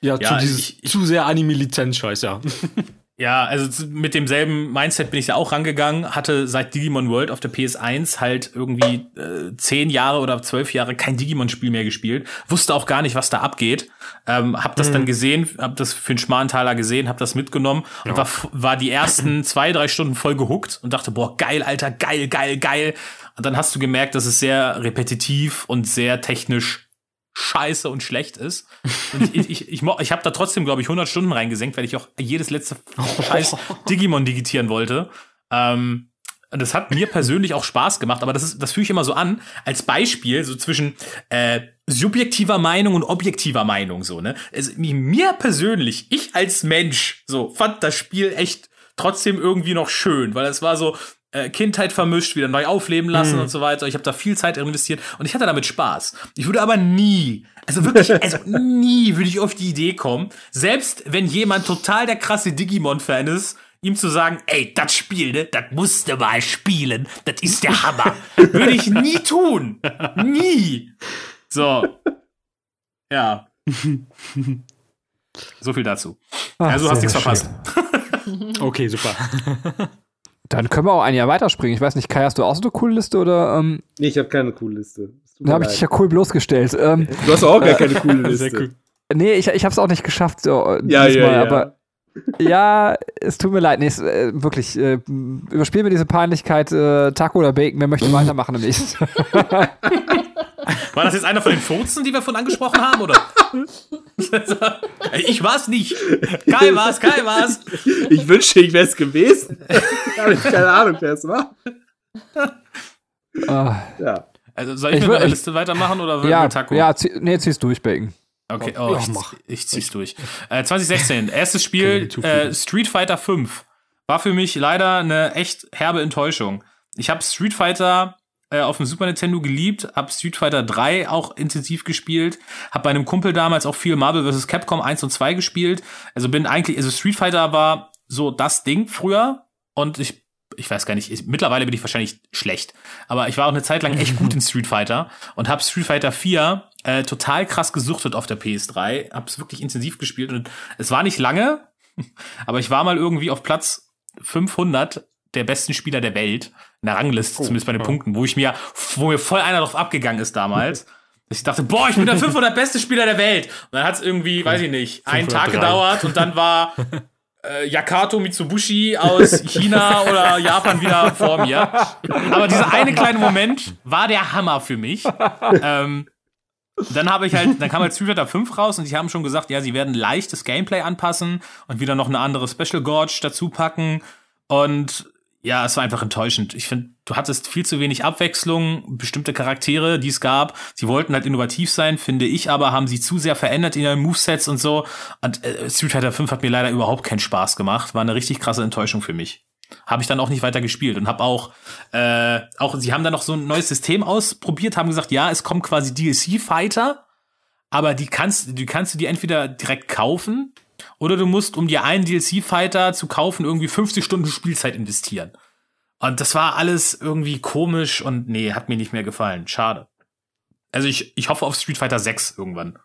F: ja,
D: Ja,
F: zu, dieses,
D: ich-
F: zu sehr Anime-Lizenz-Scheiß, ja.
D: Ja, also mit demselben Mindset bin ich da auch rangegangen, hatte seit Digimon World auf der PS1 halt irgendwie äh, zehn Jahre oder zwölf Jahre kein Digimon-Spiel mehr gespielt, wusste auch gar nicht, was da abgeht, ähm, hab das dann gesehen, hab das für einen Schmarentaler gesehen, hab das mitgenommen und war, war die ersten zwei, drei Stunden voll gehuckt und dachte, boah, geil, Alter, geil, geil, geil. Und dann hast du gemerkt, dass es sehr repetitiv und sehr technisch scheiße und schlecht ist. Und ich, ich, ich, mo- ich habe da trotzdem, glaube ich, 100 Stunden reingesenkt, weil ich auch jedes letzte scheiß Digimon digitieren wollte. Ähm, das hat mir persönlich auch Spaß gemacht, aber das, ist, das fühle ich immer so an, als Beispiel, so zwischen äh, subjektiver Meinung und objektiver Meinung, so, ne? Also, mir persönlich, ich als Mensch, so, fand das Spiel echt trotzdem irgendwie noch schön, weil es war so, Kindheit vermischt, wieder neu aufleben lassen und so weiter. Ich habe da viel Zeit investiert und ich hatte damit Spaß. Ich würde aber nie, also wirklich, also nie würde ich auf die Idee kommen, selbst wenn jemand total der krasse Digimon-Fan ist, ihm zu sagen, ey, das Spiel, ne, das musst du mal spielen, das ist der Hammer. würde ich nie tun. Nie. So. Ja. So viel dazu.
B: Ach,
D: also du hast nichts verpasst.
F: Okay, super.
B: Dann können wir auch ein Jahr weiterspringen. Ich weiß nicht, Kai, hast du auch so eine coole Liste oder ähm,
E: Nee, ich habe keine coole Liste.
B: Da habe ich dich ja cool bloßgestellt. Ähm,
E: Du hast auch gar keine coole Liste.
F: Sehr cool.
B: nee, ich, ich habe es auch nicht geschafft. So, äh,
E: Ja,
B: dieses
E: ja,
B: Mal,
E: ja.
B: Aber ja, es tut mir leid. Nee, es, äh, wirklich, äh, überspielen wir diese Peinlichkeit. Äh, Taco oder Bacon, wer möchte weitermachen im nächsten?
D: War das jetzt einer von den Furzen, die wir vorhin angesprochen haben, oder? ich war's nicht. Kai war's, Kai war's.
E: Ich wünschte, ich wäre es gewesen. habe ich keine Ahnung, wer es war.
B: Ah,
E: Ja.
D: Also soll ich,
B: Ich
D: mit
B: ich-
D: Liste weitermachen oder
B: ja,
D: mit Taco?
B: ja, zieh, nee, zieh's durch, Bacon.
D: Okay, oh,
F: Ja,
D: ich,
F: mach.
D: ich zieh's durch. Äh, 2016, erstes Spiel, äh. Street Fighter 5. War für mich leider eine echt herbe Enttäuschung. Ich habe Street Fighter äh, auf dem Super Nintendo geliebt, habe Street Fighter 3 auch intensiv gespielt, habe bei einem Kumpel damals auch viel Marvel vs. Capcom 1 und 2 gespielt. Also bin eigentlich, also Street Fighter war so das Ding früher und ich ich weiß gar nicht, ich, mittlerweile bin ich wahrscheinlich schlecht, aber ich war auch eine Zeit lang echt gut in Street Fighter und habe Street Fighter 4 äh, total krass gesuchtet auf der PS3, habe es wirklich intensiv gespielt und es war nicht lange, aber ich war mal irgendwie auf Platz 500 der besten Spieler der Welt in der Rangliste, zumindest bei den Punkten, wo ich mir, wo mir voll einer drauf abgegangen ist damals. dass Ich dachte, boah, ich bin der 500 beste Spieler der Welt. Und dann hat es irgendwie, weiß ich nicht, einen Tag
F: 503.
D: gedauert und dann war äh, Yakato Mitsubishi aus China oder Japan wieder vor mir. Aber dieser eine kleine Moment war der Hammer für mich. Ähm, dann habe ich halt, dann kam halt Street Fighter 5 raus und sie haben schon gesagt, ja, sie werden leichtes Gameplay anpassen und wieder noch eine andere Special Gorge dazu packen. Und ja, es war einfach enttäuschend. Ich finde, du hattest viel zu wenig Abwechslung, bestimmte Charaktere, die es gab. Sie wollten halt innovativ sein, finde ich, aber haben sie zu sehr verändert in ihren Movesets und so. Und äh, Street Fighter 5 hat mir leider überhaupt keinen Spaß gemacht. War eine richtig krasse Enttäuschung für mich. Habe ich dann auch nicht weiter gespielt und habe auch, äh, auch, sie haben dann noch so ein neues System ausprobiert, haben gesagt, ja, es kommen quasi DLC-Fighter, aber die kannst, die kannst du dir entweder direkt kaufen oder du musst, um dir einen DLC-Fighter zu kaufen, irgendwie 50 Stunden Spielzeit investieren. Und das war alles irgendwie komisch und nee, hat mir nicht mehr gefallen. Schade. Also ich, ich hoffe auf Street Fighter 6 irgendwann.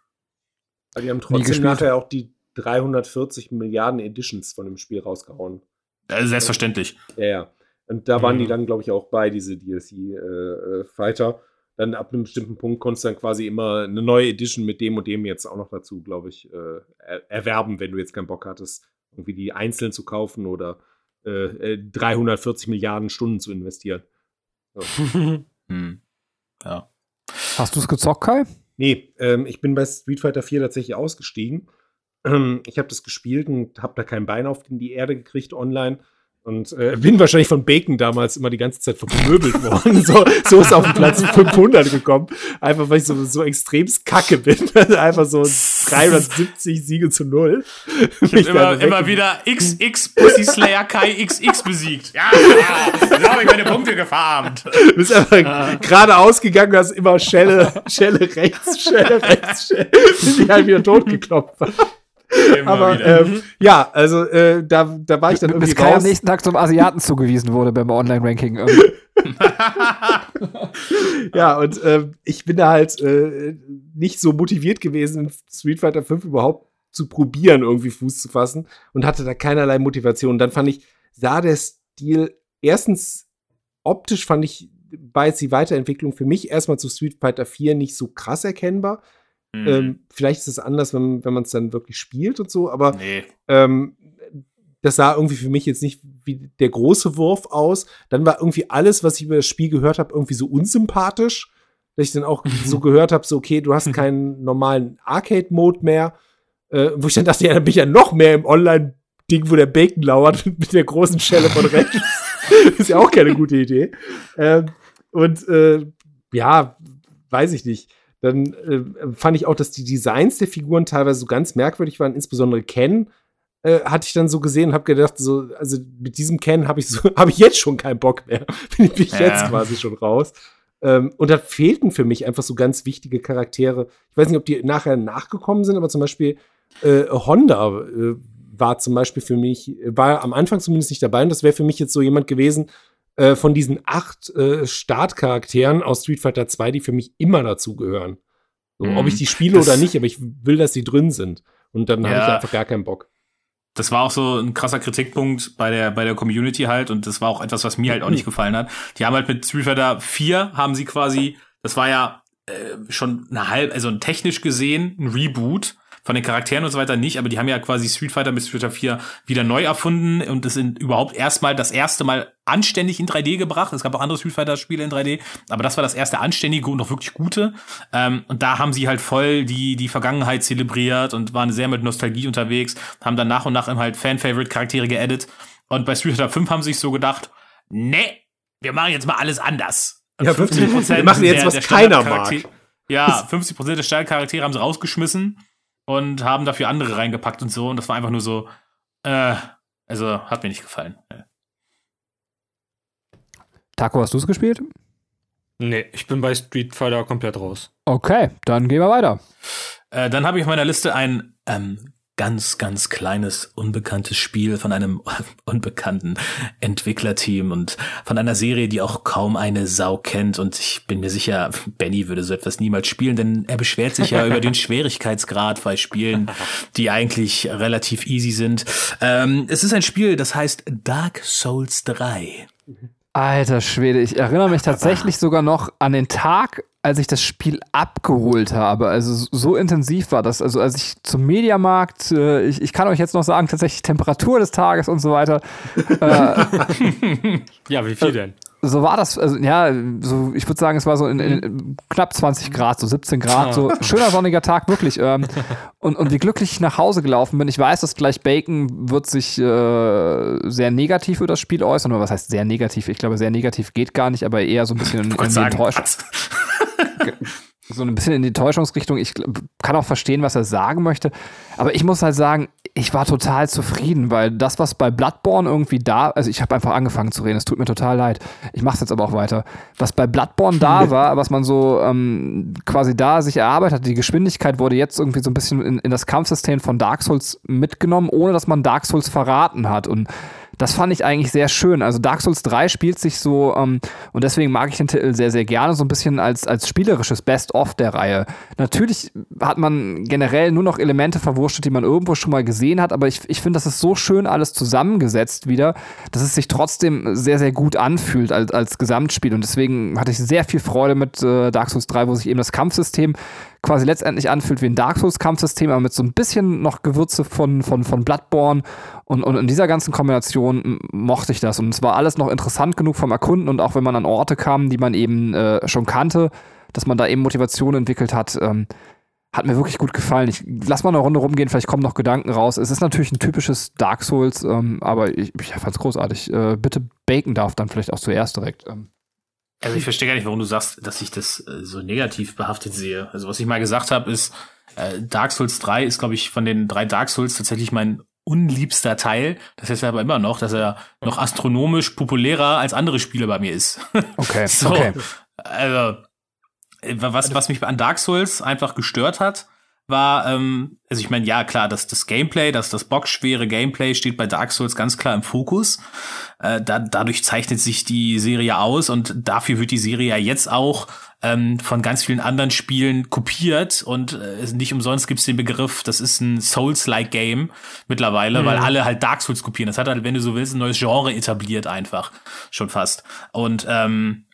E: Aber die haben trotzdem nachher auch die 340 Milliarden Editions von dem Spiel rausgehauen.
D: Also selbstverständlich.
E: Ja, ja. Und da waren
F: Mhm.
E: die dann, glaube ich, auch bei, diese DLC-Fighter. Dann ab einem bestimmten Punkt konntest du dann quasi immer eine neue Edition mit dem und dem jetzt auch noch dazu, glaube ich, äh, er erwerben, wenn du jetzt keinen Bock hattest, irgendwie die einzeln zu kaufen oder äh, äh, 340 Milliarden Stunden zu investieren.
D: Hm. Ja.
B: Hast du es gezockt, Kai?
E: Nee, ähm, ich bin bei Street Fighter 4 tatsächlich ausgestiegen. Ähm, ich habe das gespielt und habe da kein Bein auf die Erde gekriegt online. Und äh, bin wahrscheinlich von Bacon damals immer die ganze Zeit vermöbelt worden. So, so ist auf den Platz 500 gekommen. Einfach, weil ich so, so extremst kacke bin. Einfach so 370 Siege zu null. Mich da
D: Immer, immer wieder XX Pussy Slayer Kai XX besiegt. Ja, ja so habe ich meine Punkte gefarmt.
E: Du bist einfach gerade ausgegangen, hast immer Schelle, Schelle rechts, Schelle rechts, Schelle, bis ich halt wieder totgeklopft.
D: Immer
E: Aber ähm, ja, also äh, da, da war ich dann irgendwie
B: Bis Kai am
E: raus.
B: nächsten Tag zum Asiaten zugewiesen wurde beim Online-Ranking. Ähm,
E: Ja, und ähm, ich bin da halt äh, nicht so motiviert gewesen, in Street Fighter 5 überhaupt zu probieren, irgendwie Fuß zu fassen und hatte da keinerlei Motivation. dann fand ich, sah der Stil erstens optisch fand ich, war jetzt die Weiterentwicklung für mich erstmal zu Street Fighter 4 nicht so krass erkennbar.
D: Hm.
E: Ähm, vielleicht ist es anders, wenn, wenn man es dann wirklich spielt und so, aber
D: nee.
E: ähm, das sah irgendwie für mich jetzt nicht wie der große Wurf aus. Dann war irgendwie alles, was ich über das Spiel gehört habe, irgendwie so unsympathisch. Dass ich dann auch so gehört habe, so, okay, du hast keinen normalen Arcade-Mode mehr. Äh, wo ich dann dachte, ja, dann bin ich ja noch mehr im Online-Ding, wo der Bacon lauert mit der großen Schelle von rechts. ist ja auch keine gute Idee. Ähm, und äh, ja, weiß ich nicht. Dann äh, fand ich auch, dass die Designs der Figuren teilweise so ganz merkwürdig waren, insbesondere Ken äh, hatte ich dann so gesehen und habe gedacht, so, also mit diesem Ken habe ich so, habe ich jetzt schon keinen Bock mehr. Bin ich
D: Ja.
E: jetzt quasi schon raus. Ähm, und da fehlten für mich einfach so ganz wichtige Charaktere. Ich weiß nicht, ob die nachher nachgekommen sind, aber zum Beispiel äh, Honda äh, war zum Beispiel für mich, war am Anfang zumindest nicht dabei und das wäre für mich jetzt so jemand gewesen, äh, von diesen acht äh, Startcharakteren aus Street Fighter 2, die für mich immer dazugehören. So,
D: Mhm.
E: Ob ich die spiele
D: Das-
E: oder nicht, aber ich will, dass die drin sind. Und dann
D: Ja.
E: ich einfach gar keinen Bock.
D: Das war auch so ein krasser Kritikpunkt bei der, bei der Community halt und das war auch etwas, was mir halt auch nicht gefallen hat. Die haben halt mit Street Fighter 4 haben sie quasi, das war ja äh, schon eine halb, also technisch gesehen ein Reboot von den Charakteren und so weiter nicht, aber die haben ja quasi Street Fighter mit Street Fighter 4 wieder neu erfunden und es sind überhaupt erstmal das erste Mal anständig in 3D gebracht. Es gab auch andere Street Fighter Spiele in 3D, aber das war das erste anständige und auch wirklich gute. Ähm, und da haben sie halt voll die, die Vergangenheit zelebriert und waren sehr mit Nostalgie unterwegs, haben dann nach und nach halt Fan-Favorite-Charaktere geedit. Und bei Street Fighter 5 haben sie sich so gedacht,
G: Nee, wir machen jetzt mal alles anders.
D: und
E: Ja,
D: 50%
E: wir machen jetzt,
D: der-
E: was
D: der
E: keiner
D: Standardcharakter- Ja, 50% der Standardcharaktere haben sie rausgeschmissen und haben dafür andere reingepackt und so. Und das war einfach nur so, äh, also hat mir nicht gefallen.
B: Taco, hast du es gespielt?
F: Nee, ich bin bei Street Fighter komplett raus.
B: Okay, dann gehen wir weiter.
D: Äh, dann habe ich auf meiner Liste ein ähm, ganz, ganz kleines, unbekanntes Spiel von einem unbekannten Entwicklerteam und von einer Serie, die auch kaum eine Sau kennt. Und ich bin mir sicher, Benny würde so etwas niemals spielen, denn er beschwert sich ja über den Schwierigkeitsgrad bei Spielen, die eigentlich relativ easy sind. Ähm, es ist ein Spiel, das heißt Dark Souls 3.
B: Alter Schwede, ich erinnere mich tatsächlich sogar noch an den Tag, als ich das Spiel abgeholt habe. Also so intensiv war das. Also als ich zum Mediamarkt, äh, ich, ich kann euch jetzt noch sagen, tatsächlich Temperatur des Tages und so weiter. Äh,
F: Ja, wie viel denn?
B: so war das, also ja, so, ich würde sagen, es war so in, in knapp 20 Grad, so 17 Grad, so schöner sonniger Tag, wirklich. Ähm, und, und wie glücklich ich nach Hause gelaufen bin. Ich weiß, dass gleich Bacon wird sich äh, sehr negativ über das Spiel äußern. Oder was heißt sehr negativ? Ich glaube, sehr negativ geht gar nicht, aber eher so ein bisschen in, in die Enttäuschung? So ein bisschen in die Täuschungsrichtung. Ich kann auch verstehen, was er sagen möchte. Aber ich muss halt sagen, ich war total zufrieden, weil das, was bei Bloodborne irgendwie da, also ich habe einfach angefangen zu reden, es tut mir total leid. Ich mache es jetzt aber auch weiter. Was bei Bloodborne da war, was man so ähm, quasi da sich erarbeitet hat, die Geschwindigkeit wurde jetzt irgendwie so ein bisschen in, in das Kampfsystem von Dark Souls mitgenommen, ohne dass man Dark Souls verraten hat. Und das fand ich eigentlich sehr schön. Also Dark Souls 3 spielt sich so, ähm, und deswegen mag ich den Titel sehr, sehr gerne, so ein bisschen als, als spielerisches Best-of der Reihe. Natürlich hat man generell nur noch Elemente verwurstet, die man irgendwo schon mal gesehen hat, aber ich, ich finde, das ist so schön alles zusammengesetzt wieder, dass es sich trotzdem sehr, sehr gut anfühlt als, als Gesamtspiel. Und deswegen hatte ich sehr viel Freude mit äh, Dark Souls 3, wo sich eben das Kampfsystem quasi letztendlich anfühlt wie ein Dark Souls-Kampfsystem, aber mit so ein bisschen noch Gewürze von, von, von Bloodborne. Und, und in dieser ganzen Kombination mochte ich das. Und es war alles noch interessant genug vom Erkunden und auch wenn man an Orte kam, die man eben äh, schon kannte, dass man da eben Motivation entwickelt hat, ähm, hat mir wirklich gut gefallen. Ich lass mal eine Runde rumgehen, vielleicht kommen noch Gedanken raus. Es ist natürlich ein typisches Dark Souls, ähm, aber ich, ich es großartig. Äh, bitte Bacon darf dann vielleicht auch zuerst direkt. Ähm.
D: Also ich verstehe gar nicht, warum du sagst, dass ich das äh, so negativ behaftet sehe. Also was ich mal gesagt habe, ist, äh, Dark Souls 3 ist, glaube ich, von den drei Dark Souls tatsächlich mein unliebster Teil. Das heißt aber immer noch, dass er noch astronomisch populärer als andere Spiele bei mir ist.
B: Okay,
D: so,
B: okay.
D: also äh, was, was mich an Dark Souls einfach gestört hat, war, ähm, also ich meine, ja klar, das, das Gameplay, das, das bockschwere Gameplay steht bei Dark Souls ganz klar im Fokus. Äh, da, dadurch zeichnet sich die Serie aus und dafür wird die Serie ja jetzt auch ähm, von ganz vielen anderen Spielen kopiert und äh, nicht umsonst gibt's den Begriff, das ist ein Souls-like Game mittlerweile, weil alle halt Dark Souls kopieren. Das hat halt, wenn du so willst, ein neues Genre etabliert einfach schon fast. Und ähm,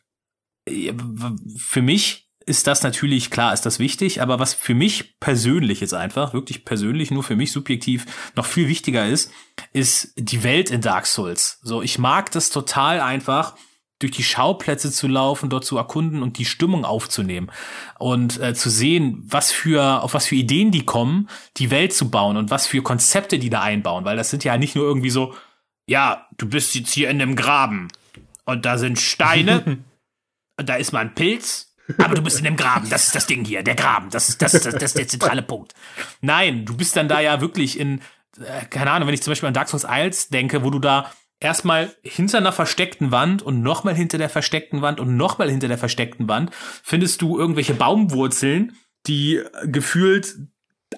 D: für mich ist das natürlich, klar, ist das wichtig, aber was für mich persönlich jetzt einfach, wirklich persönlich, nur für mich subjektiv noch viel wichtiger ist, ist die Welt in Dark Souls. So, ich mag das total einfach, durch die Schauplätze zu laufen, dort zu erkunden und die Stimmung aufzunehmen und äh, zu sehen, was für auf was für Ideen die kommen, die Welt zu bauen und was für Konzepte die da einbauen, weil das sind ja nicht nur irgendwie so, ja, du bist jetzt hier in einem Graben und da sind Steine und da ist mal ein Pilz
G: Aber du bist in dem Graben, das ist das Ding hier, der Graben, das ist, das, ist- das ist der zentrale Punkt.
D: Nein, du bist dann da ja wirklich in, äh, keine Ahnung, wenn ich zum Beispiel an Dark Souls 1 denke, wo du da erstmal hinter einer versteckten Wand und nochmal hinter der versteckten Wand und nochmal hinter der versteckten Wand findest du irgendwelche Baumwurzeln, die gefühlt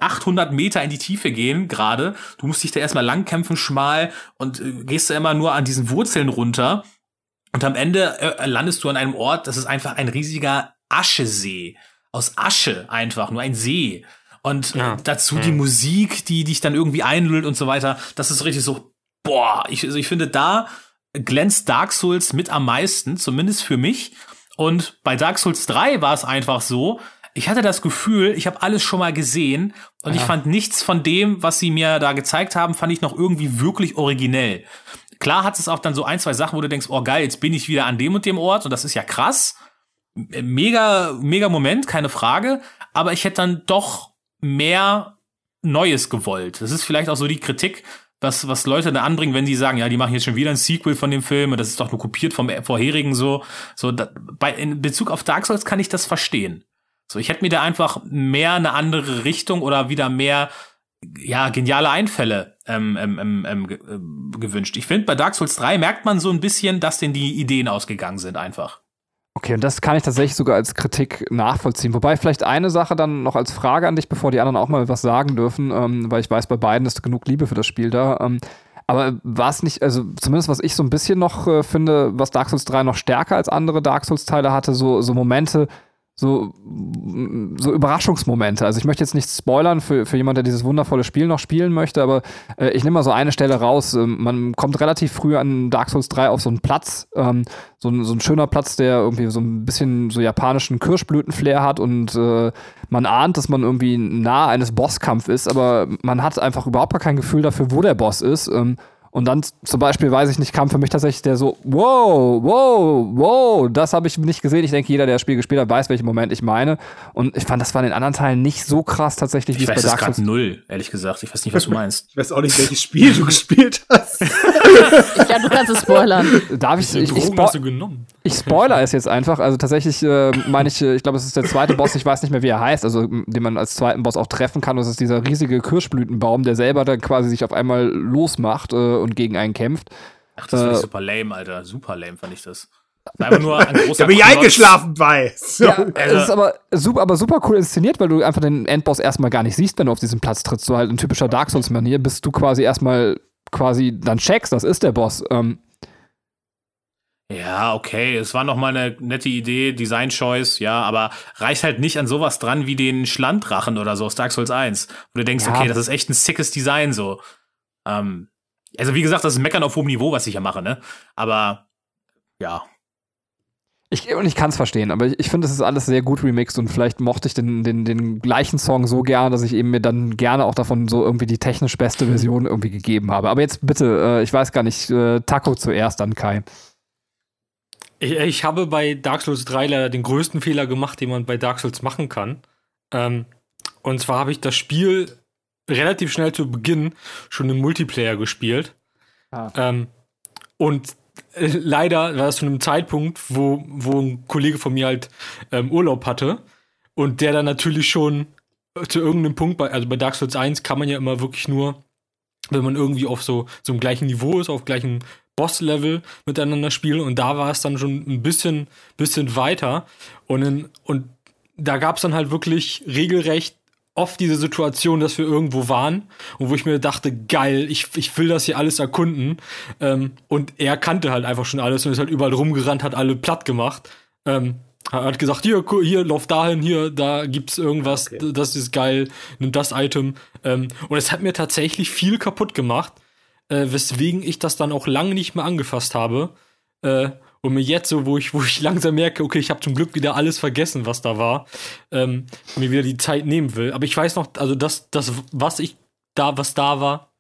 D: 800 Meter in die Tiefe gehen gerade. Du musst dich da erstmal langkämpfen, schmal und äh, gehst da immer nur an diesen Wurzeln runter. Und am Ende äh, landest du an einem Ort, das ist einfach ein riesiger Aschesee. Aus Asche einfach, nur ein See. Und
F: Ja.
D: äh, dazu die Musik, die dich dann irgendwie einlullt und so weiter. Das ist richtig so, boah, ich, also ich finde, da glänzt Dark Souls mit am meisten, zumindest für mich. Und bei Dark Souls 3 war es einfach so, ich hatte das Gefühl, ich habe alles schon mal gesehen und ich fand nichts von dem, was sie mir da gezeigt haben, fand ich noch irgendwie wirklich originell. Klar hat es auch dann so ein, zwei Sachen, wo du denkst, oh geil, jetzt bin ich wieder an dem und dem Ort und das ist ja krass. Mega, mega Moment, keine Frage. Aber ich hätte dann doch mehr Neues gewollt. Das ist vielleicht auch so die Kritik, was, was Leute da anbringen, wenn sie sagen, ja, die machen jetzt schon wieder ein Sequel von dem Film und das ist doch nur kopiert vom vorherigen so. So, da, bei, in Bezug auf Dark Souls kann ich das verstehen. So, ich hätte mir da einfach mehr eine andere Richtung oder wieder mehr, ja, geniale Einfälle ähm, ähm, ähm, ähm, ähm, gewünscht. Ich finde, bei Dark Souls 3 merkt man so ein bisschen, dass denn die Ideen ausgegangen sind einfach.
B: Okay, und das kann ich tatsächlich sogar als Kritik nachvollziehen. Wobei vielleicht eine Sache dann noch als Frage an dich, bevor die anderen auch mal was sagen dürfen, ähm, weil ich weiß, bei beiden ist genug Liebe für das Spiel da. Ähm, aber war es nicht, also zumindest was ich so ein bisschen noch äh, finde, was Dark Souls 3 noch stärker als andere Dark Souls-Teile hatte, so, so Momente, so, so Überraschungsmomente. Also ich möchte jetzt nichts spoilern für, für jemand, der dieses wundervolle Spiel noch spielen möchte, aber äh, ich nehme mal so eine Stelle raus. Ähm, man kommt relativ früh an Dark Souls 3 auf so einen Platz, ähm, so, ein, so ein schöner Platz, der irgendwie so ein bisschen so japanischen Kirschblütenflair hat und äh, man ahnt, dass man irgendwie nah eines Bosskampf ist, aber man hat einfach überhaupt gar kein Gefühl dafür, wo der Boss ist. Ähm, und dann zum Beispiel, weiß ich nicht, kam für mich tatsächlich der so, wow, wow, wow, das habe ich nicht gesehen. Ich denke, jeder, der das Spiel gespielt hat, weiß, welchen Moment ich meine. Und ich fand, das war in den anderen Teilen nicht so krass tatsächlich, wie
D: Ich
B: es
D: weiß
B: bei
D: es
B: Dark
D: gerade
B: Souls
D: null, ehrlich gesagt. Ich weiß nicht, was du meinst.
E: Ich weiß auch nicht, welches Spiel du gespielt hast.
C: Ich glaube, du kannst es spoilern.
B: Darf ich, ich, ich,
F: Drogen
B: spo
F: hast du genommen.
B: Ich spoiler es jetzt einfach. Also tatsächlich äh, meine ich, äh, ich glaube, es ist der zweite Boss, ich weiß nicht mehr, wie er heißt, also den man als zweiten Boss auch treffen kann. Und es ist dieser riesige Kirschblütenbaum, der selber dann quasi sich auf einmal losmacht äh, und gegen einen kämpft.
D: Ach, das fand
B: Äh,
D: ich super lame, Alter. Super lame fand ich das. War einfach nur ein großer
E: Da bin ich eingeschlafen bei. So.
B: Ja, es ist aber super, aber super cool inszeniert, weil du einfach den Endboss erstmal gar nicht siehst, wenn du auf diesen Platz trittst. So halt in typischer Dark Souls-Manier, bis du quasi erstmal quasi dann checkst, das ist der Boss. Ähm,
D: Ja, okay, es war noch mal eine nette Idee, Design Choice, ja, aber reicht halt nicht an sowas dran wie den Schlandrachen oder so aus Dark Souls 1, wo du denkst,
B: Ja.
D: okay, das ist echt ein sickes Design so. Ähm, also wie gesagt, das ist Meckern auf hohem Niveau, was ich ja mache, ne? Aber ja,
B: Ich, und ich kann es verstehen, aber ich, ich finde, es ist alles sehr gut remixed und vielleicht mochte ich den, den, den gleichen Song so gern, dass ich eben mir dann gerne auch davon so irgendwie die technisch beste Version irgendwie gegeben habe. Aber jetzt bitte, äh, ich weiß gar nicht, äh, Taco zuerst, dann Kai.
F: Ich, ich habe bei Dark Souls 3 leider den größten Fehler gemacht, den man bei Dark Souls machen kann. Ähm, und zwar habe ich das Spiel relativ schnell zu Beginn schon im Multiplayer gespielt.
B: Ah.
F: Ähm, und äh, leider war das zu einem Zeitpunkt, wo, wo ein Kollege von mir halt ähm, Urlaub hatte und der dann natürlich schon zu irgendeinem Punkt, bei, also bei Dark Souls 1 kann man ja immer wirklich nur, wenn man irgendwie auf so, so einem gleichen Niveau ist, auf gleichem Boss-Level miteinander spielen und da war es dann schon ein bisschen, bisschen weiter und, in, und da gab es dann halt wirklich regelrecht oft diese Situation, dass wir irgendwo waren und wo ich mir dachte, geil, ich, ich will das hier alles erkunden. Ähm, und er kannte halt einfach schon alles und ist halt überall rumgerannt, hat alle platt gemacht. Ähm, er hat gesagt, hier, hier, lauf dahin, hier, da gibt's irgendwas,
E: Okay.
F: das ist geil, nimm das Item. Ähm, und es hat mir tatsächlich viel kaputt gemacht, äh, weswegen ich das dann auch lange nicht mehr angefasst habe. Äh, und mir jetzt so, wo ich, wo ich langsam merke, okay, ich habe zum Glück wieder alles vergessen, was da war, ähm, mir wieder die Zeit nehmen will. Aber ich weiß noch, also das, das, was ich da, was da war,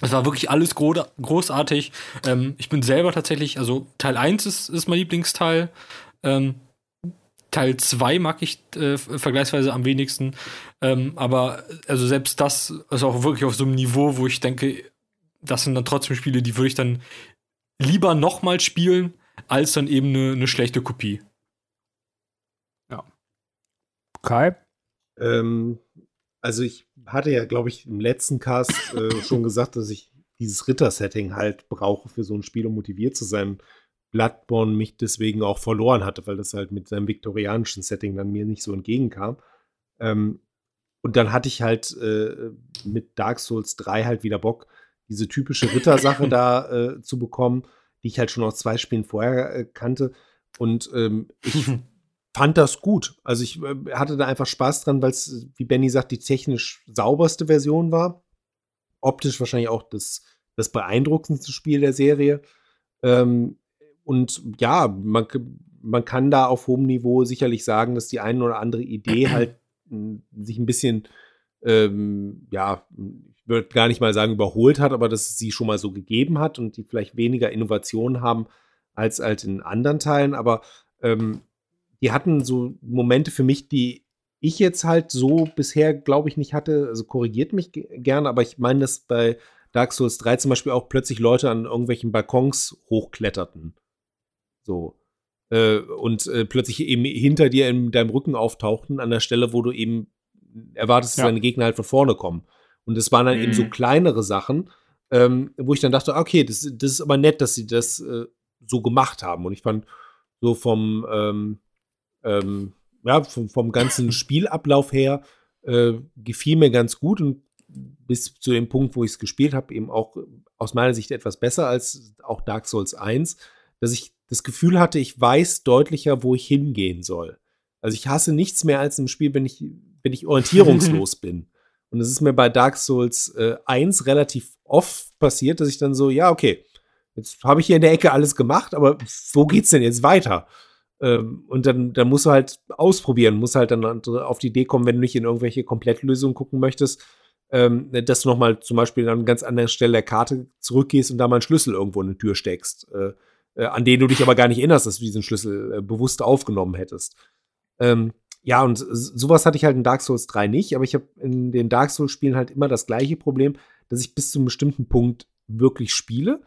F: es war wirklich alles gro großartig. Ähm, ich bin selber tatsächlich, also Teil 1 ist, ist mein Lieblingsteil. Ähm, Teil 2 mag ich äh, vergleichsweise am wenigsten. Ähm, aber also selbst das ist auch wirklich auf so einem Niveau, wo ich denke, das sind dann trotzdem Spiele, die würde ich dann lieber nochmal spielen, als dann eben eine, eine schlechte Kopie.
B: Kai?
E: Ähm, also ich hatte ja, glaube ich, im letzten Cast äh, schon gesagt, dass ich dieses Ritter-Setting halt brauche für so ein Spiel, um motiviert zu sein. Bloodborne mich deswegen auch verloren hatte, weil das halt mit seinem viktorianischen Setting dann mir nicht so entgegenkam. Ähm, und dann hatte ich halt äh, mit Dark Souls 3 halt wieder Bock, diese typische Rittersache da äh, zu bekommen, die ich halt schon aus zwei Spielen vorher äh, kannte. Und ähm, ich fand das gut. Also ich äh, hatte da einfach Spaß dran, weil es, wie Benny sagt, die technisch sauberste Version war. Optisch wahrscheinlich auch das, das beeindruckendste Spiel der Serie. Ähm, und ja, man, man kann da auf hohem Niveau sicherlich sagen, dass die eine oder andere Idee halt m, sich ein bisschen, ähm, ja, würde gar nicht mal sagen überholt hat, aber dass es sie schon mal so gegeben hat und die vielleicht weniger Innovationen haben als halt in anderen Teilen. Aber ähm, die hatten so Momente für mich, die ich jetzt halt so bisher, glaube ich, nicht hatte. Also korrigiert mich ge- gerne, aber ich meine, dass bei Dark Souls 3 zum Beispiel auch plötzlich Leute an irgendwelchen Balkons hochkletterten. So. Äh, und äh, plötzlich eben hinter dir in deinem Rücken auftauchten, an der Stelle, wo du eben erwartest, dass
B: Ja.
E: deine Gegner halt von vorne kommen. Und es waren dann eben so
D: Mhm.
E: kleinere Sachen, ähm, wo ich dann dachte, okay, das, das ist aber nett, dass sie das äh, so gemacht haben. Und ich fand so vom, ähm, ähm, ja, vom, vom ganzen Spielablauf her äh, gefiel mir ganz gut und bis zu dem Punkt, wo ich es gespielt habe, eben auch äh, aus meiner Sicht etwas besser als auch Dark Souls 1, dass ich das Gefühl hatte, ich weiß deutlicher, wo ich hingehen soll. Also ich hasse nichts mehr als im Spiel, wenn ich, wenn ich orientierungslos bin. Und es ist mir bei Dark Souls äh, 1 relativ oft passiert, dass ich dann so, ja, okay, jetzt habe ich hier in der Ecke alles gemacht, aber wo geht's denn jetzt weiter? Ähm, und dann, dann musst du halt ausprobieren, musst halt dann auf die Idee kommen, wenn du nicht in irgendwelche Komplettlösungen gucken möchtest, ähm, dass du nochmal zum Beispiel an einer ganz anderen Stelle der Karte zurückgehst und da mal einen Schlüssel irgendwo in eine Tür steckst, äh, äh, an den du dich aber gar nicht erinnerst, dass du diesen Schlüssel äh, bewusst aufgenommen hättest. Ähm, ja, und sowas hatte ich halt in Dark Souls 3 nicht, aber ich habe in den Dark Souls-Spielen halt immer das gleiche Problem, dass ich bis zu einem bestimmten Punkt wirklich spiele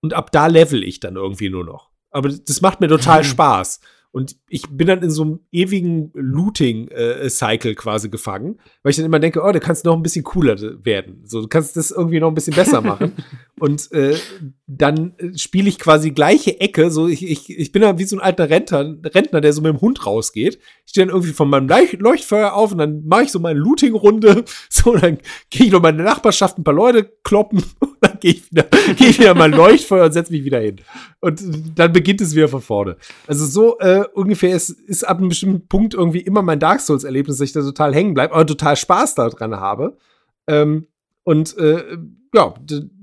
E: und ab da level ich dann irgendwie nur noch. Aber das macht mir total Spaß. Und ich bin dann in so einem ewigen Looting-Cycle quasi gefangen, weil ich dann immer denke, oh, du kannst noch ein bisschen cooler werden. So, du kannst das irgendwie noch ein bisschen besser machen. Und äh, dann äh, spiele ich quasi gleiche Ecke. So, ich, ich, ich bin dann wie so ein alter Rentner, Rentner, der so mit dem Hund rausgeht. Ich stehe dann irgendwie von meinem Leuch- Leuchtfeuer auf und dann mache ich so meine Looting-Runde. So, dann gehe ich noch mal in die Nachbarschaft ein paar Leute kloppen dann gehe ich wieder, gehe ich wieder mein Leuchtfeuer und setze mich wieder hin. Und dann beginnt es wieder von vorne. Also so äh, ungefähr ist, ist ab einem bestimmten Punkt irgendwie immer mein Dark Souls-Erlebnis, dass ich da total hängen bleibe, aber total Spaß daran habe. Ähm, und äh, ja,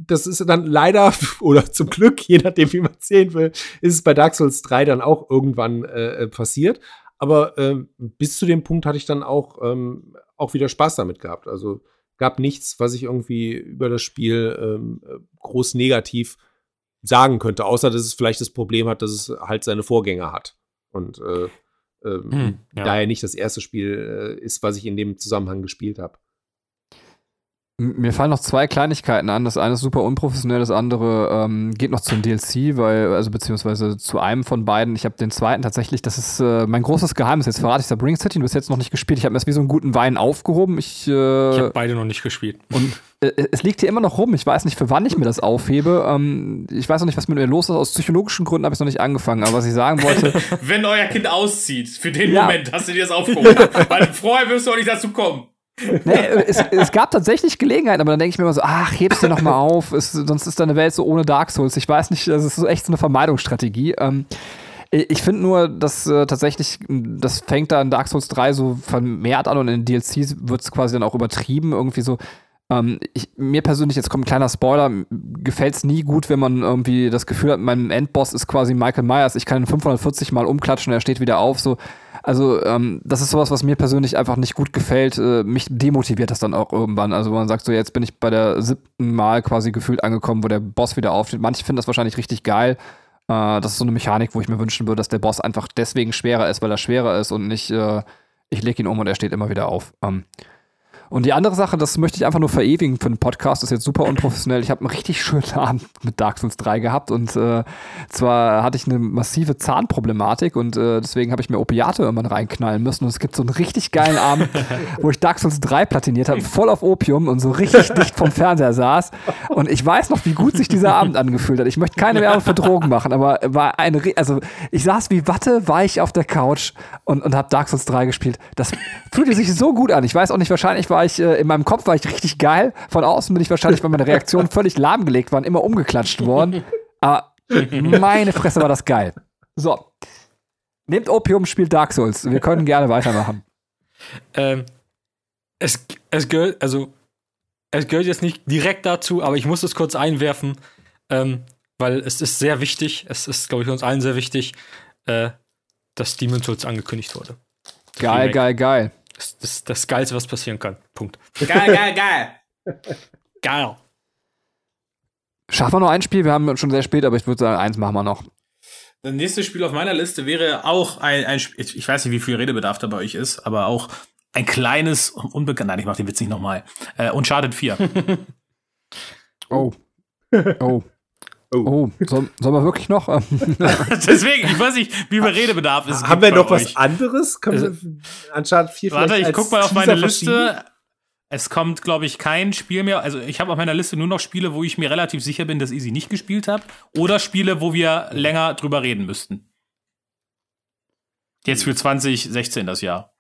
E: das ist dann leider oder zum Glück, je nachdem, wie man sehen will, ist es bei Dark Souls 3 dann auch irgendwann äh, passiert. Aber ähm, bis zu dem Punkt hatte ich dann auch, ähm, auch wieder Spaß damit gehabt. Also gab nichts, was ich irgendwie über das Spiel ähm, äh, groß negativ sagen könnte, außer dass es vielleicht das Problem hat, dass es halt seine Vorgänger hat. Und äh, ähm,
F: Hm, ja.
E: daher nicht das erste Spiel äh, ist, was ich in dem Zusammenhang gespielt habe.
B: Mir fallen noch zwei Kleinigkeiten an. Das eine ist super unprofessionell, das andere ähm, geht noch zum DLC, weil, also beziehungsweise zu einem von beiden. Ich habe den zweiten tatsächlich, das ist äh, mein großes Geheimnis. Jetzt verrate ich da Bring City, du hast jetzt noch nicht gespielt. Ich habe mir das wie so einen guten Wein aufgehoben. Ich, äh,
F: Ich habe beide noch nicht gespielt.
B: und äh, es liegt hier immer noch rum. Ich weiß nicht, für wann ich mir das aufhebe. Ähm, ich weiß noch nicht, was mit mir los ist. Aus psychologischen Gründen habe ich noch nicht angefangen. Aber was ich sagen wollte,
D: Wenn euer Kind auszieht, für den
B: Ja.
D: Moment hast du dir das aufgehoben. Weil vorher wirst du auch nicht dazu kommen.
B: Nee, es, es gab tatsächlich Gelegenheiten, aber dann denke ich mir immer so, ach, hebst dir noch mal auf, es, sonst ist deine Welt so ohne Dark Souls. Ich weiß nicht, das ist so echt so eine Vermeidungsstrategie. Ähm, ich finde nur, dass äh, tatsächlich, das fängt da in Dark Souls 3 so vermehrt an und in DLCs wird es quasi dann auch übertrieben, irgendwie so. Ähm, ich, mir persönlich, jetzt kommt ein kleiner Spoiler, gefällt es nie gut, wenn man irgendwie das Gefühl hat, mein Endboss ist quasi Michael Myers, ich kann ihn 540 Mal umklatschen und er steht wieder auf, so. Also, ähm, das ist sowas, was mir persönlich einfach nicht gut gefällt. Äh, mich demotiviert das dann auch irgendwann. Also, wo man sagt, so jetzt bin ich bei der siebten Mal quasi gefühlt angekommen, wo der Boss wieder aufsteht. Manche finden das wahrscheinlich richtig geil. Äh, das ist so eine Mechanik, wo ich mir wünschen würde, dass der Boss einfach deswegen schwerer ist, weil er schwerer ist und nicht, äh, ich lege ihn um und er steht immer wieder auf. Ähm, und die andere Sache, das möchte ich einfach nur verewigen für den Podcast, das ist jetzt super unprofessionell. Ich habe einen richtig schönen Abend mit Dark Souls 3 gehabt und äh, zwar hatte ich eine massive Zahnproblematik und äh, deswegen habe ich mir Opiate irgendwann reinknallen müssen und es gibt so einen richtig geilen Abend, wo ich Dark Souls 3 platiniert habe, voll auf Opium und so richtig dicht vom Fernseher saß und ich weiß noch, wie gut sich dieser Abend angefühlt hat. Ich möchte keine Werbung für Drogen machen, aber war eine, also ich saß wie Watte weich auf der Couch und, und habe Dark Souls 3 gespielt. Das fühlte sich so gut an. Ich weiß auch nicht, wahrscheinlich war ich, äh, in meinem Kopf war ich richtig geil. Von außen bin ich wahrscheinlich, weil meine Reaktionen völlig lahmgelegt waren, immer umgeklatscht worden. Aber meine Fresse war das geil. So. Nehmt Opium, spielt Dark Souls. Wir können gerne weitermachen.
F: Ähm, es, es gehört, also, es gehört jetzt nicht direkt dazu, aber ich muss es kurz einwerfen, ähm, weil es ist sehr wichtig, es ist, glaube ich, uns allen sehr wichtig, äh, dass Demon's Souls angekündigt wurde.
B: Geil,
F: Remake.
B: geil, geil.
F: Das ist das, das Geilste, was passieren kann. Punkt.
G: Geil, geil, geil.
F: Geil.
B: Schaffen wir noch ein Spiel? Wir haben schon sehr spät, aber ich würde sagen, eins machen wir noch.
D: Das nächste Spiel auf meiner Liste wäre auch ein, ein Spiel, ich weiß nicht, wie viel Redebedarf da bei euch ist, aber auch ein kleines, unbekannt, nein, ich mach den Witz nicht nochmal. Äh, Uncharted 4.
B: Oh. Oh. Oh. Soll, sollen wir wirklich noch?
D: Deswegen, ich weiß nicht, wie viel Redebedarf es
E: Haben
D: gibt
E: wir
D: bei
E: noch was
D: euch.
E: anderes? Können wir anstatt vier
D: Warte, ich guck mal auf meine? Liste. Es kommt, glaube ich, kein Spiel mehr. Also ich habe auf meiner Liste nur noch Spiele, wo ich mir relativ sicher bin, dass ich sie nicht gespielt habe. Oder Spiele, wo wir länger drüber reden müssten. Jetzt für 2016 das Jahr.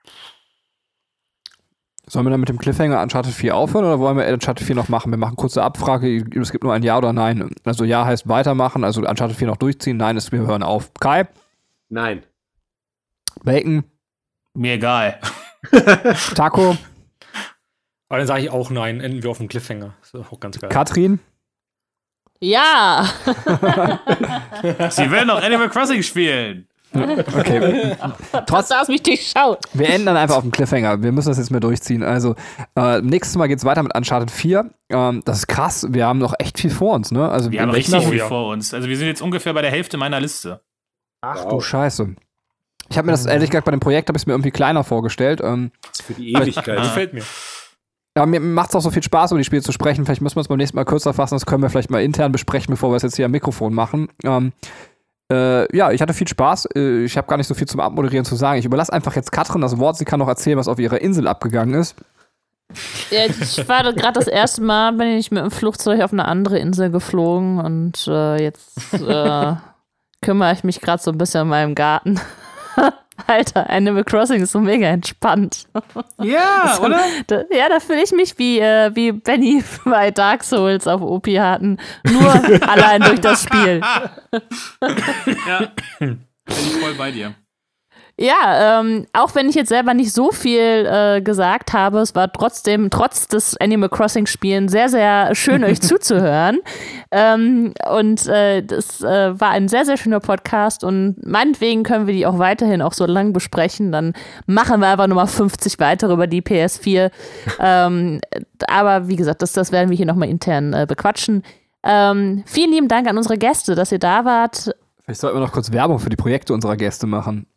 B: Sollen wir dann mit dem Cliffhanger Uncharted 4 aufhören oder wollen wir Uncharted 4 noch machen? Wir machen kurze Abfrage. Es gibt nur ein Ja oder Nein. Also Ja heißt weitermachen, also Uncharted 4 noch durchziehen. Nein ist, wir hören auf. Kai,
E: Nein.
B: Bacon,
D: Mir egal.
B: Taco,
F: Aber dann sage ich auch nein, enden wir auf dem Cliffhanger. Ist auch ganz geil.
B: Katrin.
C: Ja,
D: Sie will noch Animal Crossing spielen.
B: Okay.
C: trotz dass mich durchschaut.
B: Wir enden dann einfach auf dem Cliffhanger. Wir müssen das jetzt mehr durchziehen. Also, äh, nächstes Mal geht's weiter mit Uncharted 4. Ähm, das ist krass. Wir haben noch echt viel vor uns, ne? Also,
D: Wir haben richtig viel
F: ja.
D: vor uns. Also wir sind jetzt ungefähr bei der Hälfte meiner Liste.
B: Ach du Scheiße. Ich habe mir das ehrlich gesagt bei dem Projekt habe ich mir irgendwie kleiner vorgestellt. Ähm,
E: Für die Ewigkeit.
F: Gefällt mir.
B: ja, mir macht es auch so viel Spaß, über die Spiele zu sprechen. Vielleicht müssen wir es beim nächsten Mal kürzer fassen. Das können wir vielleicht mal intern besprechen, bevor wir es jetzt hier am Mikrofon machen. Ähm, äh, ja, ich hatte viel Spaß. Äh, ich habe gar nicht so viel zum Abmoderieren zu sagen. Ich überlasse einfach jetzt Katrin das Wort. Sie kann noch erzählen, was auf ihrer Insel abgegangen ist.
C: Ja, ich war gerade das erste Mal, bin ich mit dem Flugzeug auf eine andere Insel geflogen und äh, jetzt äh, kümmere ich mich gerade so ein bisschen um meinen Garten. Alter, Animal Crossing ist so mega entspannt.
D: Ja, oder?
C: Da, ja, da fühle ich mich wie, äh, wie Benny bei Dark Souls auf Opi hatten. Nur allein durch das Spiel.
D: Ja. Bin ich voll bei dir.
C: Ja, ähm, auch wenn ich jetzt selber nicht so viel äh, gesagt habe, es war trotzdem, trotz des Animal Crossing Spielen, sehr, sehr schön, euch zuzuhören. Ähm, und äh, das äh, war ein sehr, sehr schöner Podcast und meinetwegen können wir die auch weiterhin auch so lang besprechen. Dann machen wir einfach nochmal 50 weitere über die PS4. ähm, aber wie gesagt, das, das werden wir hier nochmal intern äh, bequatschen. Ähm, vielen lieben Dank an unsere Gäste, dass ihr da wart.
B: Vielleicht sollten wir noch kurz Werbung für die Projekte unserer Gäste machen.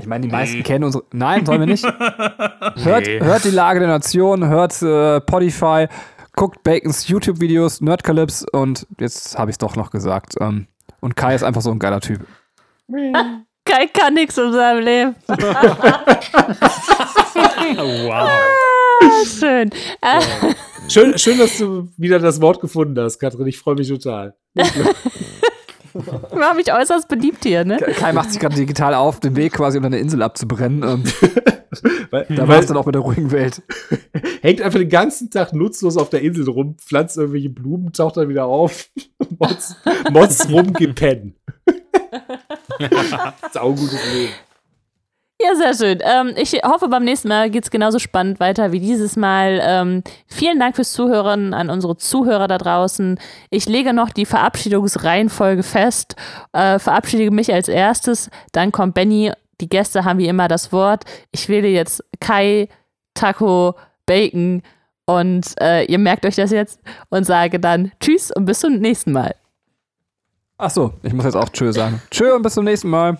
B: Ich meine, die meisten
D: Nee.
B: kennen unsere. Nein, sollen wir nicht. Hört,
F: Nee.
B: hört die Lage der Nation, hört äh, Podify, guckt Bacons YouTube-Videos, Nerdcalypse und jetzt habe ich es doch noch gesagt. Ähm, und Kai ist einfach so ein geiler Typ.
C: Kai kann nichts in seinem Leben.
F: Wow.
C: Schön. Äh,
E: Schön, schön, dass du wieder das Wort gefunden hast, Katrin. Ich freue mich total.
C: war mich äußerst beliebt hier, ne?
B: Kai macht sich gerade digital auf, den Weg quasi, um eine Insel abzubrennen. Ähm,
E: Weil,
B: da war es dann auch mit der ruhigen Welt.
E: hängt einfach den ganzen Tag nutzlos auf der Insel rum, pflanzt irgendwelche Blumen, taucht dann wieder auf, motz, motz rum. Saugutes Leben.
C: Ja, sehr schön. Ähm, ich hoffe, beim nächsten Mal geht's genauso spannend weiter wie dieses Mal. Ähm, vielen Dank fürs Zuhören an unsere Zuhörer da draußen. Ich lege noch die Verabschiedungsreihenfolge fest. Äh, verabschiede mich als erstes, dann kommt Benny. Die Gäste haben wie immer das Wort. Ich wähle jetzt Kai, Taco, Bacon und äh, ihr merkt euch das jetzt und sage dann Tschüss und bis zum nächsten Mal.
B: Ach so, ich muss jetzt auch Tschö sagen. Tschö und bis zum nächsten Mal.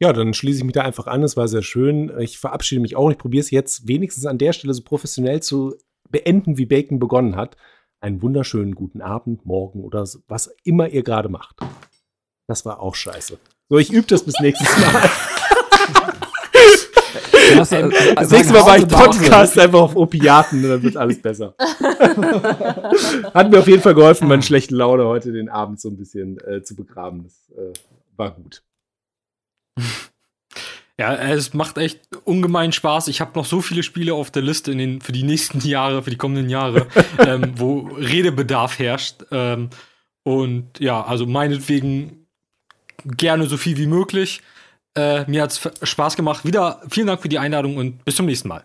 E: Ja, dann schließe ich mich da einfach an. Es war sehr schön. Ich verabschiede mich auch. Ich probiere es jetzt wenigstens an der Stelle so professionell zu beenden, wie Bacon begonnen hat. Einen wunderschönen guten Abend, morgen oder so- was immer ihr gerade macht. Das war auch scheiße. So, ich übe das bis nächstes Mal.
B: Das, äh,
E: Das nächste Mal war ich Podcast einfach auf Opiaten und dann wird alles besser. Hat mir auf jeden Fall geholfen, meine schlechte Laune heute den Abend so ein bisschen äh, zu begraben. Das äh, war gut.
F: Ja, es macht echt ungemein Spaß. Ich habe noch so viele Spiele auf der Liste in den, für die nächsten Jahre, für die kommenden Jahre, ähm, wo Redebedarf herrscht. Ähm, und ja, also meinetwegen gerne so viel wie möglich. Äh, mir hat's Spaß gemacht. Wieder vielen Dank für die Einladung und bis zum nächsten Mal.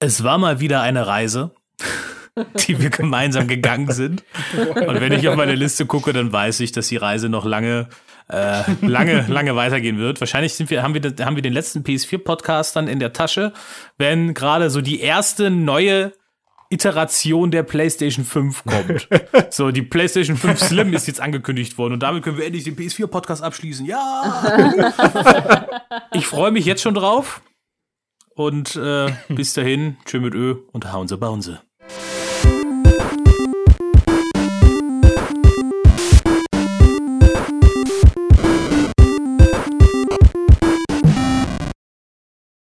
D: Es war mal wieder eine Reise, die wir gemeinsam gegangen sind. Und wenn ich auf meine Liste gucke, dann weiß ich, dass die Reise noch lange, äh, lange, lange weitergehen wird. Wahrscheinlich sind wir, haben wir, haben wir den letzten PS4-Podcast dann in der Tasche, wenn gerade so die erste neue Iteration der PlayStation 5 kommt. So, die PlayStation 5 Slim ist jetzt angekündigt worden und damit können wir endlich den PS4-Podcast abschließen. Ja! ich freue mich jetzt schon drauf. Und äh, bis dahin, tschö mit Ö und hauen Sie Baunse.